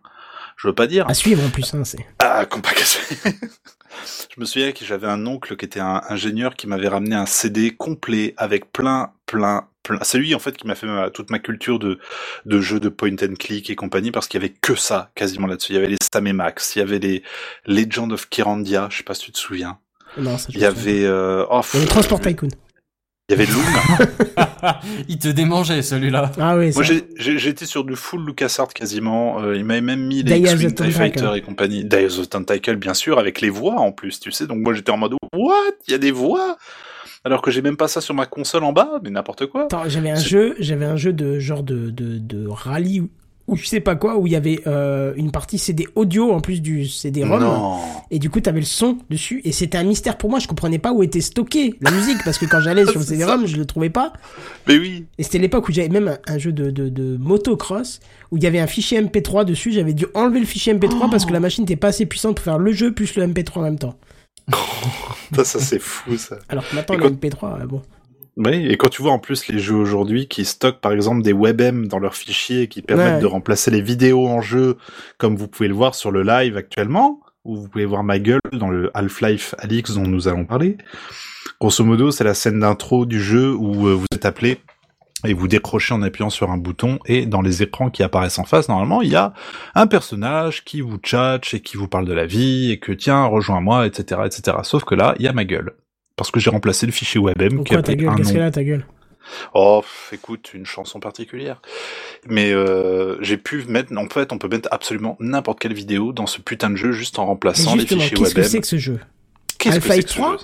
Je veux pas dire. À suivre en plus, hein, c'est. Ah, compact. je me souviens que j'avais un oncle qui était un ingénieur qui m'avait ramené un CD complet avec plein, plein, plein. C'est lui en fait qui m'a fait ma- toute ma culture de de jeux de point and click et compagnie parce qu'il y avait que ça quasiment là-dessus. Il y avait les Sam et Max, il y avait les Legend of Kirandia, je sais pas si tu te souviens. Non, ça, je Il y avait euh, oh, Il y avait Transport Tycoon. Il y avait Loom. Il te démangeait celui-là. Ah oui, Moi j'étais sur du full LucasArts quasiment. Euh, il m'avait même mis les X-Wing TIE Tentacle. Fighter et compagnie. Day of the Tentacle bien sûr avec les voix en plus, tu sais. Donc moi j'étais en mode what? Il y a des voix? Alors que j'ai même pas ça sur ma console en bas, mais n'importe quoi. Attends, j'avais un jeu, j'avais un jeu de genre de, de, de rallye ou- je sais pas quoi, où il y avait euh, une partie CD audio en plus du CD-ROM. Et du coup, t'avais le son dessus. Et c'était un mystère pour moi. Je comprenais pas où était stockée la musique. Parce que quand j'allais sur le CD-ROM, je le trouvais pas. Mais oui. Et c'était l'époque où j'avais même un, un jeu de, de, de motocross. Où il y avait un fichier MP3 dessus. J'avais dû enlever le fichier MP3 parce que la machine n'était pas assez puissante pour faire le jeu plus le MP3 en même temps. Ça, ça c'est fou ça. Alors que maintenant, le quand- MP3, euh, bon. Oui, et quand tu vois en plus les jeux aujourd'hui qui stockent par exemple des WebM dans leurs fichiers qui permettent Ouais. de remplacer les vidéos en jeu, comme vous pouvez le voir sur le live actuellement, où vous pouvez voir ma gueule dans le Half-Life Alix dont nous allons parler. Grosso modo, c'est la scène d'intro du jeu où euh, vous êtes appelé et vous décrochez en appuyant sur un bouton et dans les écrans qui apparaissent en face, normalement, il y a un personnage qui vous tchatche et qui vous parle de la vie et que tiens, rejoins-moi, etc., etc. Sauf que là, il y a ma gueule. Parce que j'ai remplacé le fichier WebM qui ta gueule Qu'est-ce qu'elle a ta gueule Oh, pff, écoute, une chanson particulière. Mais euh, j'ai pu mettre, en fait, on peut mettre absolument n'importe quelle vidéo dans ce putain de jeu juste en remplaçant les justement, fichiers qu'est-ce que WebM. c'est que ce jeu Qu'est-ce que c'est que ce 3? jeu?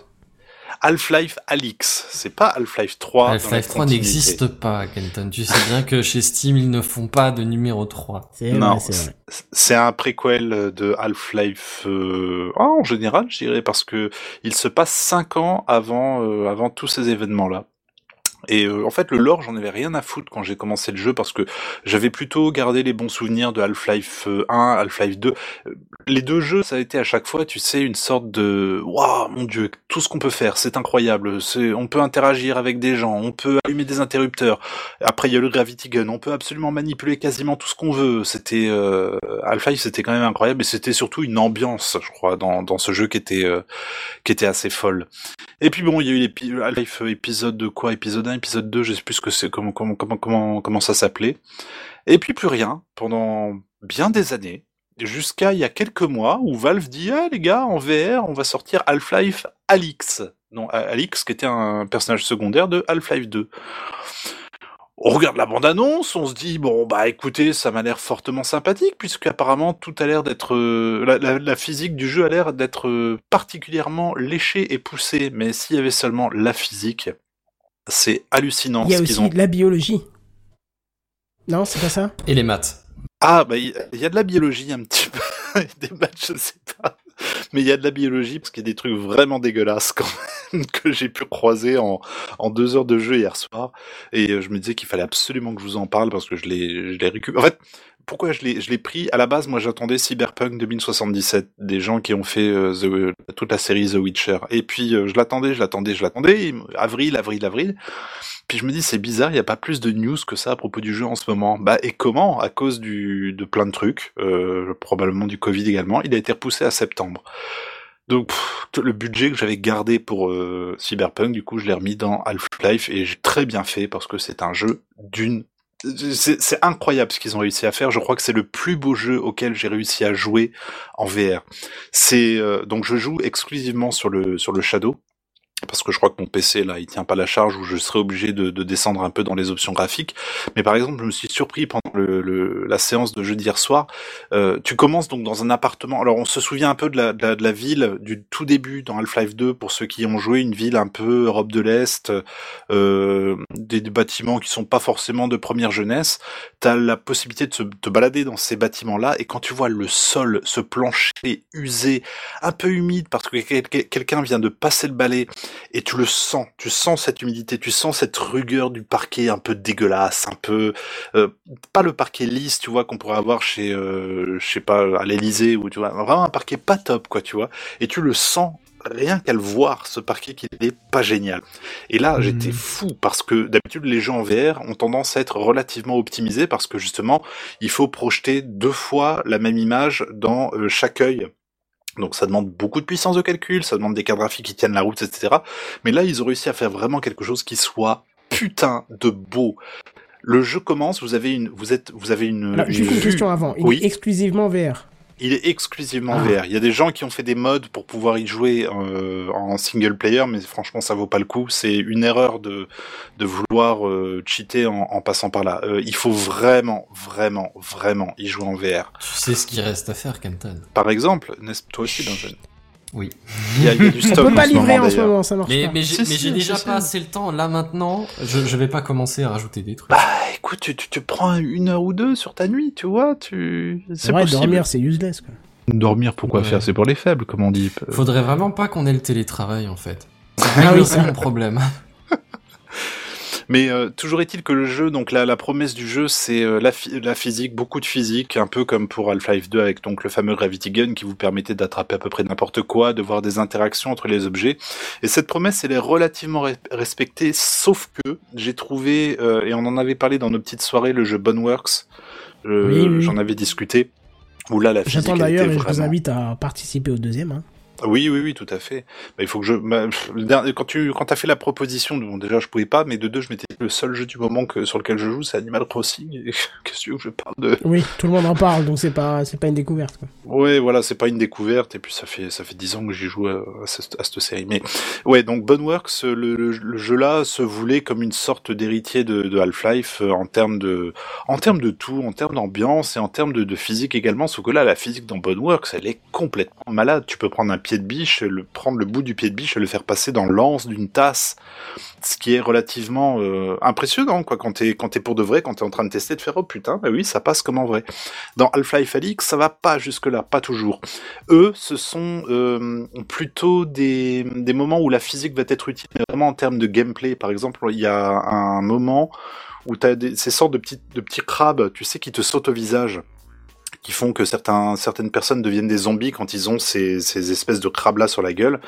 Half-Life Alix. C'est pas Half-Life 3. dans la Half-Life 3 continuité. n'existe pas, Kenton. Tu sais bien que chez Steam, ils ne font pas de numéro 3. C'est Non, c'est un préquel de Half-Life euh, ah, en général, je dirais, parce que il se passe cinq ans avant euh, avant tous ces événements-là. Et euh, en fait, le lore, j'en avais rien à foutre quand j'ai commencé le jeu parce que j'avais plutôt gardé les bons souvenirs de Half-Life euh, 1, Half-Life 2. Euh, Les deux jeux, ça a été à chaque fois, tu sais, une sorte de waouh, mon dieu, tout ce qu'on peut faire, c'est incroyable. C'est, on peut interagir avec des gens, on peut allumer des interrupteurs. Après, il y a le Gravity Gun, on peut absolument manipuler quasiment tout ce qu'on veut. C'était euh, Half-Life, c'était quand même incroyable et c'était surtout une ambiance, je crois, dans, dans ce jeu qui était euh, qui était assez folle. Et puis bon, il y a eu l'épi- Half-Life euh, épisode de quoi, épisode 1, épisode 2, je sais plus ce que c'est, comment comment comment comment ça s'appelait. Et puis plus rien pendant bien des années. Jusqu'à il y a quelques mois où Valve dit ah les gars en VR on va sortir Half-Life Alix non Alix qui était un personnage secondaire de Half-Life 2 on regarde la bande-annonce, on se dit bon bah écoutez, ça m'a l'air fortement sympathique puisque apparemment tout a l'air d'être euh, la physique du jeu a l'air d'être euh, particulièrement léchée et poussée, mais s'il y avait seulement la physique, c'est hallucinant Il y a ce aussi ont. de la biologie. Non, c'est pas ça Et les maths. Ah bah il y, a de la biologie un petit peu, des matchs je sais pas, mais il y a de la biologie parce qu'il y a des trucs vraiment dégueulasses quand même que j'ai pu croiser en, en deux heures de jeu hier soir et euh, je me disais qu'il fallait absolument que je vous en parle parce que je l'ai je l'ai récupéré. En fait, pourquoi je l'ai pris? À la base moi j'attendais Cyberpunk 2077 des gens qui ont fait euh, toute la série The Witcher. Et puis euh, je l'attendais je l'attendais je l'attendais avril avril avril. Puis je me dis, c'est bizarre, il n'y a pas plus de news que ça à propos du jeu en ce moment. Bah, et comment? À cause du, de plein de trucs, euh, probablement du Covid également, il a été repoussé à septembre. Donc, le budget que j'avais gardé pour euh, Cyberpunk, du coup, je l'ai remis dans Half-Life et j'ai très bien fait parce que c'est un jeu d'une c'est incroyable ce qu'ils ont réussi à faire. Je crois que c'est le plus beau jeu auquel j'ai réussi à jouer en VR. C'est euh, donc je joue exclusivement sur le sur le Shadow parce que je crois que mon PC là il tient pas la charge ou je serais obligé de, de descendre un peu dans les options graphiques. Mais par exemple, je me suis surpris pendant le, le- la séance de jeu d'hier soir. Euh, tu commences donc dans un appartement. Alors on se souvient un peu de la, de la, de la ville du tout début dans Half-Life 2 pour ceux qui ont joué une ville un peu Europe de l'Est, euh, des, bâtiments qui sont pas forcément de première jeunesse. T'as la possibilité de se, te balader dans ces bâtiments-là et quand tu vois le sol, ce plancher usé, un peu humide parce que quel- quel- quelqu'un vient de passer le balai et tu le sens, tu sens cette humidité, tu sens cette rugueur du parquet un peu dégueulasse, un peu euh, pas le parquet lisse, tu vois, qu'on pourrait avoir chez, euh, je sais pas, à l'Elysée ou tu vois, vraiment un parquet pas top, quoi, tu vois, et tu le sens rien qu'à le voir, ce parquet qui n'est pas génial. Et là, j'étais fou parce que d'habitude les jeux en VR ont tendance à être relativement optimisés parce que justement, il faut projeter deux fois la même image dans euh, chaque œil. Donc ça demande beaucoup de puissance de calcul, ça demande des cartes graphiques qui tiennent la route, etc. Mais là, ils ont réussi à faire vraiment quelque chose qui soit putain de beau. Le jeu commence, vous avez une, vous êtes, vous avez une, Alors, Juste une question avant. Il Oui. est exclusivement VR. Il est exclusivement. VR. Il y a des gens qui ont fait des mods pour pouvoir y jouer euh, en single player, mais franchement, ça vaut pas le coup. C'est une erreur de de vouloir euh, cheater en, en passant par là. Euh, il faut vraiment, vraiment, vraiment y jouer en VR. Tu sais ce qu'il reste à faire, Kenton. Par exemple, n'est-ce toi aussi, Dungeon Oui. Il y a, il y a du On peut pas livrer en ce moment, ça marche Mais, pas. mais j'ai Si, si, déjà pas assez le temps. Là, maintenant, je, je vais pas commencer à rajouter des trucs. Bah, écoute, tu, tu, tu prends une heure ou deux sur ta nuit, tu vois, tu, C'est c'est vrai, possible. dormir, c'est useless. Quoi. Dormir, pourquoi Ouais. faire? C'est pour les faibles, comme on dit. Faudrait vraiment pas qu'on ait le télétravail, en fait. Ah oui, ça. mon problème. Mais euh, toujours est-il que le jeu, donc la, la promesse du jeu, c'est euh, la, phy- la physique, beaucoup de physique, un peu comme pour Half-Life 2 avec donc le fameux Gravity Gun qui vous permettait d'attraper à peu près n'importe quoi, de voir des interactions entre les objets. Et cette promesse, elle est relativement re- respectée, sauf que j'ai trouvé, euh, et on en avait parlé dans nos petites soirées, le jeu Boneworks, euh, Oui, oui, j'en avais discuté, où là la physique J'attends d'ailleurs je vous invite à participer au deuxième. Hein. Oui, oui, oui, tout à fait. Bah, il faut que je. bah, quand tu quand as fait la proposition, bon, déjà je pouvais pas, mais de deux, je m'étais dit, le seul jeu du moment que sur lequel je joue, c'est Animal Crossing. et Qu'est-ce que tu veux que je parle de? Oui, tout le monde en parle, donc c'est pas, c'est pas une découverte. Quoi. Ouais, voilà, c'est pas une découverte, et puis ça fait ça fait dix ans que j'y joue à, à cette, à cette série. Mais ouais, donc Boneworks, le, le, le jeu là se voulait comme une sorte d'héritier de, de Half-Life euh, en termes de en termes de tout, en termes d'ambiance et en termes de, de physique également. Sauf que là, la physique dans Boneworks, elle est complètement malade. Tu peux prendre un pied de biche, le, prendre le bout du pied de biche et le faire passer dans l'anse d'une tasse, ce qui est relativement euh, impressionnant quoi quand t'es quand t'es pour de vrai, quand t'es en train de tester, de faire oh putain, bah oui, ça passe comme en vrai. Dans Half-Life Alyx, ça va pas jusque là, pas toujours. Eux, ce sont euh, plutôt des des moments où la physique va être utile, vraiment en termes de gameplay. Par exemple, il y a un moment où tu as ces sortes de petits, de petits crabes, tu sais, qui te sautent au visage, qui font que certains, certaines personnes deviennent des zombies quand ils ont ces, ces espèces de crabes-là sur la gueule.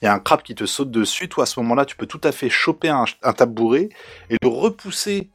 Il y a un crabe qui te saute dessus, toi à ce moment-là, tu peux tout à fait choper un, un tabouret et le repousser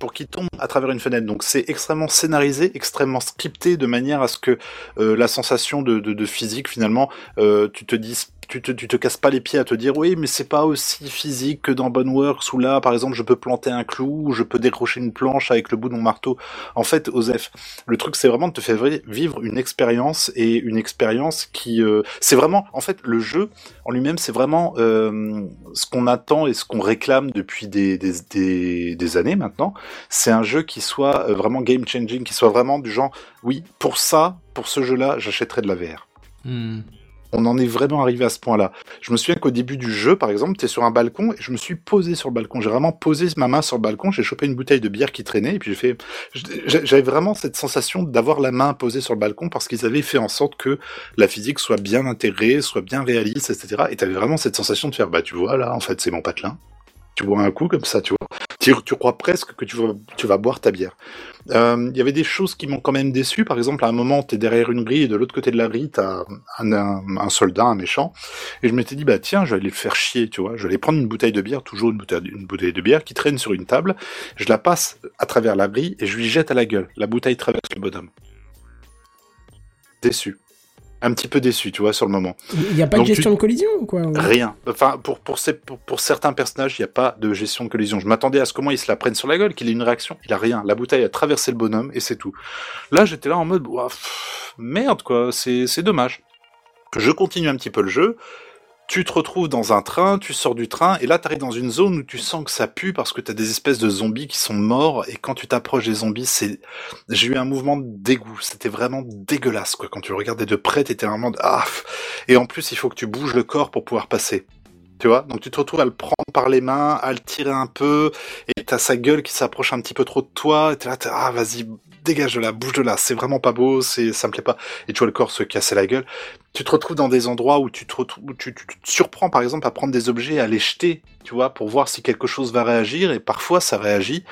pour qu'il tombe à travers une fenêtre. Donc c'est extrêmement scénarisé, extrêmement scripté, de manière à ce que euh, la sensation de, de, de physique, finalement, euh, tu te dises tu te, tu te casses pas les pieds à te dire oui mais c'est pas aussi physique que dans Boneworks où là par exemple je peux planter un clou ou je peux décrocher une planche avec le bout de mon marteau. En fait Osef le truc c'est vraiment de te faire vivre une expérience et une expérience qui euh, c'est vraiment en fait le jeu en lui-même c'est vraiment euh, ce qu'on attend et ce qu'on réclame depuis des, des, des, années maintenant. C'est un jeu qui soit euh, vraiment game changing qui soit vraiment du genre oui pour ça pour ce jeu là j'achèterais de la VR Hmm. On en est vraiment arrivé à ce point-là. Je me souviens qu'au début du jeu, par exemple, tu sur un balcon et je me suis posé sur le balcon. J'ai vraiment posé ma main sur le balcon, j'ai chopé une bouteille de bière qui traînait et puis j'ai fait. J'avais vraiment cette sensation d'avoir la main posée sur le balcon parce qu'ils avaient fait en sorte que la physique soit bien intégrée, soit bien réaliste, etc. Et tu avais vraiment cette sensation de faire, bah tu vois, là, en fait, c'est mon patelin. Tu bois un coup comme ça, tu vois. Tu, crois presque que tu vas, tu vas boire ta bière. Euh, Il y avait des choses qui m'ont quand même déçu. Par exemple, à un moment, tu es derrière une grille et de l'autre côté de la grille, tu as un soldat, un méchant. Et je m'étais dit, bah tiens, je vais aller le faire chier, tu vois. Je vais aller prendre une bouteille de bière, toujours une bouteille, une bouteille de bière qui traîne sur une table. Je la passe à travers la grille et je lui jette à la gueule. La bouteille traverse le bonhomme. Déçu. Un petit peu déçu, tu vois, sur le moment. Il n'y a pas Donc de gestion de collision ou quoi Rien. Enfin, pour, pour, ces- pour, pour certains personnages, il n'y a pas de gestion de collision. Je m'attendais à ce comment il se la prenne sur la gueule, qu'il ait une réaction. Il a rien. La bouteille a traversé le bonhomme et c'est tout. Là, j'étais là en mode, pff, merde, quoi, c'est c'est dommage. Je continue un petit peu le jeu. Tu te retrouves dans un train, tu sors du train, et là, tu arrives dans une zone où tu sens que ça pue parce que tu as des espèces de zombies qui sont morts, et quand tu t'approches des zombies. J'ai eu un mouvement de dégoût. C'était vraiment dégueulasse, quoi. Quand tu regardais de près, t'étais vraiment... de- Ah Et en plus, il faut que tu bouges le corps pour pouvoir passer. Tu vois? Donc tu te retrouves à le prendre par les mains, à le tirer un peu, et t'as sa gueule qui s'approche un petit peu trop de toi, et t'es là, t'es, ah vas-y, dégage de là, bouge de là, c'est vraiment pas beau, ça me plaît pas. Et tu vois le corps se casser la gueule. Tu te retrouves dans des endroits où tu te où tu, te surprends par exemple à prendre des objets, et à les jeter, tu vois, pour voir si quelque chose va réagir, et parfois ça réagit,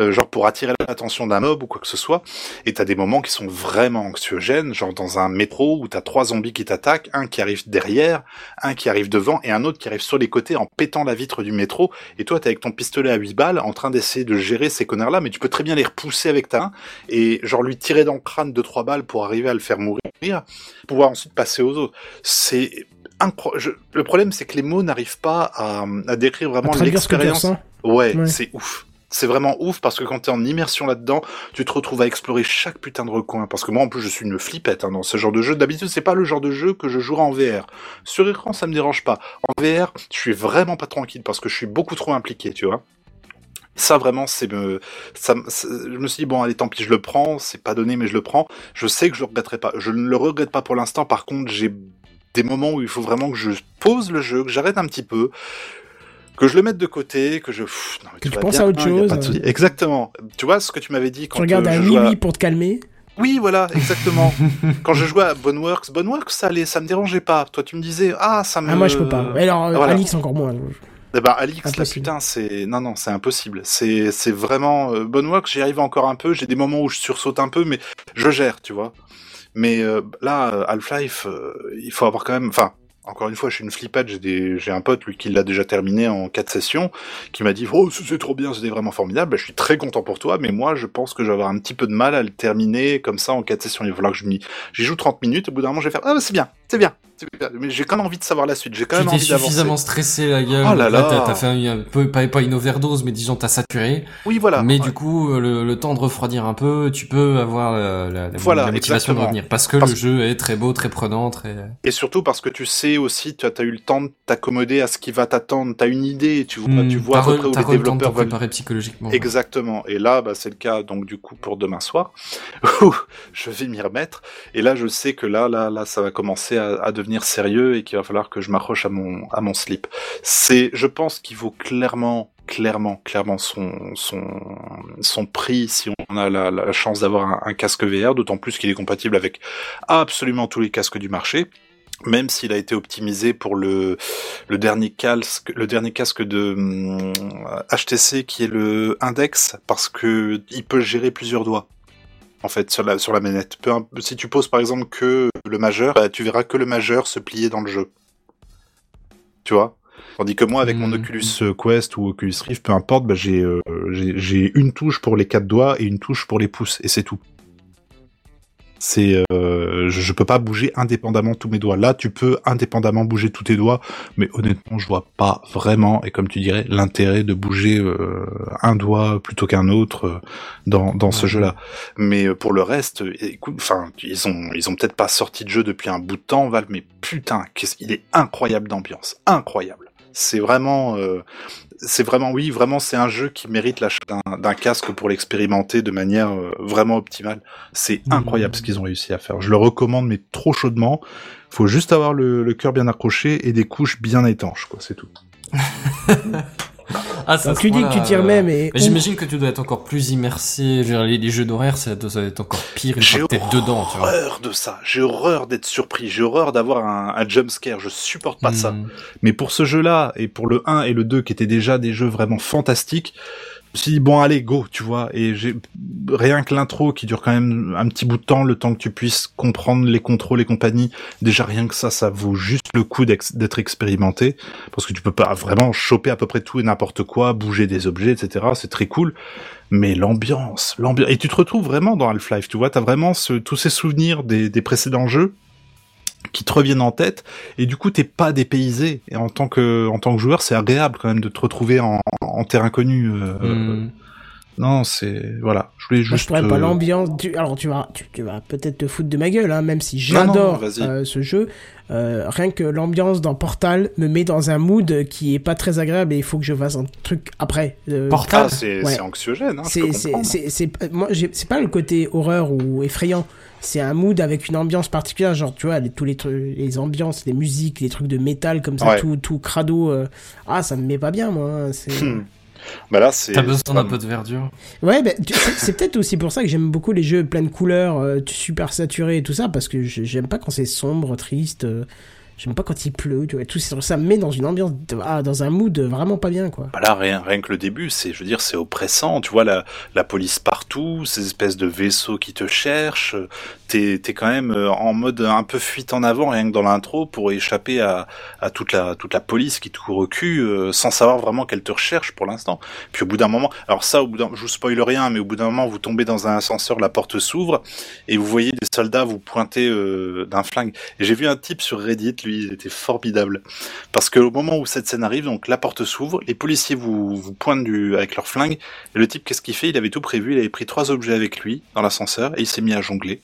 euh, genre pour attirer l'attention d'un mob ou quoi que ce soit. Et t'as des moments qui sont vraiment anxiogènes, genre dans un métro où t'as trois zombies qui t'attaquent, un qui arrive derrière, un qui arrive devant et un autre qui arrive sur les côtés en pétant la vitre du métro. Et toi, t'es avec ton pistolet à 8 balles en train d'essayer de gérer ces connards-là, mais tu peux très bien les repousser avec ta main et genre lui tirer dans le crâne de trois balles pour arriver à le faire mourir, pouvoir ensuite passer aux autres. C'est. Le problème, c'est que les mots n'arrivent pas à, à décrire vraiment l'expérience. Ouais, Ouais. c'est ouf. C'est vraiment ouf parce que quand t'es en immersion là-dedans, tu te retrouves à explorer chaque putain de recoin. Parce que moi, en plus, je suis une flippette hein, dans ce genre de jeu. D'habitude, c'est pas le genre de jeu que je jouerai en VR. Sur écran, ça me dérange pas. En VR, je suis vraiment pas tranquille parce que je suis beaucoup trop impliqué, tu vois. Ça vraiment, c'est me, ça, je me suis dit bon, allez, tant pis, je le prends. C'est pas donné, mais je le prends. Je sais que je le regretterai pas. Je ne le regrette pas pour l'instant. Par contre, j'ai des moments où il faut vraiment que je pose le jeu, que j'arrête un petit peu, que je le mette de côté, que je. Pff, non, mais Que tu penses bien, à autre chose. de. Exactement. Tu vois ce que tu m'avais dit quand Tu regardes euh, un à- oui pour te calmer. Oui, voilà, exactement. quand je jouais à Boneworks, Boneworks, ça allait, ça me dérangeait pas. Toi, tu me disais, ah, ça me. Ah, moi, je peux pas. Alors, euh, voilà. Alix, encore moins. Eh ben, Alix, là, putain, c'est, non, non, c'est impossible. C'est, c'est vraiment, euh, Boneworks, j'y arrive encore un peu. J'ai des moments où je sursaute un peu, mais je gère, tu vois. Mais euh, là, euh, Half-Life, euh, il faut avoir quand même, enfin, encore une fois, je suis une flippette. J'ai des, j'ai un pote, lui, qui l'a déjà terminé en quatre sessions, qui m'a dit, oh, c'est trop bien, c'était vraiment formidable. Ben, je suis très content pour toi, mais moi, je pense que je vais avoir un petit peu de mal à le terminer comme ça en quatre sessions. Il va falloir que je m'y, j'y joue 30 minutes. Au bout d'un moment, je vais faire, ah, bah, c'est bien, c'est bien. Mais j'ai quand même envie de savoir la suite. J'ai quand même envie d'avancer. suffisamment stressé la gueule. Oh là là. T'as fait un, peu, pas, pas une overdose, mais disons t'as saturé. Oui, voilà. mais Ouais. du coup, le, le temps de refroidir un peu, tu peux avoir la, la, la- Voilà, la motivation exactement. de revenir. Parce que Parce- le jeu est très beau, très prenant, très... Et surtout parce que tu sais aussi, tu as, eu le temps de t'accommoder à ce qui va t'attendre, t'as une idée, tu vois, Hmm, tu vois à t'as peu re- près où t'as les re le temps de te développeurs veulent. préparer psychologiquement. Exactement. Et là, bah, c'est le cas, donc, du coup, pour demain soir, je vais m'y remettre. Et là, je sais que là, là, là, ça va commencer à, devenir sérieux et qu'il va falloir que je m'accroche à mon à mon slip. C'est, je pense qu'il vaut clairement, clairement, clairement son son son prix si on a la, chance d'avoir un, casque VR, d'autant plus qu'il est compatible avec absolument tous les casques du marché. Même s'il a été optimisé pour le, le dernier casque, le dernier casque de hum, HTC qui est le Index, parce que il peut gérer plusieurs doigts en fait sur la sur la manette. Peu imp- si tu poses par exemple que le majeur, bah, tu verras que le majeur se plier dans le jeu. Tu vois? Tandis que moi, avec mon Mhm. Oculus Quest ou Oculus Rift, peu importe, bah, j'ai euh, j'ai j'ai une touche pour les quatre doigts et une touche pour les pouces, et c'est tout. C'est, euh, je, je peux pas bouger indépendamment tous mes doigts. Là, tu peux indépendamment bouger tous tes doigts, mais honnêtement, je vois pas vraiment, et comme tu dirais, l'intérêt de bouger euh, un doigt plutôt qu'un autre euh, dans, dans ce jeu-là. Mais euh, pour le reste, écoute, enfin, ils ont, ils ont peut-être pas sorti de jeu depuis un bout de temps, Val, mais putain, qu'est-ce qu'il est incroyable d'ambiance, incroyable. C'est vraiment, euh, c'est vraiment, oui, vraiment, c'est un jeu qui mérite l'achat d'un- casque pour l'expérimenter de manière euh, vraiment optimale. C'est Mhm. incroyable ce qu'ils ont réussi à faire. Je le recommande, mais trop chaudement. Faut juste avoir le, le cœur bien accroché et des couches bien étanches, quoi. C'est tout. Ah, ça Donc tu dis que tu t'y remets, mais. Mais j'imagine que tu dois être encore plus immersé. Je veux dire, les, les jeux d'horaire, ça, doit ça doit être encore pire une J'ai fois que t'es dedans, vois. horreur de ça. J'ai horreur d'être surpris. J'ai horreur d'avoir un, un jump scare. Je supporte pas ça. Hmm. Mais pour ce jeu-là, et pour le 1 et le 2, qui étaient déjà des jeux vraiment fantastiques, me bon, allez, go, tu vois. Et j'ai rien que l'intro qui dure quand même un petit bout de temps, le temps que tu puisses comprendre les contrôles et compagnie. Déjà, rien que ça, ça vaut juste le coup d'être expérimenté. Parce que tu peux pas vraiment choper à peu près tout et n'importe quoi, bouger des objets, etc. C'est très cool. Mais l'ambiance, l'ambiance. Et tu te retrouves vraiment dans Half-Life, tu vois. T'as vraiment tous ces souvenirs des précédents jeux qui te reviennent en tête et du coup t'es pas dépaysé et en tant que en tant que joueur c'est agréable quand même de te retrouver en, en terre inconnue euh, Hmm. Non c'est voilà je voulais Moi, juste je pourrais pas euh, l'ambiance. Tu... Alors, tu vas, tu, tu vas peut-être te foutre de ma gueule, hein, même si j'adore euh, ce jeu. Euh, rien que l'ambiance dans Portal me met dans un mood qui est pas très agréable et il faut que je fasse un truc après. Euh, Portal c'est Ouais. c'est anxiogène hein, je c'est peux c'est comprendre. c'est c'est moi j'ai- c'est pas le côté horreur ou effrayant c'est un mood avec une ambiance particulière genre tu vois les, tous les trucs les ambiances les musiques les trucs de métal comme ça Ouais. tout tout crado euh, ah ça me met pas bien moi hein, c'est. bah là c'est T'as besoin d'un peu de verdure. ouais tu- c'est peut-être aussi pour ça que j'aime beaucoup les jeux plein de couleurs euh, super saturés et tout ça parce que j'aime pas quand c'est sombre triste euh, j'aime pas quand il pleut tu vois tout ça me dans une ambiance ah, dans un mood vraiment pas bien quoi Bah là, rien, que le début, c'est, je veux dire, c'est oppressant. Tu vois la, police partout, ces espèces de vaisseaux qui te cherchent. T'es, t'es quand même euh, en mode un peu fuite en avant, rien que dans l'intro, pour échapper à, toute la, toute la police qui te court euh, sans savoir vraiment qu'elle te recherche pour l'instant. Puis au bout d'un moment, alors ça, au bout je vous spoil rien, mais au bout d'un moment, vous tombez dans un ascenseur, la porte s'ouvre et vous voyez des soldats vous pointer euh, d'un flingue. Et j'ai vu un type sur Reddit, lui, il était formidable. Parce que au moment où cette scène arrive, donc la porte s'ouvre, les policiers vous, vous pointent du, avec leur flingue, et le type, qu'est-ce qu'il fait? Il avait tout prévu, il avait pris trois objets avec lui dans l'ascenseur, et il s'est mis à jongler.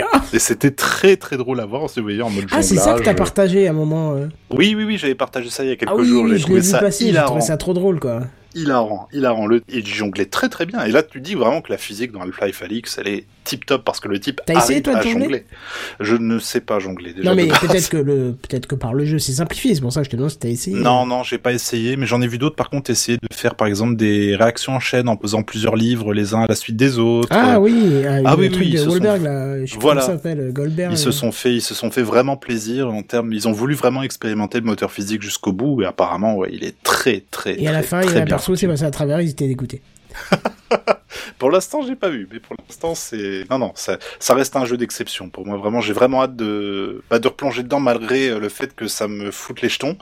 Ah Et c'était très très drôle à voir, on se voyait en mode ah c'est ça que t'as partagé à un moment euh. Oui, oui, oui, j'avais partagé ça il y a quelques ah oui, jours, j'ai trouvé vu passer trouvé ça trop drôle quoi hilarant, hilarant. Le, il jonglait très très bien. Et là, tu dis vraiment que la physique dans Half-Life Alix, elle est tip top parce que le type T'as essayé, toi, de jongler. Je ne sais pas jongler déjà. Non mais peut-être que le peut-être que par le jeu c'est simplifié, c'est pour ça que je te demande si t'as essayé. Non, non, j'ai pas essayé, mais j'en ai vu d'autres par contre essayer de faire par exemple des réactions en chaîne en posant plusieurs livres les uns à la suite des autres. Ah oui, ah, oui, oui, Goldberg sont- là, je sais Voilà. comment ça s'appelle, Goldberg. Ils se euh. sont fait, ils se sont fait vraiment plaisir en termes. Ils ont voulu vraiment expérimenter le moteur physique jusqu'au bout et apparemment, ouais, il est très, très. Et à la fin, il y a perso s'est passé à travers, ils étaient dégoûtés. Pour l'instant, j'ai pas vu, mais pour l'instant, c'est non, non, ça, ça reste un jeu d'exception pour moi. Vraiment, j'ai vraiment hâte de, bah, de replonger dedans malgré euh, le fait que ça me foute les jetons.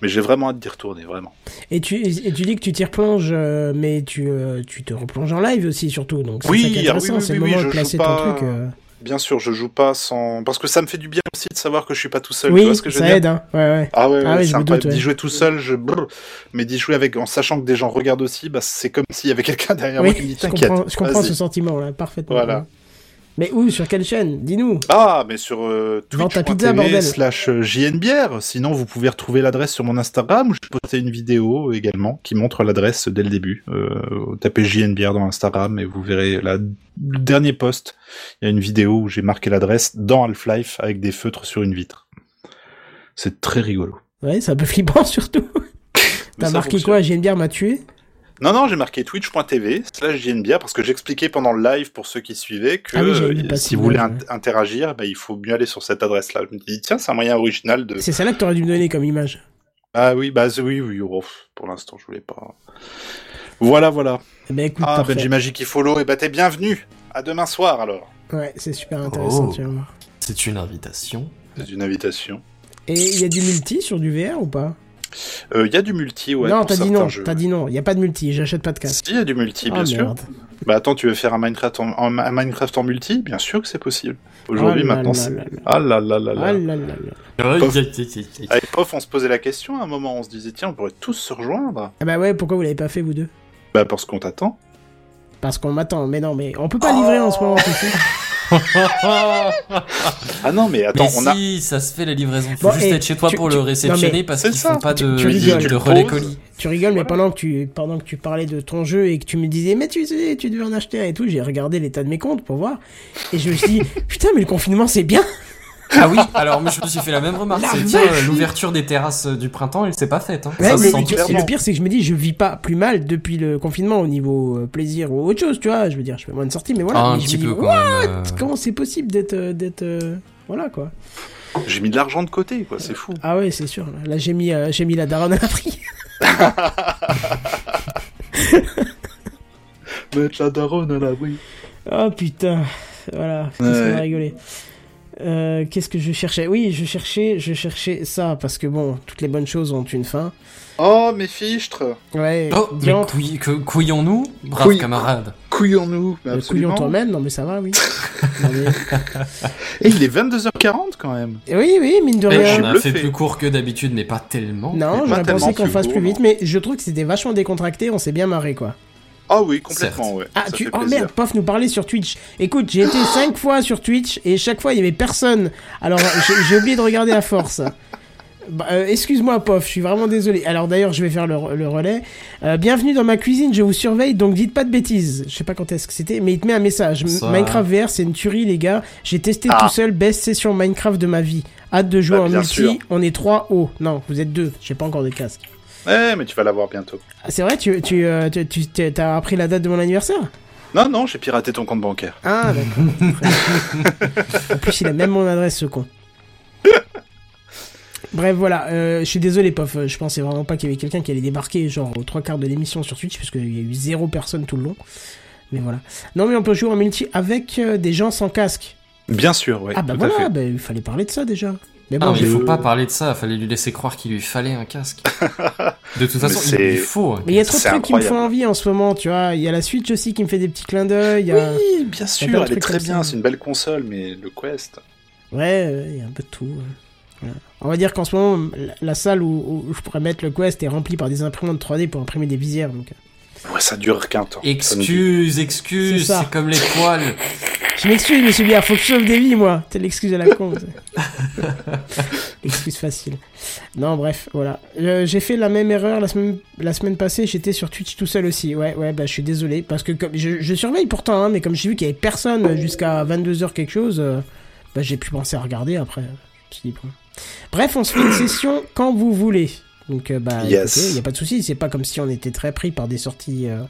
Mais j'ai vraiment hâte d'y retourner, vraiment. Et tu, et tu dis que tu t'y replonges, euh, mais tu, euh, tu te replonges en live aussi, surtout. Donc c'est Oui, ça qui est ah oui, intéressant, oui, c'est le moment de placer pas- ton truc. euh. Bien sûr, je joue pas sans, parce que ça me fait du bien aussi de savoir que je suis pas tout seul. tu Oui, vois ce que je veux ça dire aide, hein. Ouais, ouais. Ah ouais, Ah ouais, c'est je incroyable. ouais. D'y jouer tout seul, je mais d'y jouer avec en sachant que des gens regardent aussi, bah c'est comme s'il y avait quelqu'un derrière Oui, moi qui me dit je t'inquiète. comprends, je comprends ce sentiment là, parfaitement. Voilà. Mais où Sur quelle chaîne? Dis-nous. Ah, mais sur euh, twitch.tv slash euh, JNBR. Sinon, vous pouvez retrouver l'adresse sur mon Instagram où j'ai posté une vidéo également qui montre l'adresse dès le début. Euh, tapez JNBR dans Instagram et vous verrez la... le dernier post. Il y a une vidéo où j'ai marqué l'adresse dans Half-Life avec des feutres sur une vitre. C'est très rigolo. Ouais, c'est un peu flippant surtout. T'as marqué fonctionne. quoi? Bière m'a tué? Non, non, j'ai marqué twitch.tv slash JNBR parce que j'expliquais pendant le live pour ceux qui suivaient que Ah oui, euh, si vous voulez interagir, bah, il faut mieux aller sur cette adresse-là. Je me dis, tiens, c'est un moyen original de... C'est celle-là que t'aurais dû me donner comme image. Ah oui, bah oui, oui, oh, pour l'instant, je voulais pas. Voilà, voilà. Ben écoute, Ah. Benji Magic Follow, et bah t'es bienvenu. À demain soir alors. Ouais, c'est super intéressant, Oh. tu vas voir. C'est une invitation. C'est une invitation. Et il y a du multi sur du VR ou pas? Il y a du multi, ouais. Non, t'as dit non, t'as dit non, il y a pas de multi, j'achète pas de casque. Si, il y a du multi, bien Ah, sûr. merde. Bah attends, tu veux faire un Minecraft en, en- un Minecraft en multi? Bien sûr que c'est possible. Aujourd'hui, Oh là maintenant, là c'est. là là. Ah là là là là. Ah là là là. Pof. Avec Pof, on se posait la question à un moment, on se disait, tiens, on pourrait tous se rejoindre. Ah bah ouais, pourquoi vous l'avez pas fait vous deux? Bah parce qu'on t'attend. Parce qu'on m'attend, mais non, mais on peut pas livrer en ce moment. Ah non, mais attends, mais on a. si, ça se fait la livraison. Faut Bon, juste être chez toi tu- pour tu- le réceptionner mais parce qu'ils ça. font pas de, tu rigoles. de relais colis. Tu rigoles, mais pendant que tu pendant que tu parlais de ton jeu et que tu me disais, mais tu sais, tu devais en acheter un et tout, j'ai regardé l'état de mes comptes pour voir. Et je me suis dit, putain, mais le confinement c'est bien Ah oui, alors moi je me suis fait la même remarque. La C'est tiens, l'ouverture des terrasses euh, du printemps, elle s'est pas faite. Hein. Ouais, Ça se le pire, c'est que je me dis, je vis pas plus mal depuis le confinement au niveau euh, plaisir ou autre chose, tu vois. Je veux dire, je fais moins de sorties, mais voilà. Ah, un Mais je petit me dis, peu quand What? même. euh. Comment c'est possible d'être. d'être euh, Voilà quoi. J'ai mis de l'argent de côté, quoi, c'est fou. Ah ouais, c'est sûr. Là, j'ai mis, euh, j'ai mis la daronne à l'abri. Mettre la daronne à l'abri. Oh putain. Voilà, Ouais. qu'on a rigolé. Euh, qu'est-ce que je cherchais? Oui, je cherchais, je cherchais ça parce que bon, toutes les bonnes choses ont une fin. Oh, mes fichtres Ouais. Oh, mais couille- que- couillons-nous Brave Couille- camarade. Couillons-nous mais Le absolument. couillon t'emmène, non mais ça va, oui. Non, mais- Et il est 22h40 quand même. Oui, oui, mine de Mais On rien. a bluffé. fait plus court que d'habitude, mais pas tellement. Non, j'aurais pensé qu'on fasse plus vite, mais je trouve que c'était vachement décontracté, on s'est bien marré quoi. Ah oui, complètement, ouais. Ah, Ça tu... fait oh Pof nous parlait sur Twitch. Écoute, j'ai été cinq fois sur Twitch et chaque fois il y avait personne. Alors j'ai oublié de regarder à force. Bah, euh, Excuse-moi, Pof, je suis vraiment désolé. Alors d'ailleurs, je vais faire le, le relais. Euh, bienvenue dans ma cuisine, je vous surveille, donc dites pas de bêtises. Je sais pas quand est-ce que c'était, mais il te met un message. Ça. Minecraft VR, c'est une tuerie, les gars. J'ai testé Ah. tout seul, best session Minecraft de ma vie. Hâte de jouer Bah, en multi. sûr. On est trois. Oh, non, vous êtes deux. J'ai pas encore de casque. Ouais, mais tu vas l'avoir bientôt. Ah, C'est vrai, tu, tu, euh, tu, tu- t'es- t'as appris la date de mon anniversaire? Non, non, j'ai piraté ton compte bancaire. Ah, d'accord. en plus, il a même mon adresse, ce con. Bref, voilà. euh, je suis désolé, Pof. Je pensais vraiment pas qu'il y avait quelqu'un qui allait débarquer, genre, aux trois quarts de l'émission sur Twitch, parce qu'il y a eu zéro personne tout le long. Mais voilà. Non, mais on peut jouer en multi avec euh, des gens sans casque. Bien sûr, ouais. ah, bah tout à voilà, fait. bah, il fallait parler de ça déjà. Mais Ah, mais j'ai- faut pas parler de ça, fallait lui laisser croire qu'il lui fallait un casque. De toute façon, il c'est- faut. un Mais il y a trop de trucs qui me font envie en ce moment, tu vois. Il y a la Switch aussi qui me fait des petits clins d'œil. il a- Oui, bien sûr, elle est très bien, c'est une belle console, mais le Quest. Ouais, ouais, il y a un peu de tout. ouais. Voilà. On va dire qu'en ce moment, la, la salle où, où je pourrais mettre le Quest est remplie par des imprimantes 3D pour imprimer des visières. Donc... Ouais, ça dure qu'un temps. Excuse, excuse, C'est comme les poils. Je m'excuse, monsieur Biard, faut que je sauve des vies, moi. C'est l'excuse à la con. L'excuse facile. Non, bref, voilà. Euh, j'ai fait la même erreur la semaine, la semaine passée. J'étais sur Twitch tout seul aussi. Ouais, ouais, bah je suis désolé. Parce que comme, je, je surveille pourtant, hein, mais comme j'ai vu qu'il y avait personne jusqu'à 22h quelque chose, euh, bah j'ai pu penser à regarder après. Bref, on se fait une session quand vous voulez. Donc, euh, bah, Yes. écoutez, y a pas de souci. C'est pas comme si on était très pris par des sorties euh,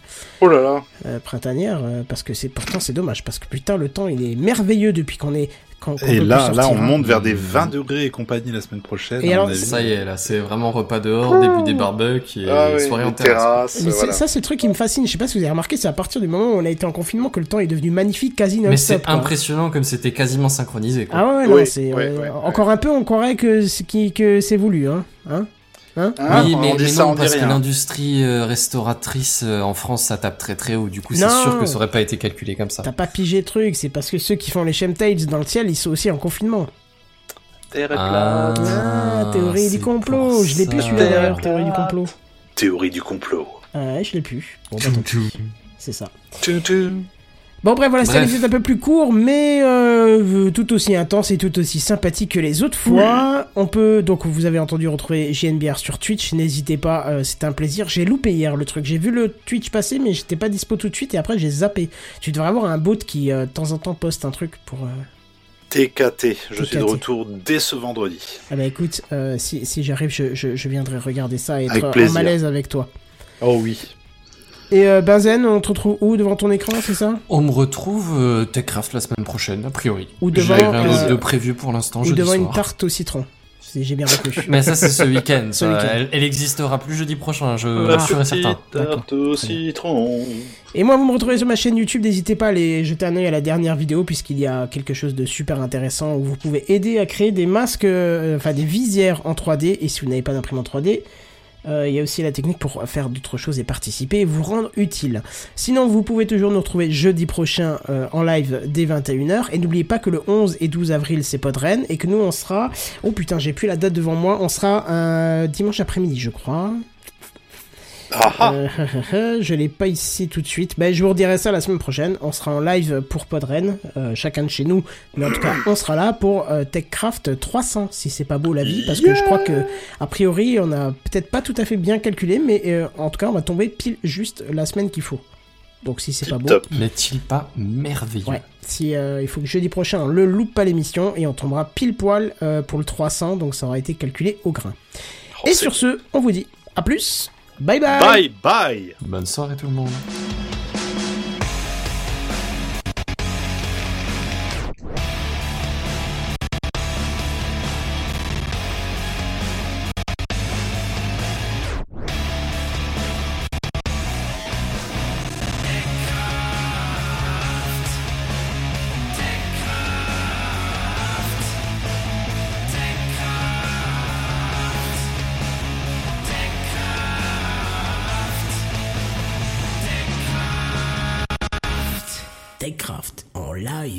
Oh là là. euh, printanières, euh, parce que c'est pourtant c'est dommage, parce que putain le temps il est merveilleux depuis qu'on est. Qu'on, qu'on Et là, là, on hein. monte vers des 20 degrés et compagnie la semaine prochaine. Et alors. Ça y est, là, c'est vraiment repas dehors, début des barbecues et ah, soirée en terrasse. Mais voilà. ça, c'est le truc qui me fascine. Je sais pas si vous avez remarqué, c'est à partir du moment où on a été en confinement que le temps est devenu magnifique, quasi Mais non-stop. c'est impressionnant comme c'était quasiment synchronisé. Quoi. Ah ouais, non, Oui, c'est ouais, euh, ouais, encore un peu, on croirait que que c'est voulu, hein. hein Hein, oui, on mais, dit mais ça, non, parce que l'industrie euh, restauratrice euh, en France, ça tape très très haut. Du coup, c'est sûr que ça aurait pas été calculé comme ça. T'as pas pigé le truc, c'est parce que ceux qui font les chemtrails dans le ciel, ils sont aussi en confinement. Terre est Ah. plate. Ah, théorie du complot. Je l'ai plus celui-là d'ailleurs, théorie du complot. Théorie du complot. Ah ouais, je l'ai plus. Bon, bah. C'est ça. Tu, tu. Bon bref voilà, l'épisode un peu plus court, mais euh, tout aussi intense et tout aussi sympathique que les autres fois. On peut donc vous avez entendu retrouver JNBR sur Twitch, n'hésitez pas, euh, c'était un plaisir. J'ai loupé hier le truc, j'ai vu le Twitch passer, mais j'étais pas dispo tout de suite et après j'ai zappé. Tu devrais avoir un bot qui euh, de temps en temps poste un truc pour. TKT, je suis de retour dès ce vendredi. Ah bah écoute, si, si j'arrive, je, je, je viendrai regarder ça et être en malaise avec toi. Oh oui. Et euh, Benzen, on te retrouve où devant ton écran, c'est ça? On me retrouve euh, Techcraft la semaine prochaine, a priori. Ou J'ai devant, rien euh, de prévu pour l'instant, Ou jeudi devant une tarte au citron, si j'ai bien retenu. Mais ça, c'est ce week-end. Ce ça. week-end. Elle, elle existera plus jeudi prochain, je Ah. suis certain. tarte au citron. Et moi, vous me retrouvez sur ma chaîne YouTube. N'hésitez pas à aller jeter un œil à la dernière vidéo, puisqu'il y a quelque chose de super intéressant où vous pouvez aider à créer des masques, euh, enfin des visières en 3D. Et si vous n'avez pas d'imprimante 3D, euh, il y a aussi la technique pour faire d'autres choses et participer et vous rendre utile. Sinon, vous pouvez toujours nous retrouver jeudi prochain euh, en live dès 21h. Et n'oubliez pas que le 11 et 12 avril, c'est Podren. Et que nous, on sera. Oh putain, j'ai plus la date devant moi. On sera un dimanche après-midi, je crois. Ah ah. Euh, je l'ai pas ici tout de suite. Ben, je vous redirai ça la semaine prochaine. On sera en live pour Podren, euh, chacun de chez nous. Mais en tout cas, on sera là pour euh, TechCraft 300, si c'est pas beau la vie. Parce que je crois que, a priori, on a peut-être pas tout à fait bien calculé, mais euh, en tout cas, on va tomber pile juste la semaine qu'il faut. Donc si c'est pas beau, Top. N'est-il pas merveilleux? Ouais. Si euh, il faut que jeudi prochain on le loupe pas l'émission et on tombera pile poil euh, pour le 300, donc ça aura été calculé au grain. Oh, et sur ce, on vous dit à plus. Bye bye. Bye bye. Bonne soirée tout le monde.